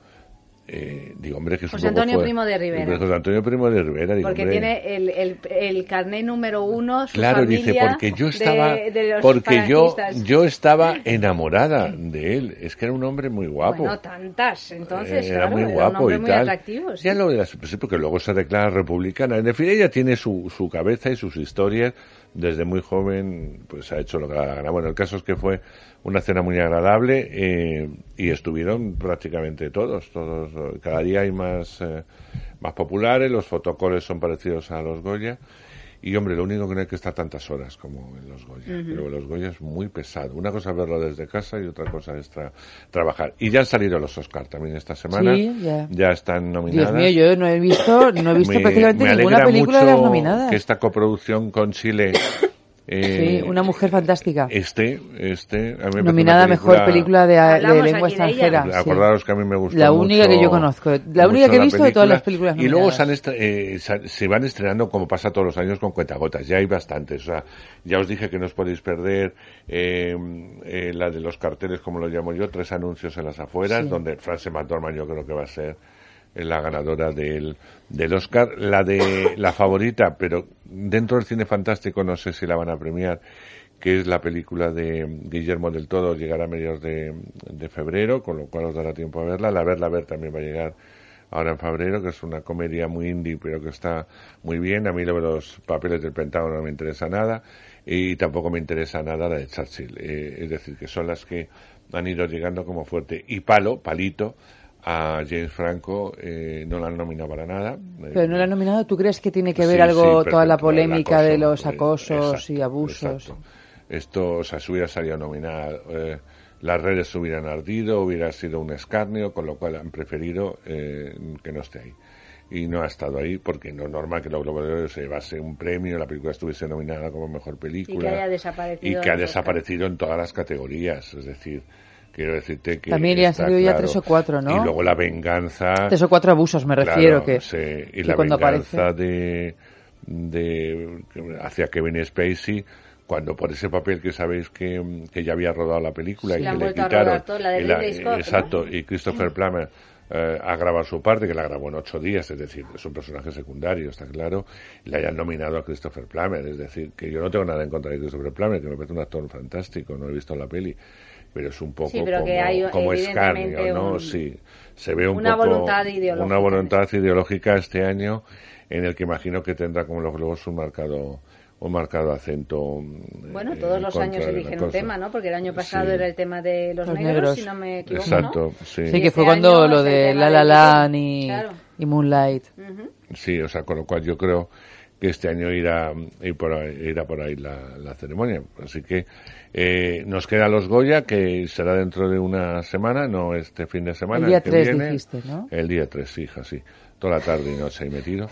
Eh, digo, hombre, que es un José poco Antonio Primo de Rivera. José Antonio Primo de Rivera, digo, Porque hombre. tiene el, el, el carnet número uno, su Claro, dice, porque yo estaba, de porque yo, yo estaba enamorada de él. Es que era un hombre muy guapo. Bueno, tantas, entonces, Eh, era muy era un guapo y muy tal. atractivo. sí. Ya lo de las- pues sí, porque luego se declara republicana. En fin, ella tiene su, su cabeza y sus historias. Desde muy joven, pues ha hecho lo que gana. Bueno, el caso es que fue una cena muy agradable eh, y estuvieron prácticamente todos, todos. Cada día hay más, eh, más populares, los fotocoles son parecidos a los Goya. Y hombre, lo único que no hay que estar tantas horas como en los Goya. Ujú. Pero los Goya es muy pesado. Una cosa es verlo desde casa y otra cosa es tra- trabajar. Y ya han salido los Oscar también esta semana. Sí, ya. están Dios nominadas. mío, yo no he visto, no he visto Me- prácticamente me ninguna película de las mucho nominadas. Que esta coproducción con Chile eh, Sí, una mujer fantástica. esté, esté, a mí me Nominada una mejor película de, de lengua de extranjera. sí. Acordaros que a mí me gustó La única mucho- que yo conozco. La única que he visto de todas las película. películas Y luego nominadas. se, han eh, se- van estrenando como pasa todos los años con cuentagotas. Ya hay bastantes. O sea, ya os dije que no os podéis perder eh, eh, la de los carteles, como lo llamo yo, tres anuncios en las afueras, Sí. donde Frances McDormand yo creo que va a ser la ganadora del, del Oscar. La de la favorita, pero dentro del cine fantástico no sé si la van a premiar, que es la película de Guillermo del Todo, llegará a mediados de, de febrero, con lo cual os dará tiempo a verla. La verla ver también va a llegar ahora en febrero, que es una comedia muy indie, pero que está muy bien. A mí lo de los papeles del Pentágono no me interesa nada y tampoco me interesa nada la de Churchill. Eh, es decir, que son las que han ido llegando como fuerte. Y palo, palito, a James Franco eh, no la han nominado para nada. Eh, Pero no la han nominado, ¿tú crees que tiene que ver Sí, algo sí, toda la polémica el de acoso, los eh, acosos exacto, y abusos? exacto. Esto, o sea, si hubiera salido nominada, eh, las redes hubieran ardido, hubiera sido un escarnio, con lo cual han preferido eh, que no esté ahí. Y no ha estado ahí porque no es normal que los Globos de Oro se llevase un premio, la película estuviese nominada como mejor película. Y que haya desaparecido y que ha desaparecido en todas las categorías. Es decir, quiero decirte que. También le han está salido ya tres o cuatro, ¿no? Y luego la venganza. Tres o cuatro abusos, me refiero, Claro, que, sí, y que la cuando venganza aparece... de, de hacia Kevin Spacey cuando por ese papel que sabéis que, que ya había rodado la película Sí, y la que le quitaron todo, la de y la- exacto y Christopher Plummer eh, ha grabado su parte que la grabó en ocho días es decir es un personaje secundario está claro y le hayan nominado a Christopher Plummer es decir que yo no tengo nada en contra de Christopher Plummer que me parece un actor fantástico no he visto la peli pero es un poco Sí, pero como, que hay como evidentemente escarnio, ¿no? un- Sí, se ve un una poco voluntad ideológica. una voluntad ideológica este año en el que imagino que tendrá como los globos un marcado un marcado acento mm, Bueno, eh, todos los años eligen un tema, ¿no? Porque el año pasado Sí. era el tema de los, Los negros, negros. si no me equivoco, Exacto, ¿no? sí. Sí, que fue este cuando año lo de La La. Land y, Claro. y Moonlight. Sí, o sea, con lo cual yo creo que este año irá, ir por ahí, irá por ahí la, la ceremonia. Así que eh, nos queda los Goya, que será dentro de una semana, no este fin de semana. El día que 3 viene. dijiste, ¿no? El día 3, hija, sí. Toda la tarde y noche ahí metido.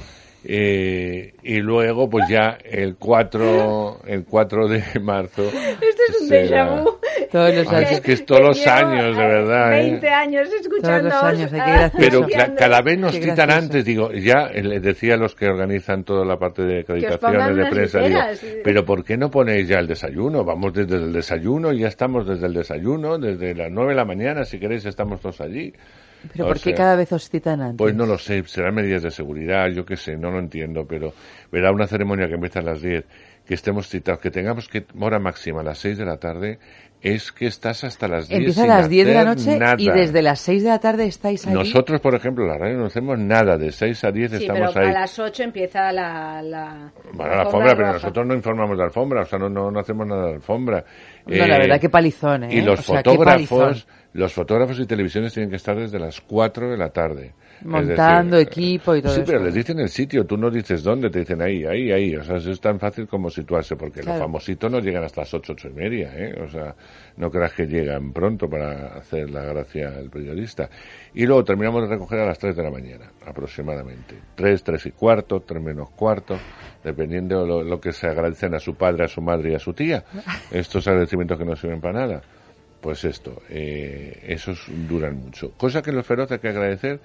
Eh, y luego, pues ya el 4, el 4 de marzo. Este es un será- déjà vu. Todos los Ay, años. es que es todos los años, de eh, verdad. ¿eh? 20 años escuchando. Todos los años. Pero cada vez nos citan antes, digo, ya eh, les decía a los que organizan toda la parte de acreditaciones de prensa, digo, pero ¿por qué no ponéis ya el desayuno? Vamos desde el desayuno y ya estamos desde el desayuno, desde las 9 de la mañana, si queréis estamos todos allí. Pero O ¿por qué sea, cada vez os citan antes? Pues no lo sé, serán medidas de seguridad, yo qué sé, no lo entiendo, pero verá una ceremonia que empieza a las 10, que estemos citados, que tengamos que hora máxima a las 6 de la tarde, es que estás hasta las 10 Empieza a las 10 de la noche y nada. desde las 6 de la tarde estáis allí. Nosotros, por ejemplo, la radio no hacemos nada, de 6 a 10 Sí, estamos pero ahí. a las 8 empieza la... la Bueno, la alfombra, pero nosotros no informamos de alfombra, o sea, no, no, no hacemos nada de alfombra. No, la verdad, qué palizón, ¿eh? Y los O sea, fotógrafos, los fotógrafos y televisiones tienen que estar desde las 4 de la tarde. Montando decir, equipo y todo Sí, pero les dicen el sitio, tú no dices dónde, te dicen ahí, ahí, ahí. O sea, eso es tan fácil como situarse, porque Claro. los famositos no llegan hasta las 8, 8 y media, ¿eh? O sea, no creas que llegan pronto para hacer la gracia al periodista. Y luego terminamos de recoger a las 3 de la mañana, aproximadamente. 3, 3 y cuarto, 3 menos cuarto, dependiendo de lo, lo que se agradecen a su padre, a su madre y a su tía. Estos agradecimientos que no sirven para nada. Pues esto, eh, esos duran mucho. Cosa que los feroces hay que agradecer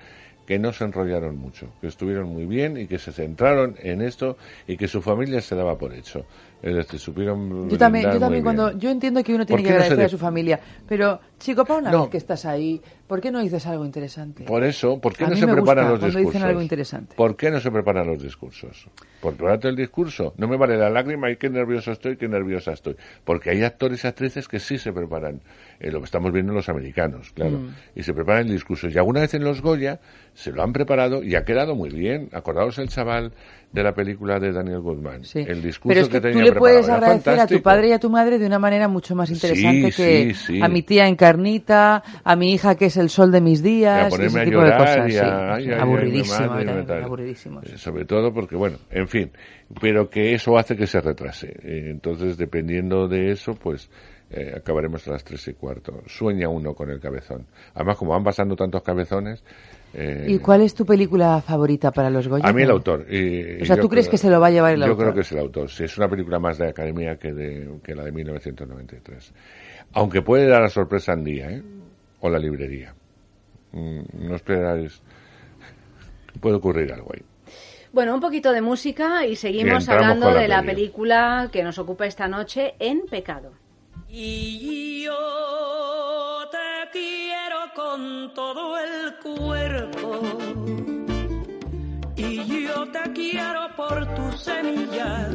que no se enrollaron mucho, que estuvieron muy bien y que se centraron en esto y que su familia se daba por hecho. Es decir, supieron. Yo también, yo también cuando bien. yo entiendo que uno ¿Por tiene que qué no agradecer de- a su familia, pero chico, para una No. vez que estás ahí, ¿por qué no dices algo interesante? Por eso, ¿por qué A no se preparan los discursos? dicen algo interesante. ¿Por qué no se preparan los discursos? Por prepararte el discurso. No me vale la lágrima y qué nervioso estoy, qué nerviosa estoy. Porque hay actores y actrices que sí se preparan. Eh, lo que estamos viendo en los americanos, claro. Mm. Y se preparan el discurso. Y alguna vez en los Goya se lo han preparado y ha quedado muy bien. Acordaos el chaval de la película de Daniel Goodman. Sí. El discurso Pero es que, tenía tú le puedes agradecer a tu padre y a tu madre de una manera mucho más interesante Sí, que sí, sí. a mi tía encarnita, a mi hija que es el sol de mis Y días, a ponerme ese a tipo llorar de cosas. y sí. a- aburridísimo, aburridísimo. Eh, Sobre todo porque, bueno, en fin, pero que eso hace que se retrase. Eh, entonces, dependiendo de eso, pues eh, acabaremos a las tres y cuarto. Sueña uno con el cabezón. Además, como van pasando tantos cabezones... eh, ¿Y cuál es tu película favorita para los Goya? a mí el autor. y- O sea, yo ¿tú crees creo- que se lo va a llevar el yo autor? creo que es el autor. Sí, es una película más de academia que, de, que la de 1993. Aunque puede dar la sorpresa en día, ¿eh? O la librería. Mm, no esperáis. Puede ocurrir algo ahí. Bueno, un poquito de música y seguimos hablando la de la película que nos ocupa esta noche, En Pecado. Y yo te quiero con todo el cuerpo. Y yo te quiero por tu semilla.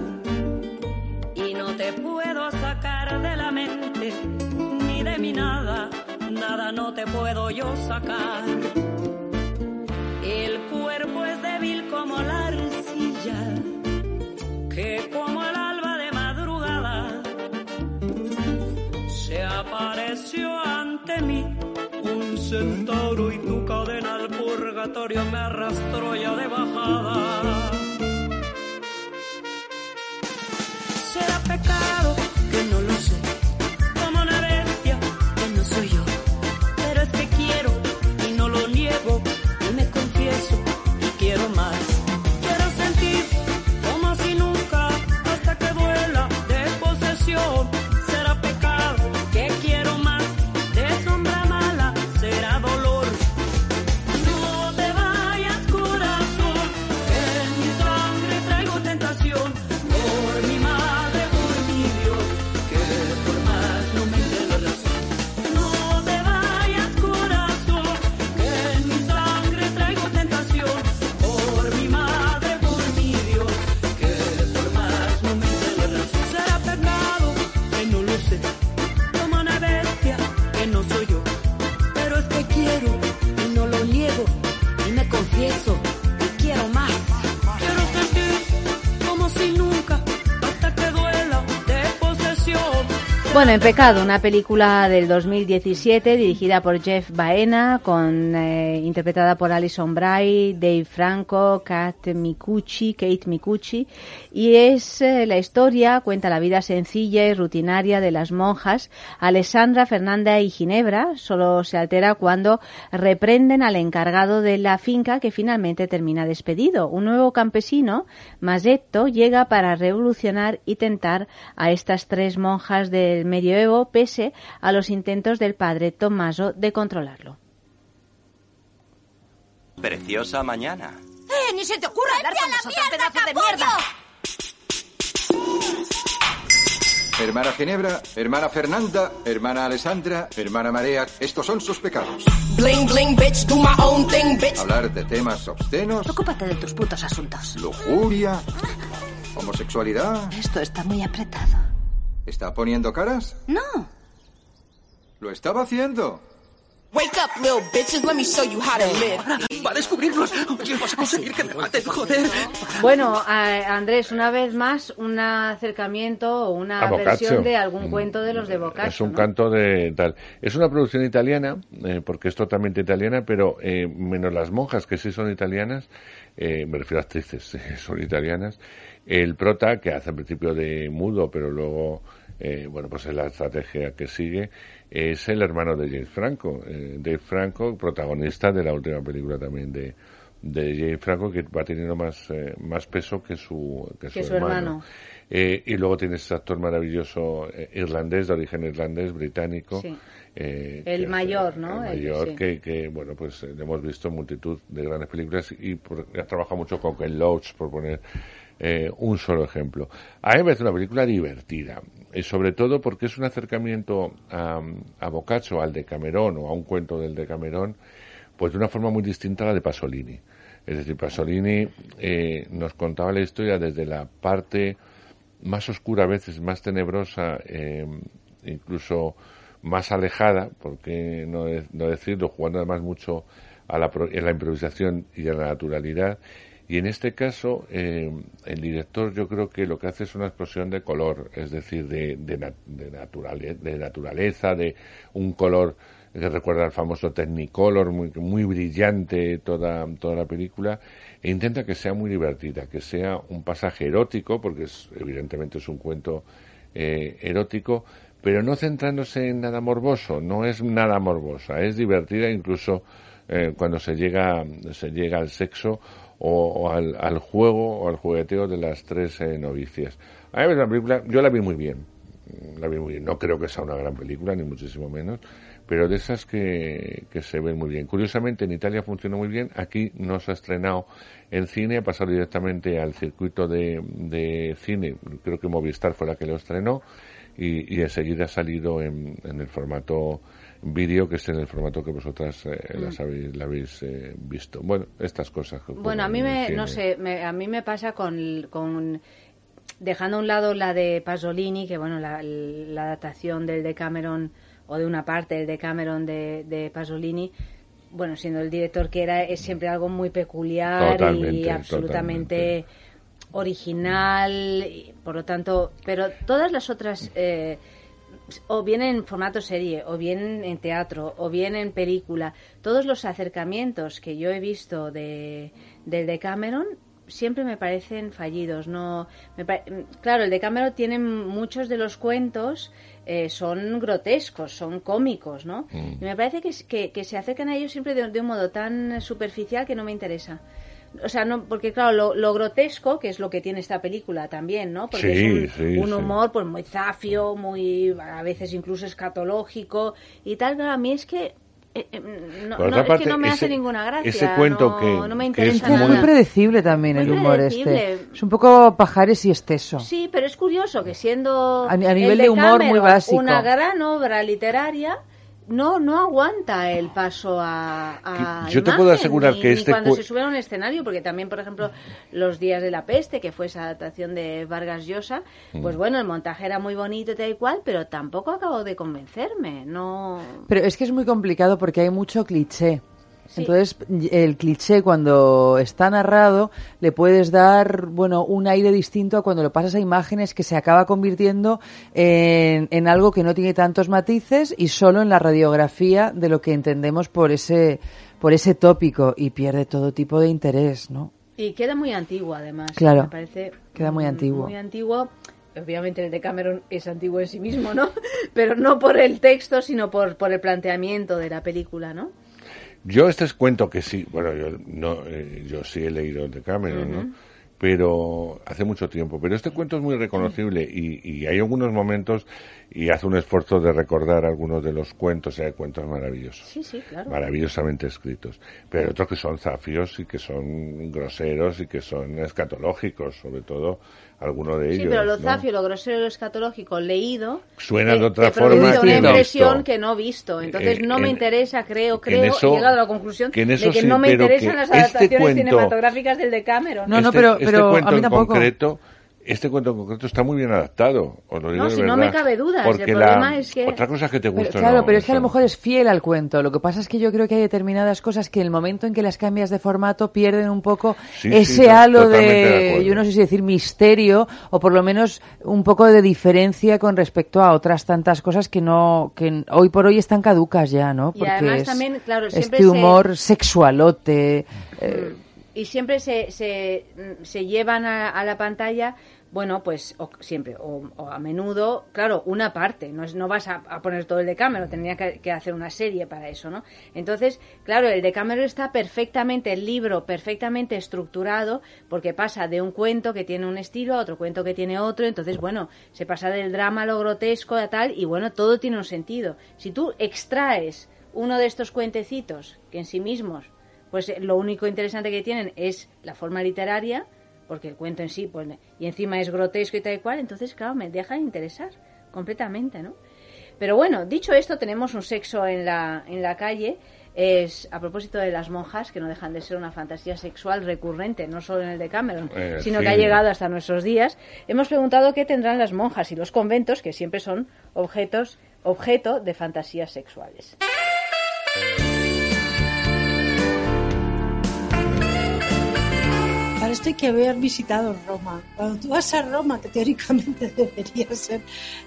Y no te puedo sacar de la mente ni de mi nada. Nada no te puedo yo sacar. El como la arcilla, que como el un centauro y tu cadena al purgatorio me arrastró ya de bajada. Será pecado que no lo sé, como una bestia que no soy yo, pero es que quiero y no lo niego. Y me confieso Bueno, En Pecado, una película del 2017 dirigida por Jeff Baena, con, eh, interpretada por Alison Bray, Dave Franco, Kate Mikuchi, Kate Mikuchi, y es eh, la historia, cuenta la vida sencilla y rutinaria de las monjas Alessandra, Fernanda y Ginebra, solo se altera cuando reprenden al encargado de la finca que finalmente termina despedido. Un nuevo campesino, Masetto, llega para revolucionar y tentar a estas tres monjas del medioevo pese a los intentos del padre Tommaso de controlarlo. Preciosa mañana. ¡Eh! ¡Ni se te ocurra hablar con nosotros, pedazo de mierda! Hermana Ginebra, hermana Fernanda, hermana Alessandra, hermana Marea, estos son sus pecados. Bling, bling, bitch, do my own thing, bitch. Hablar de temas obscenos, Ocúpate de tus putos asuntos. lujuria, homosexualidad. Esto está muy apretado. ¿Está poniendo caras? No. Lo estaba haciendo. Wake up, little bitches. Let me show you how to live. Va a descubrirnos. Oye, vas a conseguir que me maten, joder. Bueno, a- Andrés, una vez más, un acercamiento o una versión de algún Mm. cuento de los de Boccaccio. Es un ¿no? canto de tal. Es una producción italiana, eh, porque es totalmente italiana, pero eh, menos las monjas, que sí son italianas, eh, me refiero a actrices, eh, son italianas. El prota, que hace en principio de mudo, pero luego, eh, bueno, pues es la estrategia que sigue, es el hermano de James Franco. Eh, Dave Franco, protagonista de la última película también de, de James Franco, que va teniendo más, eh, más peso que su, que Que su su hermano. hermano. Eh, y luego tienes ese actor maravilloso eh, irlandés, de origen irlandés, británico. Sí. eh, El mayor, ¿no? El mayor, sí. que, que, bueno, pues eh, le hemos visto en multitud de grandes películas y por- ha trabajado mucho con Ken Loach, por poner eh, un solo ejemplo. A mí me una película divertida, y sobre todo porque es un acercamiento a, a Boccaccio, al de Camerón o a un cuento del de Camerón, pues de una forma muy distinta a la de Pasolini. Es decir, Pasolini eh, nos contaba la historia desde la parte más oscura, a veces más tenebrosa, eh, incluso más alejada, porque no, no decirlo, jugando además mucho a la, en la improvisación y a la naturalidad. Y en este caso, eh, el director yo creo que lo que hace es una explosión de color, es decir, de, de, na- de naturale- de naturaleza, de un color que recuerda al famoso Technicolor, muy, muy brillante toda, toda la película, e intenta que sea muy divertida, que sea un pasaje erótico, porque es, evidentemente es un cuento eh, erótico, pero no centrándose en nada morboso, no es nada morbosa, es divertida incluso eh, cuando se llega, se llega al sexo o, al, al juego o al jugueteo de las tres eh, novicias. A parece una película, yo la vi muy bien, la vi muy bien. No creo que sea una gran película, ni muchísimo menos, pero de esas que, que se ven muy bien. Curiosamente, en Italia funcionó muy bien, aquí no se ha estrenado en cine, ha pasado directamente al circuito de, de cine, creo que Movistar fue la que lo estrenó, y, y enseguida ha salido en, en el formato vídeo, que es en el formato que vosotras eh, Mm. las habéis, la habéis eh, visto. Bueno, estas cosas. que Bueno, a mí me, no sé, me- a mí me pasa con, con dejando a un lado la de Pasolini, que bueno, la, la adaptación del Decameron o de una parte del de, de Pasolini, bueno, siendo el director que era, es siempre algo muy peculiar y Totalmente, absolutamente original, y, por lo tanto, pero todas las otras, eh, o bien en formato serie, o bien en teatro, o bien en película, todos los acercamientos que yo he visto de, del de Cameron siempre me parecen fallidos. No, me claro, el de Cameron tiene muchos de los cuentos eh, son grotescos, son cómicos, ¿no? Y me parece que, que, que se acercan a ellos siempre de, de un modo tan superficial que no me interesa. O sea, no, porque claro, lo, lo grotesco, que es lo que tiene esta película también, ¿no? Porque Sí, es un, sí, un sí. humor pues muy zafio, muy a veces incluso escatológico y tal, pero a mí es que eh, eh, no, Por no, es que no me ese- hace ninguna gracia. ese cuento no, que- no me que es interesa Es nada. muy predecible también Muy el humor predecible. este. Es un poco pajares y esteso. Sí, pero es curioso que siendo A ni- a nivel el de humor muy básico. una gran obra literaria, no no aguanta el paso a, a Yo te imagen, puedo asegurar ni- que ni este cuando cu- se sube a un escenario, porque también, por ejemplo, Los días de la peste, que fue esa adaptación de Vargas Llosa, pues Mm. bueno, el montaje era muy bonito y tal y cual, pero tampoco acabó de convencerme, no... Pero es que es muy complicado porque hay mucho cliché. Entonces, el cliché cuando está narrado le puedes dar, bueno, un aire distinto a cuando lo pasas a imágenes que se acaba convirtiendo en, en algo que no tiene tantos matices y solo en la radiografía de lo que entendemos por ese, por ese tópico y pierde todo tipo de interés, ¿no? Y queda muy antiguo, además. Claro, Me parece queda muy antiguo. Muy antiguo. Obviamente el de Cameron es antiguo en sí mismo, ¿no? Pero no por el texto, sino por, por el planteamiento de la película, ¿no? Yo este es cuento que sí, bueno, yo, no, eh, yo sí he leído el de Cameron. ¿no? Pero hace mucho tiempo. Pero este cuento es muy reconocible y, y hay algunos momentos y hace un esfuerzo de recordar algunos de los cuentos, y hay cuentos maravillosos. Sí, sí, claro. maravillosamente escritos. Pero hay otros que son zafios y que son groseros y que son escatológicos, sobre todo alguno de ellos. Sí, pero lo ¿no? zafio, lo grosero y lo escatológico leído Suena de otra te produce forma que una no impresión que no he visto. Entonces Eh, no me interesa, creo, creo, eso- he llegado a la conclusión que en de que sí, no me pero interesan que las este adaptaciones cuento- cinematográficas del Decameron. este, este cuento en concreto, este cuento en concreto está muy bien adaptado. Os lo digo No, de si no me cabe dudas, el Porque problema la- es que- otra cosa es que te Pero, gusta. claro, no, pero es que a lo mejor es fiel al cuento. Lo que pasa es que yo creo que hay determinadas cosas que en el momento en que las cambias de formato pierden un poco Sí, ese sí, halo de de, yo no sé si decir misterio o por lo menos un poco de diferencia con respecto a otras tantas cosas que no, que hoy por hoy están caducas ya, ¿no? Y Porque además es también, claro, siempre este se- humor sexualote. eh, y siempre se, se, llevan a, a la pantalla bueno pues o, siempre o, o a menudo claro una parte no es no vas a, poner todo el de Cameron tendría que, hacer una serie para eso no entonces claro el de Cameron está perfectamente el libro perfectamente estructurado porque pasa de un cuento que tiene un estilo a otro cuento que tiene otro entonces bueno se pasa del drama a lo grotesco a tal y bueno todo tiene un sentido. Si tú extraes uno de estos cuentecitos que en sí mismos pues eh, lo único interesante que tienen es la forma literaria, porque el cuento en sí, pues, y encima es grotesco y tal y cual, entonces, claro, me deja de interesar completamente, ¿no? Pero bueno, dicho esto, tenemos un sexo en la, en la calle. Es a propósito de las monjas, que no dejan de ser una fantasía sexual recurrente, no solo en el de Cameron, Eh, sino sí. que ha llegado hasta nuestros días. Hemos preguntado qué tendrán las monjas y los conventos, que siempre son objetos, objeto de fantasías sexuales. Esto hay que haber visitado Roma. Cuando tú vas a Roma, que teóricamente debería ser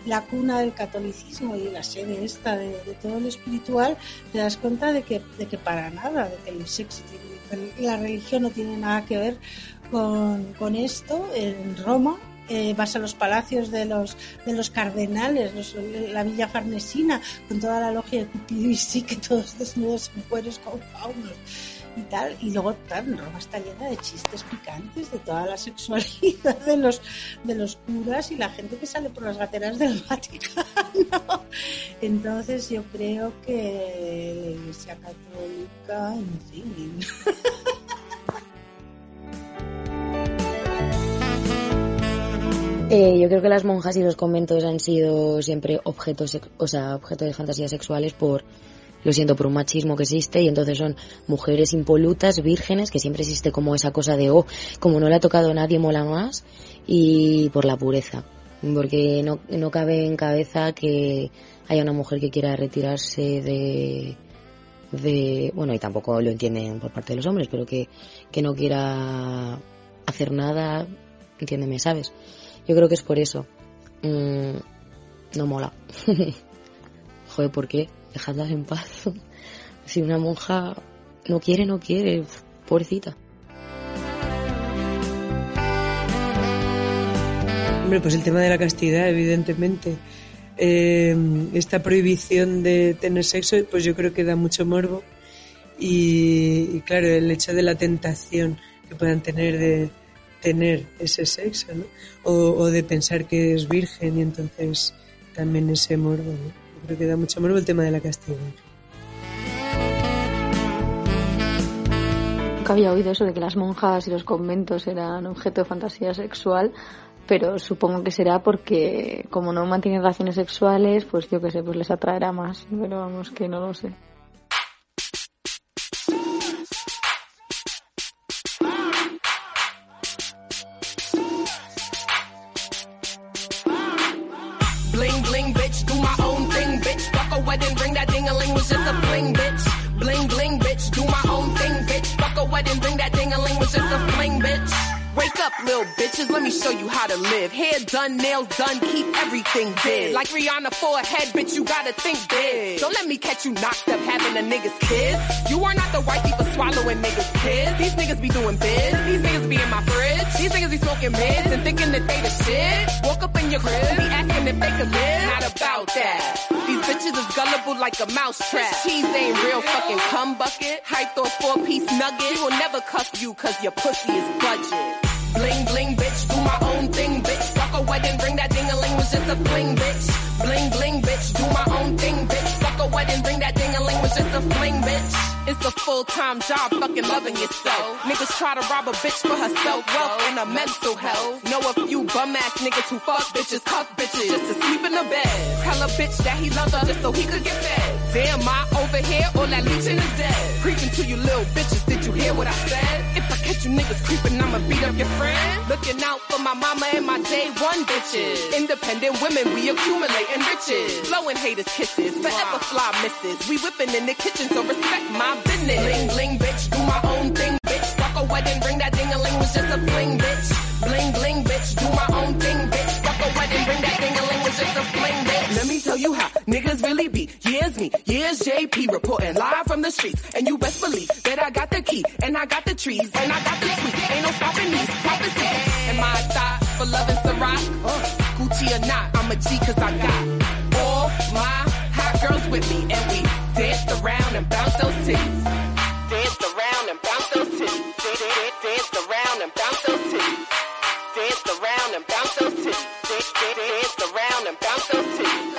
la cuna del catolicismo y la sede esta de, de todo lo espiritual, te das cuenta de que, de que para nada, de que el sexo, la religión no tiene nada que ver con, con esto. En Roma eh, vas a los palacios de los de los cardenales, los- la villa farnesina, con toda la logia de Cupido y sí, que todos desnudos en cueros con faunos y tal. Y luego, tal, Roma está llena de chistes picantes de toda la sexualidad de los, de los curas y la gente que sale por las gateras del Vaticano. Entonces yo creo que la Iglesia Católica, en fin. Eh, yo creo que las monjas y los conventos han sido siempre objetos, o sea, objeto de fantasías sexuales por, lo siento, por un machismo que existe y entonces son mujeres impolutas, vírgenes, que siempre existe como esa cosa de, oh, como no le ha tocado a nadie, mola más, y por la pureza, porque no, no cabe en cabeza que haya una mujer que quiera retirarse de, de, bueno, y tampoco lo entienden por parte de los hombres, pero que, que no quiera hacer nada, entiéndeme, ¿sabes? Yo creo que es por eso. Mm, no mola. Joder, ¿por qué? Dejadlas en paz. si una monja no quiere, no quiere. Pobrecita. Hombre, pues el tema de la castidad, evidentemente. Eh, esta prohibición de tener sexo, pues yo creo que da mucho morbo. Y, claro, el hecho de la tentación que puedan tener de tener ese sexo, ¿no? O, o de pensar que es virgen y entonces también ese morbo, ¿no? Creo que da mucho morbo el tema de la castidad. Nunca había oído eso de que las monjas y los conventos eran objeto de fantasía sexual, pero supongo que será porque como no mantienen relaciones sexuales, pues yo qué sé, pues les atraerá más, pero vamos que no lo sé. Bitches, let me show you how to live. Hair done, nails done, keep everything dead. Like Rihanna for a head, bitch, you gotta think big. Don't let me catch you knocked up having a nigga's kids. You are not the wifey people swallowing niggas' kids. These niggas be doing biz, these niggas be in my fridge. These niggas be smoking mids and thinking that they the shit. Woke up in your crib and be asking if they could live. Not about that. These bitches is gullible like a mouse trap. Cheese ain't real fucking cum bucket. Hyped on four piece nugget. She will never cuff you cause your pussy is budget. Bling bling bitch, do my own thing bitch. Fuck a wedding ring, that ding a ling was just a fling bitch. Bling bling bitch, do my own thing bitch. Fuck a wedding ring, that ding a ling was just a fling bitch. It's a full time job, fucking loving yourself. Niggas try to rob a bitch for her self wealth and her mental health. Know a few bum ass niggas who fuck bitches, cuck bitches, just to sleep in the bed. Tell a bitch that he loves her just so he could get fed. Damn, I over here, all that leeching is dead. Preaching to you little bitches, did you hear what I said? If I catch you niggas creeping, I'ma beat up your friend. Looking out for my mama and my day one bitches. Independent women, we accumulating riches. Blowing haters kisses, forever fly misses. We whipping in the kitchen, so respect my business. Bling bling, bitch, do my own thing, bitch. Fuck a wedding ring, that ding a ling was just a fling, bitch. Bling bling, bitch, do my own thing, bitch. Fuck a wedding ring, that ding a ling was just a fling, bitch. Let me tell you how niggas really be. Years me, years JP reporting live from the streets, and you best believe that I got the key and I got the trees and I got the tweet. Ain't no stopping these prophecies. Am I a thought for loving Ciroc? Uh, Gucci or not, I'm a G cause I got all my hot girls with me, and we danced around and bounced those titties. Danced around and bounced those titties. Dan- dan- Danced around and bounced those titties. Danced around and bounced those titties. Around and those.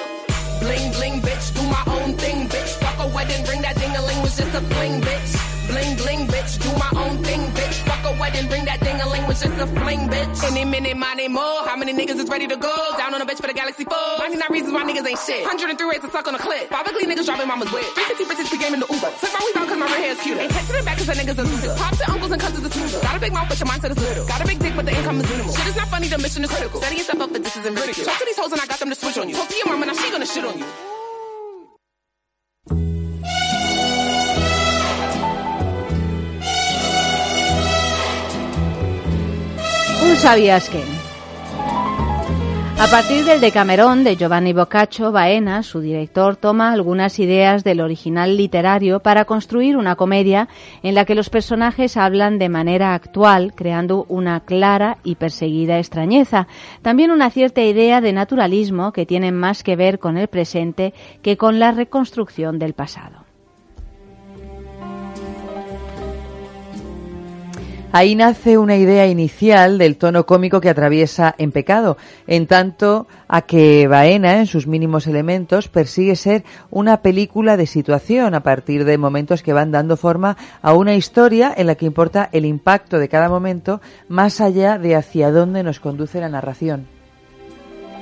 Was just a fling, bitch. Bling bling, bitch, do my own thing, bitch. Fuck a wedding ring, that ding a ling was just a fling, bitch. Any minute, my name more. How many niggas is ready to go? Down on a bitch for the galaxy four. 99 reasons why niggas ain't shit. 103 ways to suck on a clip. Publicly niggas dropping mama's whip. 350 bitches pre-game in the Uber. Took my weave out cause my red hair is cuter. Ain't texting it back cause that nigga's a loser. Pops and uncles and cousins is smoother. Got a big mouth but your mindset is little. Got a big dick but the income is minimal. Shit is not funny, the mission is critical. Setting yourself up for this is ridicule. Talk to these hoes and I got them to switch on you. Talk to your mama, now she gonna shit on you. Sabías que. A partir del Decamerón de Giovanni Boccaccio, Baena, su director, toma algunas ideas del original literario para construir una comedia en la que los personajes hablan de manera actual, creando una clara y perseguida extrañeza. También una cierta idea de naturalismo que tiene más que ver con el presente que con la reconstrucción del pasado. Ahí nace una idea inicial del tono cómico que atraviesa En Pecado, en tanto a que Baena, en sus mínimos elementos, persigue ser una película de situación a partir de momentos que van dando forma a una historia en la que importa el impacto de cada momento más allá de hacia dónde nos conduce la narración.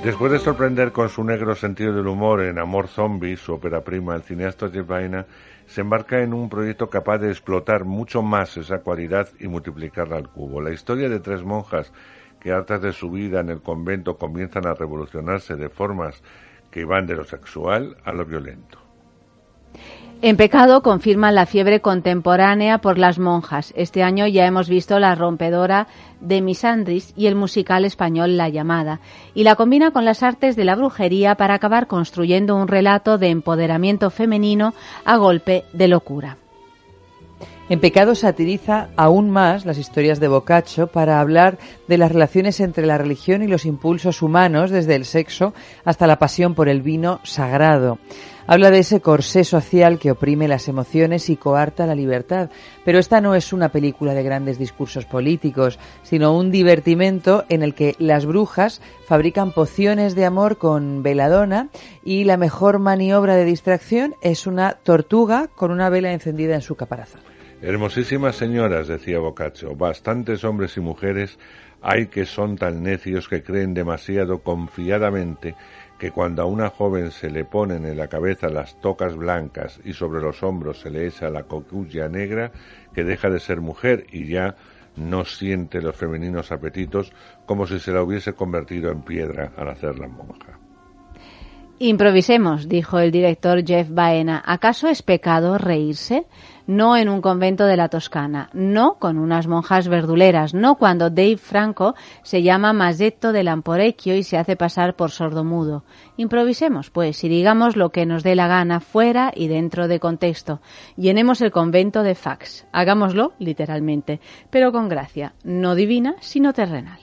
Después de sorprender con su negro sentido del humor en Amor Zombie, su ópera prima, el cineasta Jeff Baena se embarca en un proyecto capaz de explotar mucho más esa cualidad y multiplicarla al cubo. La historia de tres monjas que hartas de su vida en el convento comienzan a revolucionarse de formas que van de lo sexual a lo violento. En pecado confirman la fiebre contemporánea por las monjas. Este año ya hemos visto la rompedora de Misandris y el musical español La llamada, y la combina con las artes de la brujería para acabar construyendo un relato de empoderamiento femenino a golpe de locura. En Pecado satiriza aún más las historias de Boccaccio para hablar de las relaciones entre la religión y los impulsos humanos, desde el sexo hasta la pasión por el vino sagrado. Habla de ese corsé social que oprime las emociones y coarta la libertad. Pero esta no es una película de grandes discursos políticos, sino un divertimento en el que las brujas fabrican pociones de amor con veladona y la mejor maniobra de distracción es una tortuga con una vela encendida en su caparazón. Hermosísimas señoras, decía Boccaccio, bastantes hombres y mujeres hay que son tan necios que creen demasiado confiadamente que cuando a una joven se le ponen en la cabeza las tocas blancas y sobre los hombros se le echa la coculla negra, que deja de ser mujer y ya no siente los femeninos apetitos como si se la hubiese convertido en piedra al hacerla monja. Improvisemos, dijo el director Jeff Baena. ¿Acaso es pecado reírse? No en un convento de la Toscana, no con unas monjas verduleras, no cuando Dave Franco se llama Masetto del Amporecchio y se hace pasar por sordomudo. Improvisemos, pues, y digamos lo que nos dé la gana fuera y dentro de contexto. Llenemos el convento de fax. Hagámoslo, literalmente, pero con gracia, no divina, sino terrenal.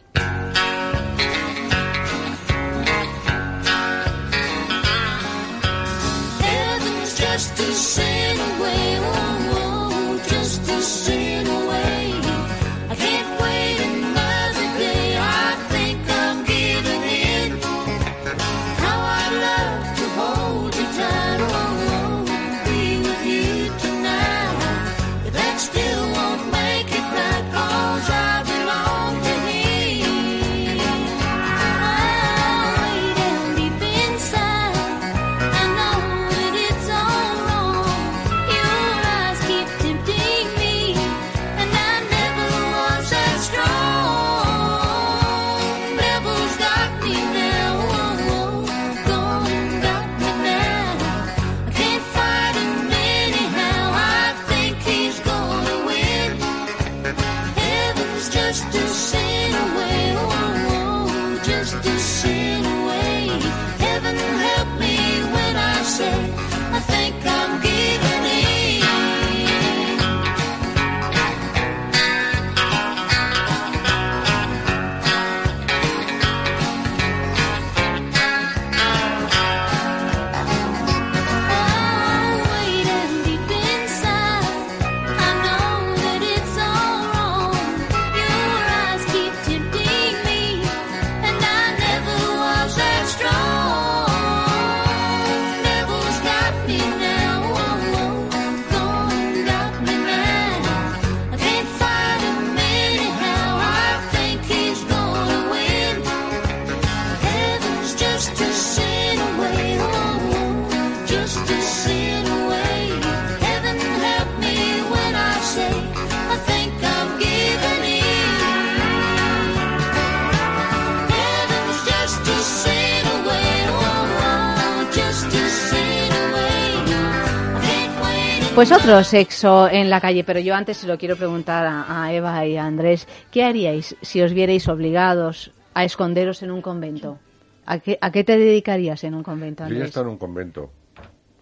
Pues otro sexo en la calle, pero yo antes se lo quiero preguntar a, a Eva y a Andrés, ¿qué haríais si os vierais obligados a esconderos en un convento? ¿A qué, a qué te dedicarías en un convento, Yo ya Andrés? estado en un convento.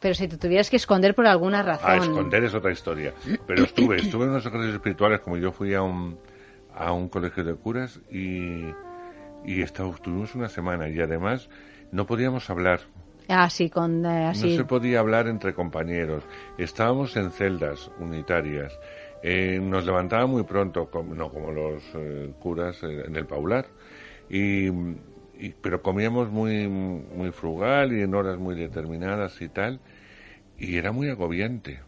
Pero si te tuvieras que esconder por alguna razón. A esconder es otra historia. Pero estuve, estuve en unos ejercicios espirituales, como yo fui a un, a un colegio de curas y, y estu- estuvimos una semana y además no podíamos hablar. Ah, sí, con eh, así. No se podía hablar entre compañeros. Estábamos en celdas unitarias. Eh, nos levantaban muy pronto, como, no como los eh, curas eh, en el Paular. Y, y- pero comíamos muy, muy frugal y en horas muy determinadas y tal. Y era muy agobiante.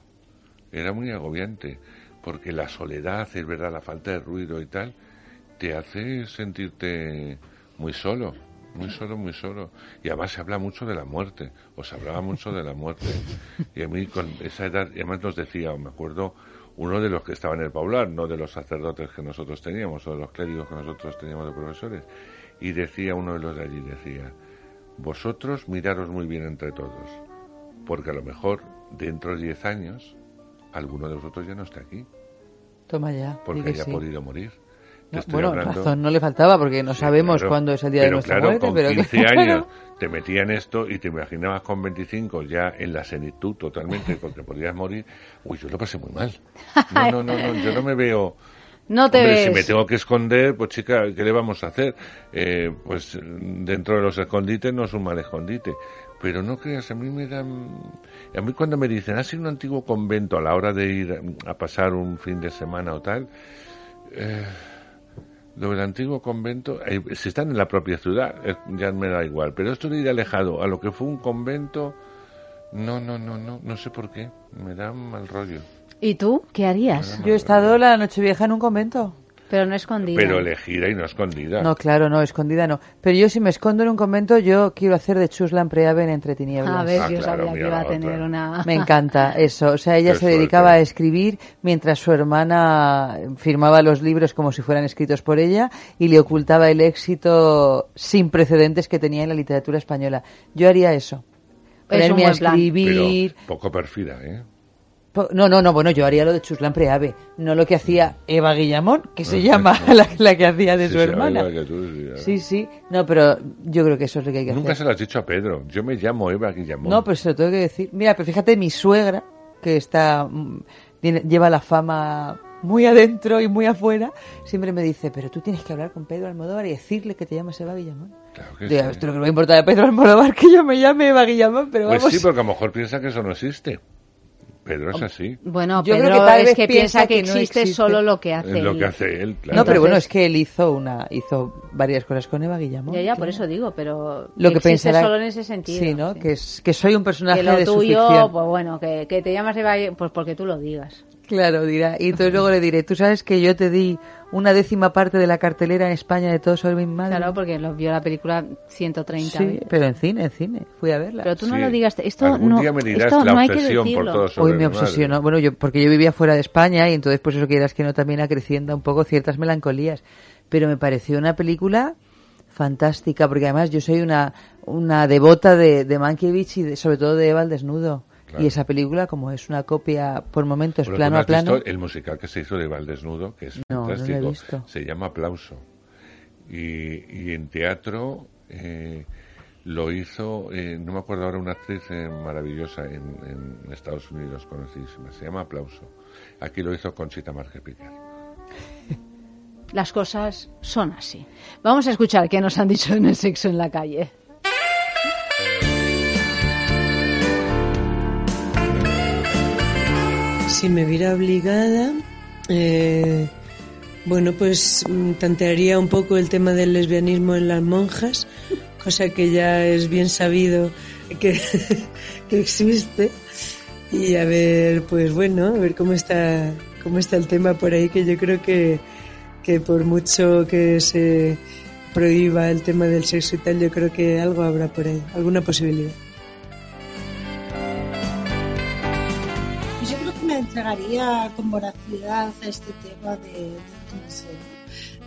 Era muy agobiante. Porque la soledad, es verdad, la falta de ruido y tal, te hace sentirte muy solo. Muy solo, muy solo. Y además se habla mucho de la muerte. O se hablaba mucho de la muerte. Y a mí con esa edad, y además nos decía, me acuerdo, uno de los que estaba en el Paular, no de los sacerdotes que nosotros teníamos, o de los clérigos que nosotros teníamos de profesores. Y decía uno de los de allí, decía, vosotros miraros muy bien entre todos. porque a lo mejor dentro de 10 años alguno de vosotros ya no está aquí, Toma ya. porque haya sí. podido morir. No, bueno, hablando- razón no le faltaba porque no sabemos Claro, cuándo es el día de nuestra claro, muerte. con pero 15 claro. años te metían esto y te imaginabas con 25 ya en la senitud totalmente porque podías morir. Uy, yo lo pasé muy mal. No, no, no, no yo no me veo... No te Hombre, ves. si me tengo que esconder, pues chica, ¿qué le vamos a hacer? Eh, pues dentro de los escondites no es un mal escondite. Pero no creas, a mí me dan... A mí cuando me dicen, has sido un antiguo convento a la hora de ir a pasar un fin de semana o tal, eh, lo del antiguo convento, eh, si están en la propia ciudad, eh, ya me da igual. Pero esto de ir alejado a lo que fue un convento, no, no, no, no, no sé por qué. Me da mal rollo. ¿Y tú qué harías? Yo he estado la Nochevieja en un convento. Pero no escondida. Pero elegida y no escondida. No, claro, no, escondida no. Pero yo si me escondo en un convento, yo quiero hacer de Chuslan Preaven entre tinieblas. A ver, Ah, yo claro, sabía que iba a tener una... Me encanta eso. O sea, ella Qué se dedicaba a escribir mientras su hermana firmaba los libros como si fueran escritos por ella y le ocultaba el éxito sin precedentes que tenía en la literatura española. Yo haría eso. Es un Ponerme a buen plan. escribir. Pero poco perfida, ¿eh? No, no, no, bueno, yo haría lo de Chuslan Preave, no lo que hacía Eva Guillamón, que se Ah, llama la, la que hacía de Sí, su sí, hermana. que tú, sí. Sí, sí. No, pero yo creo que eso es lo que hay que Nunca hacer. se lo has dicho a Pedro. Yo me llamo Eva Guillamón. No, pero se lo tengo que decir. Mira, pero fíjate, mi suegra, que está mm, tiene- lleva la fama muy adentro y muy afuera, siempre me dice, pero tú tienes que hablar con Pedro Almodóvar y decirle que te llamas Eva Guillamón. que Digo, sí. esto lo que me importa de Pedro Almodóvar que yo me llame Eva Guillamón, pero Pues vamos. sí, porque a lo mejor piensa que eso no existe. Pedro es así. Bueno, Yo Pedro creo que tal es vez que piensa que que no existe, existe. solo lo que hace Es lo él. que hace él, claro. No, pero bueno, es que él hizo una, hizo varias cosas con Eva Guillamón. Ya, ya, por eso digo, pero Lo que existe pensará- solo en ese sentido. Sí, ¿no? Que, es, que soy un personaje Que lo de su tuyo, ficción. pues bueno, que, que te llamas Eva, pues porque tú lo digas. Claro, dirá. Y entonces luego le diré, ¿tú sabes que yo te di una décima parte de la cartelera en España de todo sobre mi madre? Claro, porque lo vio la película 130 Sí, veces. pero en cine, en cine. Fui a verla. Pero tú no Sí. lo digas, esto Algún no, día me dirás esto la no hay que por decirlo. todo sobre Hoy me obsesionó. Bueno, yo porque yo vivía fuera de España y entonces pues eso quieras que no también acrecienda un poco ciertas melancolías. Pero me pareció una película fantástica porque además yo soy una una devota de, de Mankiewicz y de- sobre todo de Eva al desnudo. Claro. Y esa película, como es una copia por momentos plano no a plano, visto el musical que se hizo de Valdesnudo, que es No, no lo he fantástico. visto. Se llama Aplauso. Y, y en teatro eh, lo hizo, eh, no me acuerdo ahora, una actriz eh, maravillosa en, en Estados Unidos, conocidísima. Se llama Aplauso. Aquí lo hizo Conchita Marge Piquer. Las cosas son así. Vamos a escuchar qué nos han dicho en el sexo en la calle. Si me viera obligada, eh, bueno, pues mm, tantearía un poco el tema del lesbianismo en las monjas, cosa que ya es bien sabido que, que existe. Y a ver, pues bueno, a ver cómo está, cómo está el tema por ahí, que yo creo que, que por mucho que se prohíba el tema del sexo y tal, yo creo que algo habrá por ahí, alguna posibilidad. Entregaría con voracidad este tema de, no sé,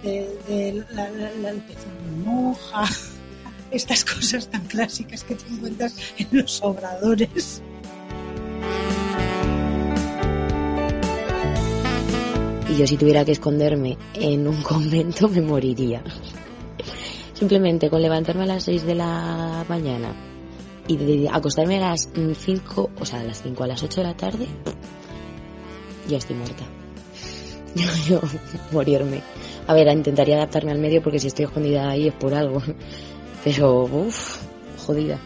de, de la, la, la- pezón de monja, estas cosas tan clásicas que te encuentras en los obradores. Y yo si tuviera que esconderme en un convento me moriría. Simplemente con levantarme a las 6 de la mañana y de acostarme a las 5, o sea, a las 5 a las 8 de la tarde, ya estoy muerta. Yo, yo, morirme. A ver, intentaría adaptarme al medio porque si estoy escondida ahí es por algo. Pero, uff, jodida.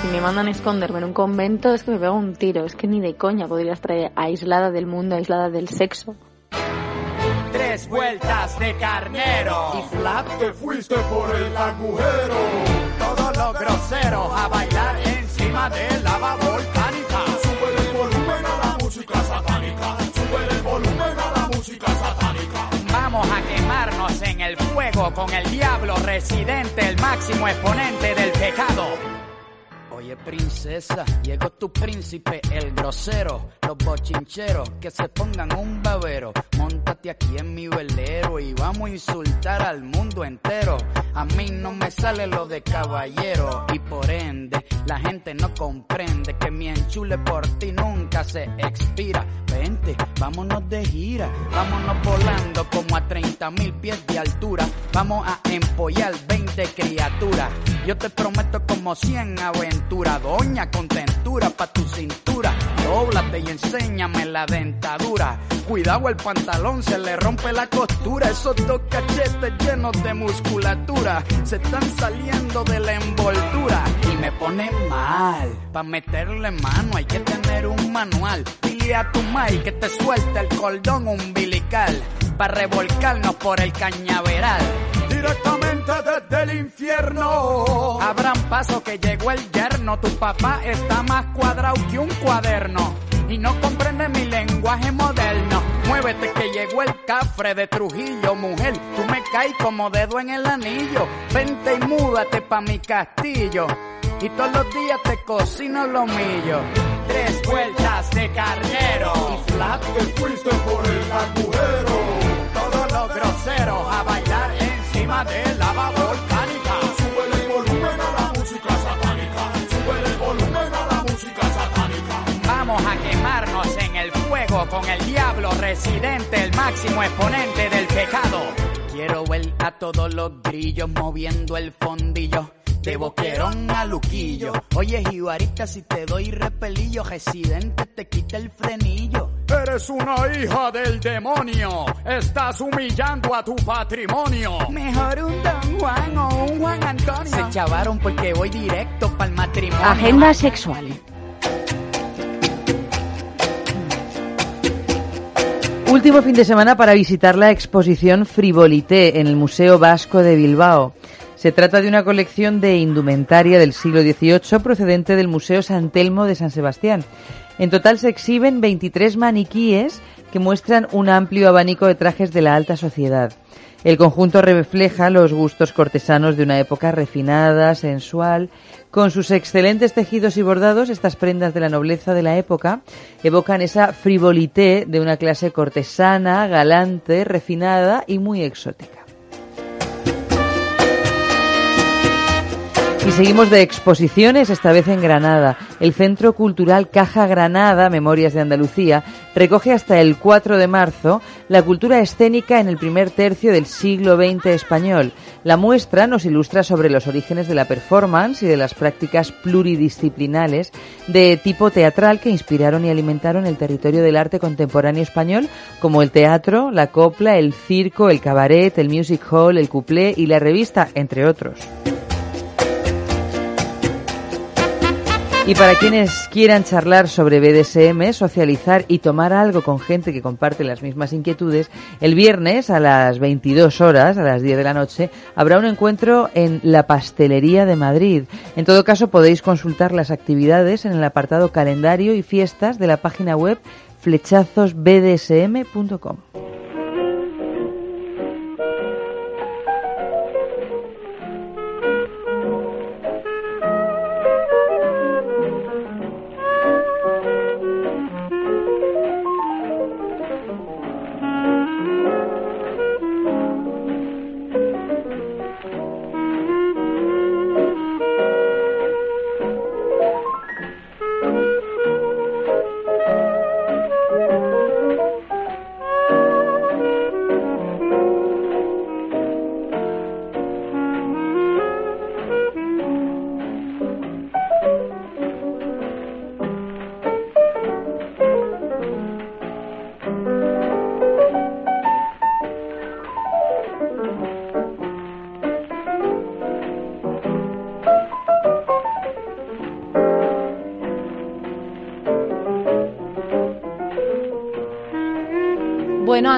Si me mandan a esconderme en un convento es que me pego un tiro. Es que ni de coña podría estar aislada del mundo, aislada del sexo. Tres vueltas de carnero. Y flap, te fuiste por el agujero. Todos los groseros a bailar de lava volcánica. Sube el volumen a la música satánica. Sube el volumen a la música satánica. Vamos a quemarnos en el fuego con el diablo residente, el máximo exponente del pecado. Oye, princesa, llegó tu príncipe, el grosero. Los bochincheros que se pongan un babero. Móntate aquí en mi velero y vamos a insultar al mundo entero. A mí no me sale lo de caballero y por ende la gente no comprende que mi enchule por ti nunca se expira. Vente, vámonos de gira, vámonos volando como a 30 mil pies de altura. Vamos a empollar 20 criaturas. Yo te prometo como 100 aventuras, doña contentura pa' tu cintura. Dóblate y enséñame la dentadura. Cuidado el pantalón, se le rompe la costura. Esos dos cachetes llenos de musculatura se están saliendo de la envoltura y me pone mal. Pa' meterle mano hay que tener un manual. Dile a tu mai que te suelte el cordón umbilical. Pa' revolcarnos por el cañaveral. Directamente desde el infierno. Abran paso que llegó el yerno. Tu papá está más cuadrado que un cuaderno. Y no comprende mi lenguaje moderno. Muévete que llegó el cafre de Trujillo, mujer. Tú me caes como dedo en el anillo. Vente y múdate pa' mi castillo. Y todos los días te cocino lo mío. Tres vueltas de carnero. Y flap te fuiste por el agujero. Encima de lava volcánica. Sube el volumen a la música satánica. Sube el volumen a la música satánica. Vamos a quemarnos en el fuego con el diablo residente, el máximo exponente del pecado. Quiero ver a todos los grillos moviendo el fondillo. De boquerón a luquillo. Oye, jibarita, si te doy repelillo, residente te quita el frenillo. Eres una hija del demonio. Estás humillando a tu patrimonio. Mejor un Don Juan o un Juan Antonio. Se chavaron porque voy directo para el matrimonio. Agenda sexual. Último fin de semana para visitar la exposición Frivolité en el Museo Vasco de Bilbao. Se trata de una colección de indumentaria del siglo XVIII procedente del Museo San Telmo de San Sebastián. En total se exhiben 23 maniquíes que muestran un amplio abanico de trajes de la alta sociedad. El conjunto refleja los gustos cortesanos de una época refinada, sensual. Con sus excelentes tejidos y bordados, estas prendas de la nobleza de la época evocan esa frivolité de una clase cortesana, galante, refinada y muy exótica. Y seguimos de exposiciones, esta vez en Granada. El Centro Cultural Caja Granada, Memorias de Andalucía, recoge hasta el 4 de marzo la cultura escénica en el primer tercio del siglo XX español. La muestra nos ilustra sobre los orígenes de la performance y de las prácticas pluridisciplinares de tipo teatral que inspiraron y alimentaron el territorio del arte contemporáneo español, como el teatro, la copla, el circo, el cabaret, el music hall, el cuplé y la revista, entre otros. Y para quienes quieran charlar sobre BDSM, socializar y tomar algo con gente que comparte las mismas inquietudes, el viernes a las 22 horas, a las 10 de la noche, habrá un encuentro en la Pastelería de Madrid. En todo caso, podéis consultar las actividades en el apartado calendario y fiestas de la página web flechazosbdsm.com.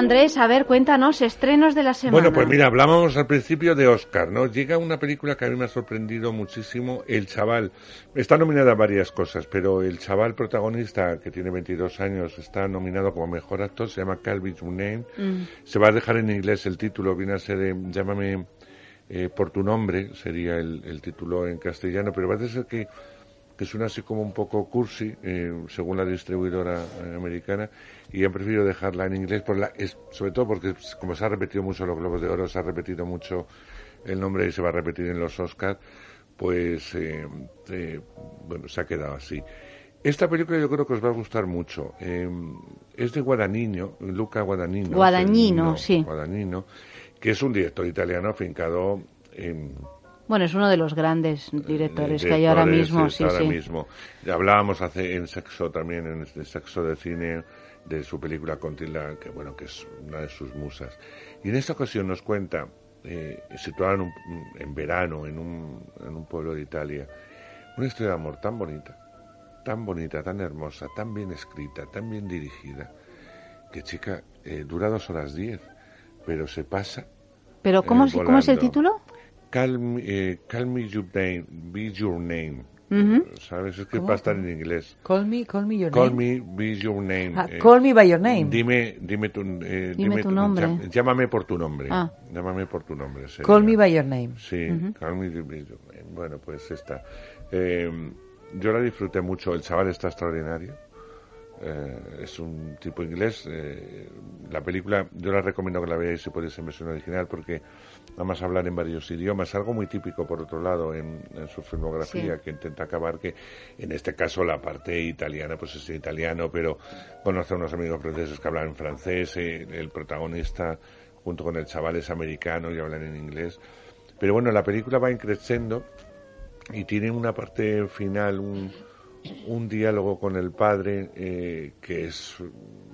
Andrés, a ver, cuéntanos, estrenos de la semana. Bueno, pues mira, hablábamos al principio de Oscar, ¿no? Llega una película que a mí me ha sorprendido muchísimo, El Chaval. Está nominada a varias cosas, pero el chaval protagonista, que tiene 22 años, está nominado como mejor actor, se llama Calvin Name. Mm. Se va a dejar en inglés el título, viene a ser eh, Llámame eh, por tu nombre, sería el, el título en castellano, pero parece ser que que suena así como un poco cursi, eh, según la distribuidora eh, americana, y han preferido dejarla en inglés, por la, es, sobre todo porque como se ha repetido mucho en los Globos de Oro, se ha repetido mucho el nombre y se va a repetir en los Oscars, pues eh, bueno, se ha quedado así. Esta película yo creo que os va a gustar mucho. Es de Guadagnino, Luca Guadagnino. Guadagnino, no, sí. Guadagnino, que es un director italiano afincado en Bueno, es uno de los grandes directores que hay ahora mismo, sí, ahora sí. mismo. Ya hablábamos hace en Sexo también, en el Sexo de Cine, de su película con Tilda, que bueno, que es una de sus musas. Y en esta ocasión nos cuenta, eh, situada en, un- en verano, en un, en un pueblo de Italia, una historia de amor tan bonita, tan bonita, tan hermosa, tan bien escrita, tan bien dirigida, que chica, eh, dura dos horas diez, pero se pasa. Pero ¿cómo, eh, ¿cómo es el título? Call me, eh, call me your name, be your name. Ujú. ¿Sabes? Es que va a estar en inglés. Call me, call me your Call name. me, be your name. Ah, Eh, call me by your name. Dime, dime tu, eh, Dime tu nombre. Llámame por tu nombre. Ah. Llámame por tu nombre. sería. Call me by your name. Sí, Ujú. Call me by your name. Bueno, pues esta. Eh, yo la disfruté mucho. El chaval está extraordinario. Eh, es un tipo inglés. eh, la película, yo la recomiendo que la veáis si podéis en versión original porque además hablar en varios idiomas, algo muy típico por otro lado en, en su filmografía Sí. que intenta acabar que en este caso la parte italiana pues es italiano, pero conoce a unos amigos franceses que hablan francés, eh, el protagonista junto con el chaval es americano y hablan en inglés. Pero bueno, la película va increciendo y tiene una parte final, un, un diálogo con el padre eh, que es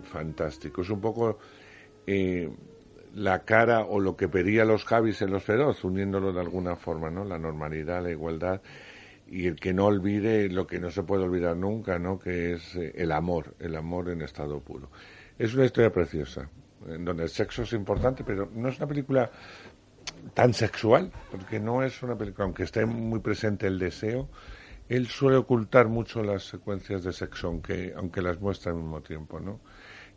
fantástico. Es un poco eh, la cara o lo que pedía los Javis en los Feroz, uniéndolo de alguna forma, ¿no? La normalidad, la igualdad y el que no olvide lo que no se puede olvidar nunca, ¿no? Que es eh, el amor, el amor en estado puro. Es una historia preciosa, en donde el sexo es importante, pero no es una película tan sexual, porque no es una película, aunque esté muy presente el deseo, él suele ocultar mucho las secuencias de sexo, aunque, aunque las muestra al mismo tiempo, ¿no?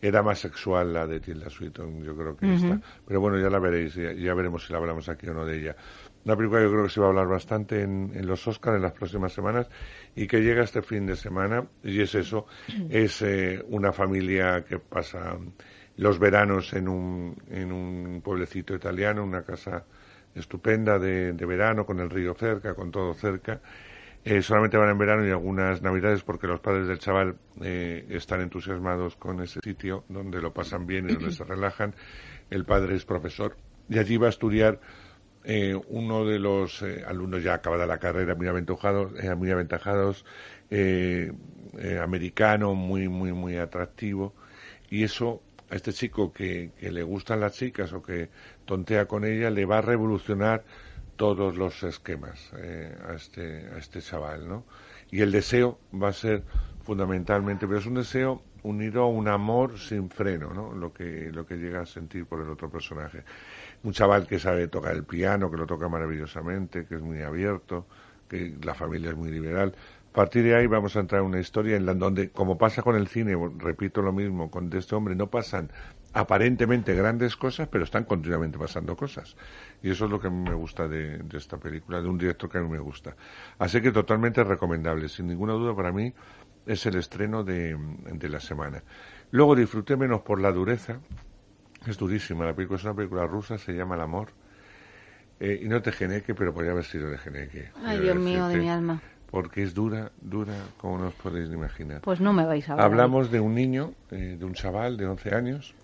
Era más sexual la de Tilda Swinton, yo creo que Ujú. esta. Pero bueno, ya la veréis, ya, ya veremos si la hablamos aquí o no de ella. Una película que yo creo que se va a hablar bastante en, en los Oscars en las próximas semanas y que llega este fin de semana, y es eso, es eh, una familia que pasa los veranos en un, en un pueblecito italiano, una casa estupenda de, de verano, con el río cerca, con todo cerca. Eh, solamente van en verano y algunas navidades porque los padres del chaval eh, están entusiasmados con ese sitio donde lo pasan bien y donde se relajan. El padre es profesor y allí va a estudiar eh, uno de los eh, alumnos ya acabada la carrera muy aventajados, eh, muy aventajados americano, muy, muy, muy atractivo. Y eso a este chico que, que le gustan las chicas o que tontea con ella le va a revolucionar todos los esquemas eh, a, este, a este chaval, ¿no? Y el deseo va a ser fundamentalmente, pero es un deseo unido a un amor sin freno, ¿no? Lo que, lo que llega a sentir por el otro personaje. Un chaval que sabe tocar el piano, que lo toca maravillosamente, que es muy abierto, que la familia es muy liberal. A partir de ahí vamos a entrar en una historia en la donde, como pasa con el cine, repito lo mismo, con este hombre no pasan aparentemente grandes cosas, pero están continuamente pasando cosas. Y eso es lo que a mí me gusta de, de esta película, de un director que a mí me gusta. Así que totalmente recomendable, sin ninguna duda para mí es el estreno de, de la semana. Luego disfruté menos por la dureza, es durísima la película, es una película rusa, se llama El Amor. Eh, y no te geneque, pero podría haber sido de geneque. Ay, Dios mío, de mi alma. Porque es dura, dura, como no os podéis imaginar. Pues no me vais a hablar. Hablamos de un niño, eh, de un chaval de 11 años,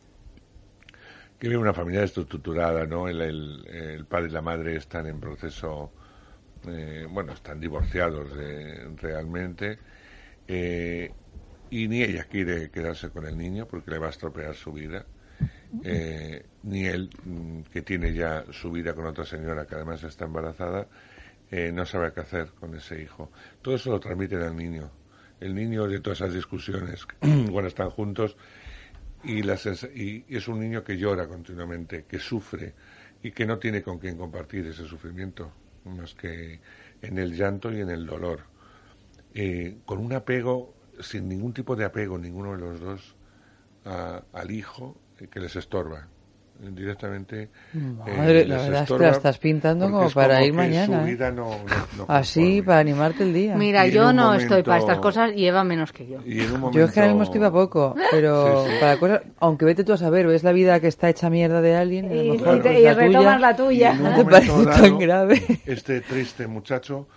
que vive una familia estructurada, ¿no? El, el- padre y la madre están en proceso, eh, bueno, están divorciados de- realmente, eh, y ni ella quiere quedarse con el niño porque le va a estropear su vida, eh, ni él, mm, que tiene ya su vida con otra señora que además está embarazada, eh, no sabe qué hacer con ese hijo. Todo eso lo transmiten al niño. El niño de todas esas discusiones cuando están juntos y, la y es un niño que llora continuamente, que sufre y que no tiene con quién compartir ese sufrimiento, más que en el llanto y en el dolor. Eh, con un apego, sin ningún tipo de apego, ninguno de los dos, al hijo eh, que les estorba. Directamente. Madre, eh, la les verdad es que la estás pintando como para como ir que mañana. Su ¿eh? vida no, no- no Así, para animarte el día. Mira, Y yo no estoy para estas cosas y Eva menos que yo. Y en un momento... Yo es que ahora mismo estoy para poco, pero Sí, sí. para cosas, aunque vete tú a saber, ves la vida que está hecha mierda de alguien y, a lo Y- mejor, y te- y la retomas la tuya. Y en un No te momento parece dado, tan grave. Este triste muchacho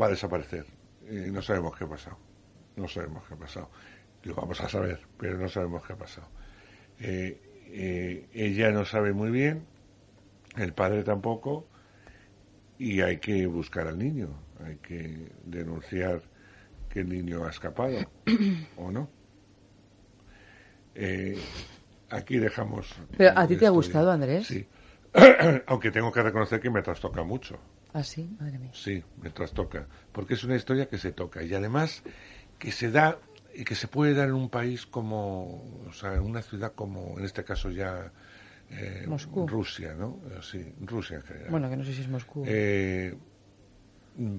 va a desaparecer. Y no sabemos qué ha pasado. No sabemos qué ha pasado. Lo vamos a saber, pero no sabemos qué ha pasado. Eh, eh, ella no sabe muy bien, el padre tampoco, y hay que buscar al niño. Hay que denunciar que el niño ha escapado, ¿o no? Eh, aquí dejamos. Pero ¿a ti te ha gustado. Andrés? Sí. Aunque tengo que reconocer que me trastoca mucho. ¿Ah, sí? Madre mía. Sí, me trastoca. Porque es una historia que se toca. Y además que se da y que se puede dar en un país como, o sea, en una ciudad como, en este caso ya, eh, Moscú. Rusia, ¿no? Eh, Sí, Rusia en general. Bueno, que no sé si es Moscú. Eh,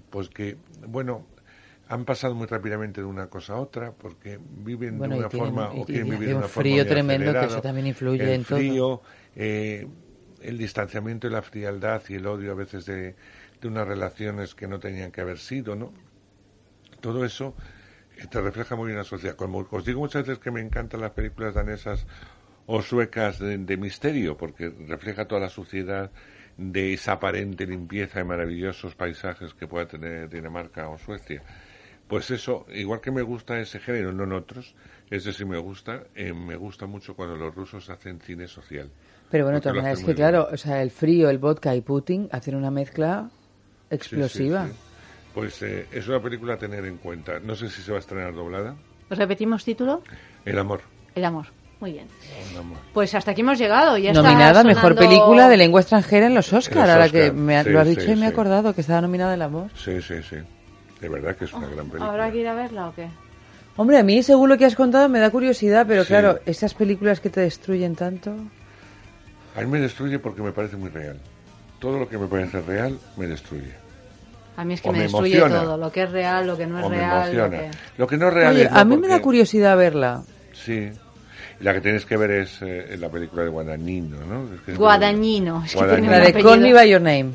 pues que, bueno, han pasado muy rápidamente de una cosa a otra porque viven Bueno, de una tienen- forma y- o quieren y vivir de un una forma frío tremendo que eso también influye el en todo. frío, eh, el distanciamiento y la frialdad y el odio a veces de, de unas relaciones que no tenían que haber sido, ¿no? Todo eso te refleja muy bien la sociedad. Como os digo muchas veces que me encantan las películas danesas o suecas de, de misterio, porque refleja toda la suciedad de esa aparente limpieza de maravillosos paisajes que pueda tener Dinamarca o Suecia. Pues eso, igual que me gusta ese género, no en otros, ese sí me gusta, eh, me gusta mucho cuando los rusos hacen cine social. Pero bueno, todas es que bien. claro, o sea, el frío, el vodka y Putin hacen una mezcla Sí, sí, explosiva. sí. Pues eh, es una película a tener en cuenta. No sé si se va a estrenar doblada. ¿Repetimos título? El amor. El amor. Muy bien. El amor. Pues hasta aquí hemos llegado. Ya está Nominada Mejor sonando- Película de Lengua Extranjera en los Oscar. En los ahora que me ha- sí, lo has sí, dicho y me he sí. acordado que estaba nominada El Amor. Sí, sí, sí. De verdad que es una gran película. ¿Habrá que ir a verla o qué? Hombre, a mí, según lo que has contado, me da curiosidad, pero Sí. claro, esas películas que te destruyen tanto. A mí me destruye porque me parece muy real. Todo lo que me parece real me destruye. A mí es que O me, me destruye emociona. todo. Lo que es real, lo que no es o me real. Lo que... Lo que no es real Oye, es no a mí me da curiosidad verla. Sí. La que tienes que ver es eh, la película de Guadagnino, ¿no? Es que Guadagnino. Es que tiene Guadagnino. La de. Call Me By Your Name.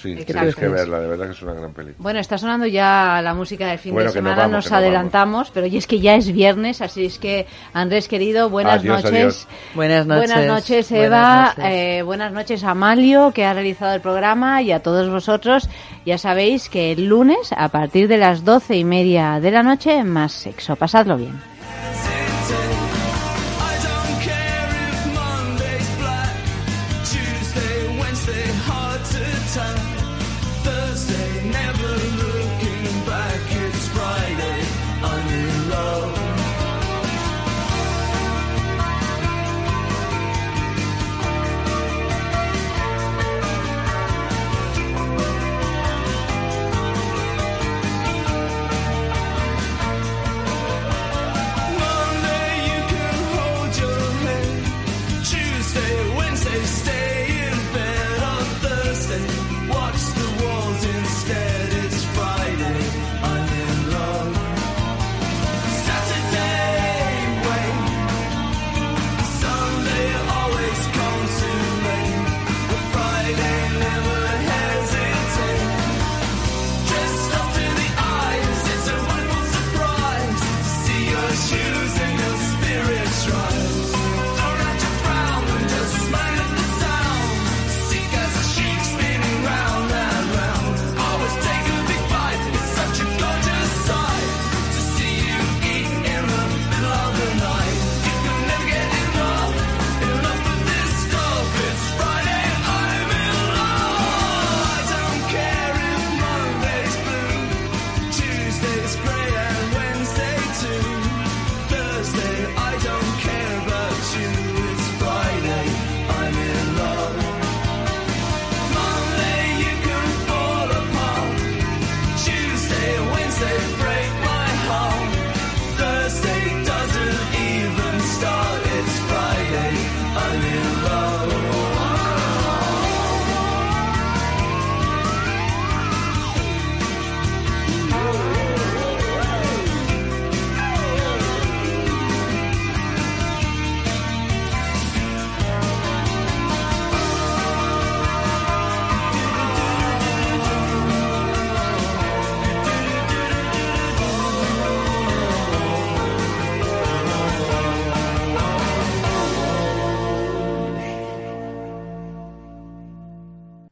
Sí, tienes que verla, de verdad que es una gran película. Bueno, está sonando ya la música del fin Bueno, de nos semana, vamos, nos adelantamos, pero y es que ya es viernes, así es que Andrés querido, buenas Adiós, noches. adiós. Buenas noches. Buenas noches, Buenas Eva. noches. eh, buenas noches, Amalio, que ha realizado el programa, y a todos vosotros. Ya sabéis que el lunes, a partir de las doce y media de la noche, más sexo. Pasadlo bien.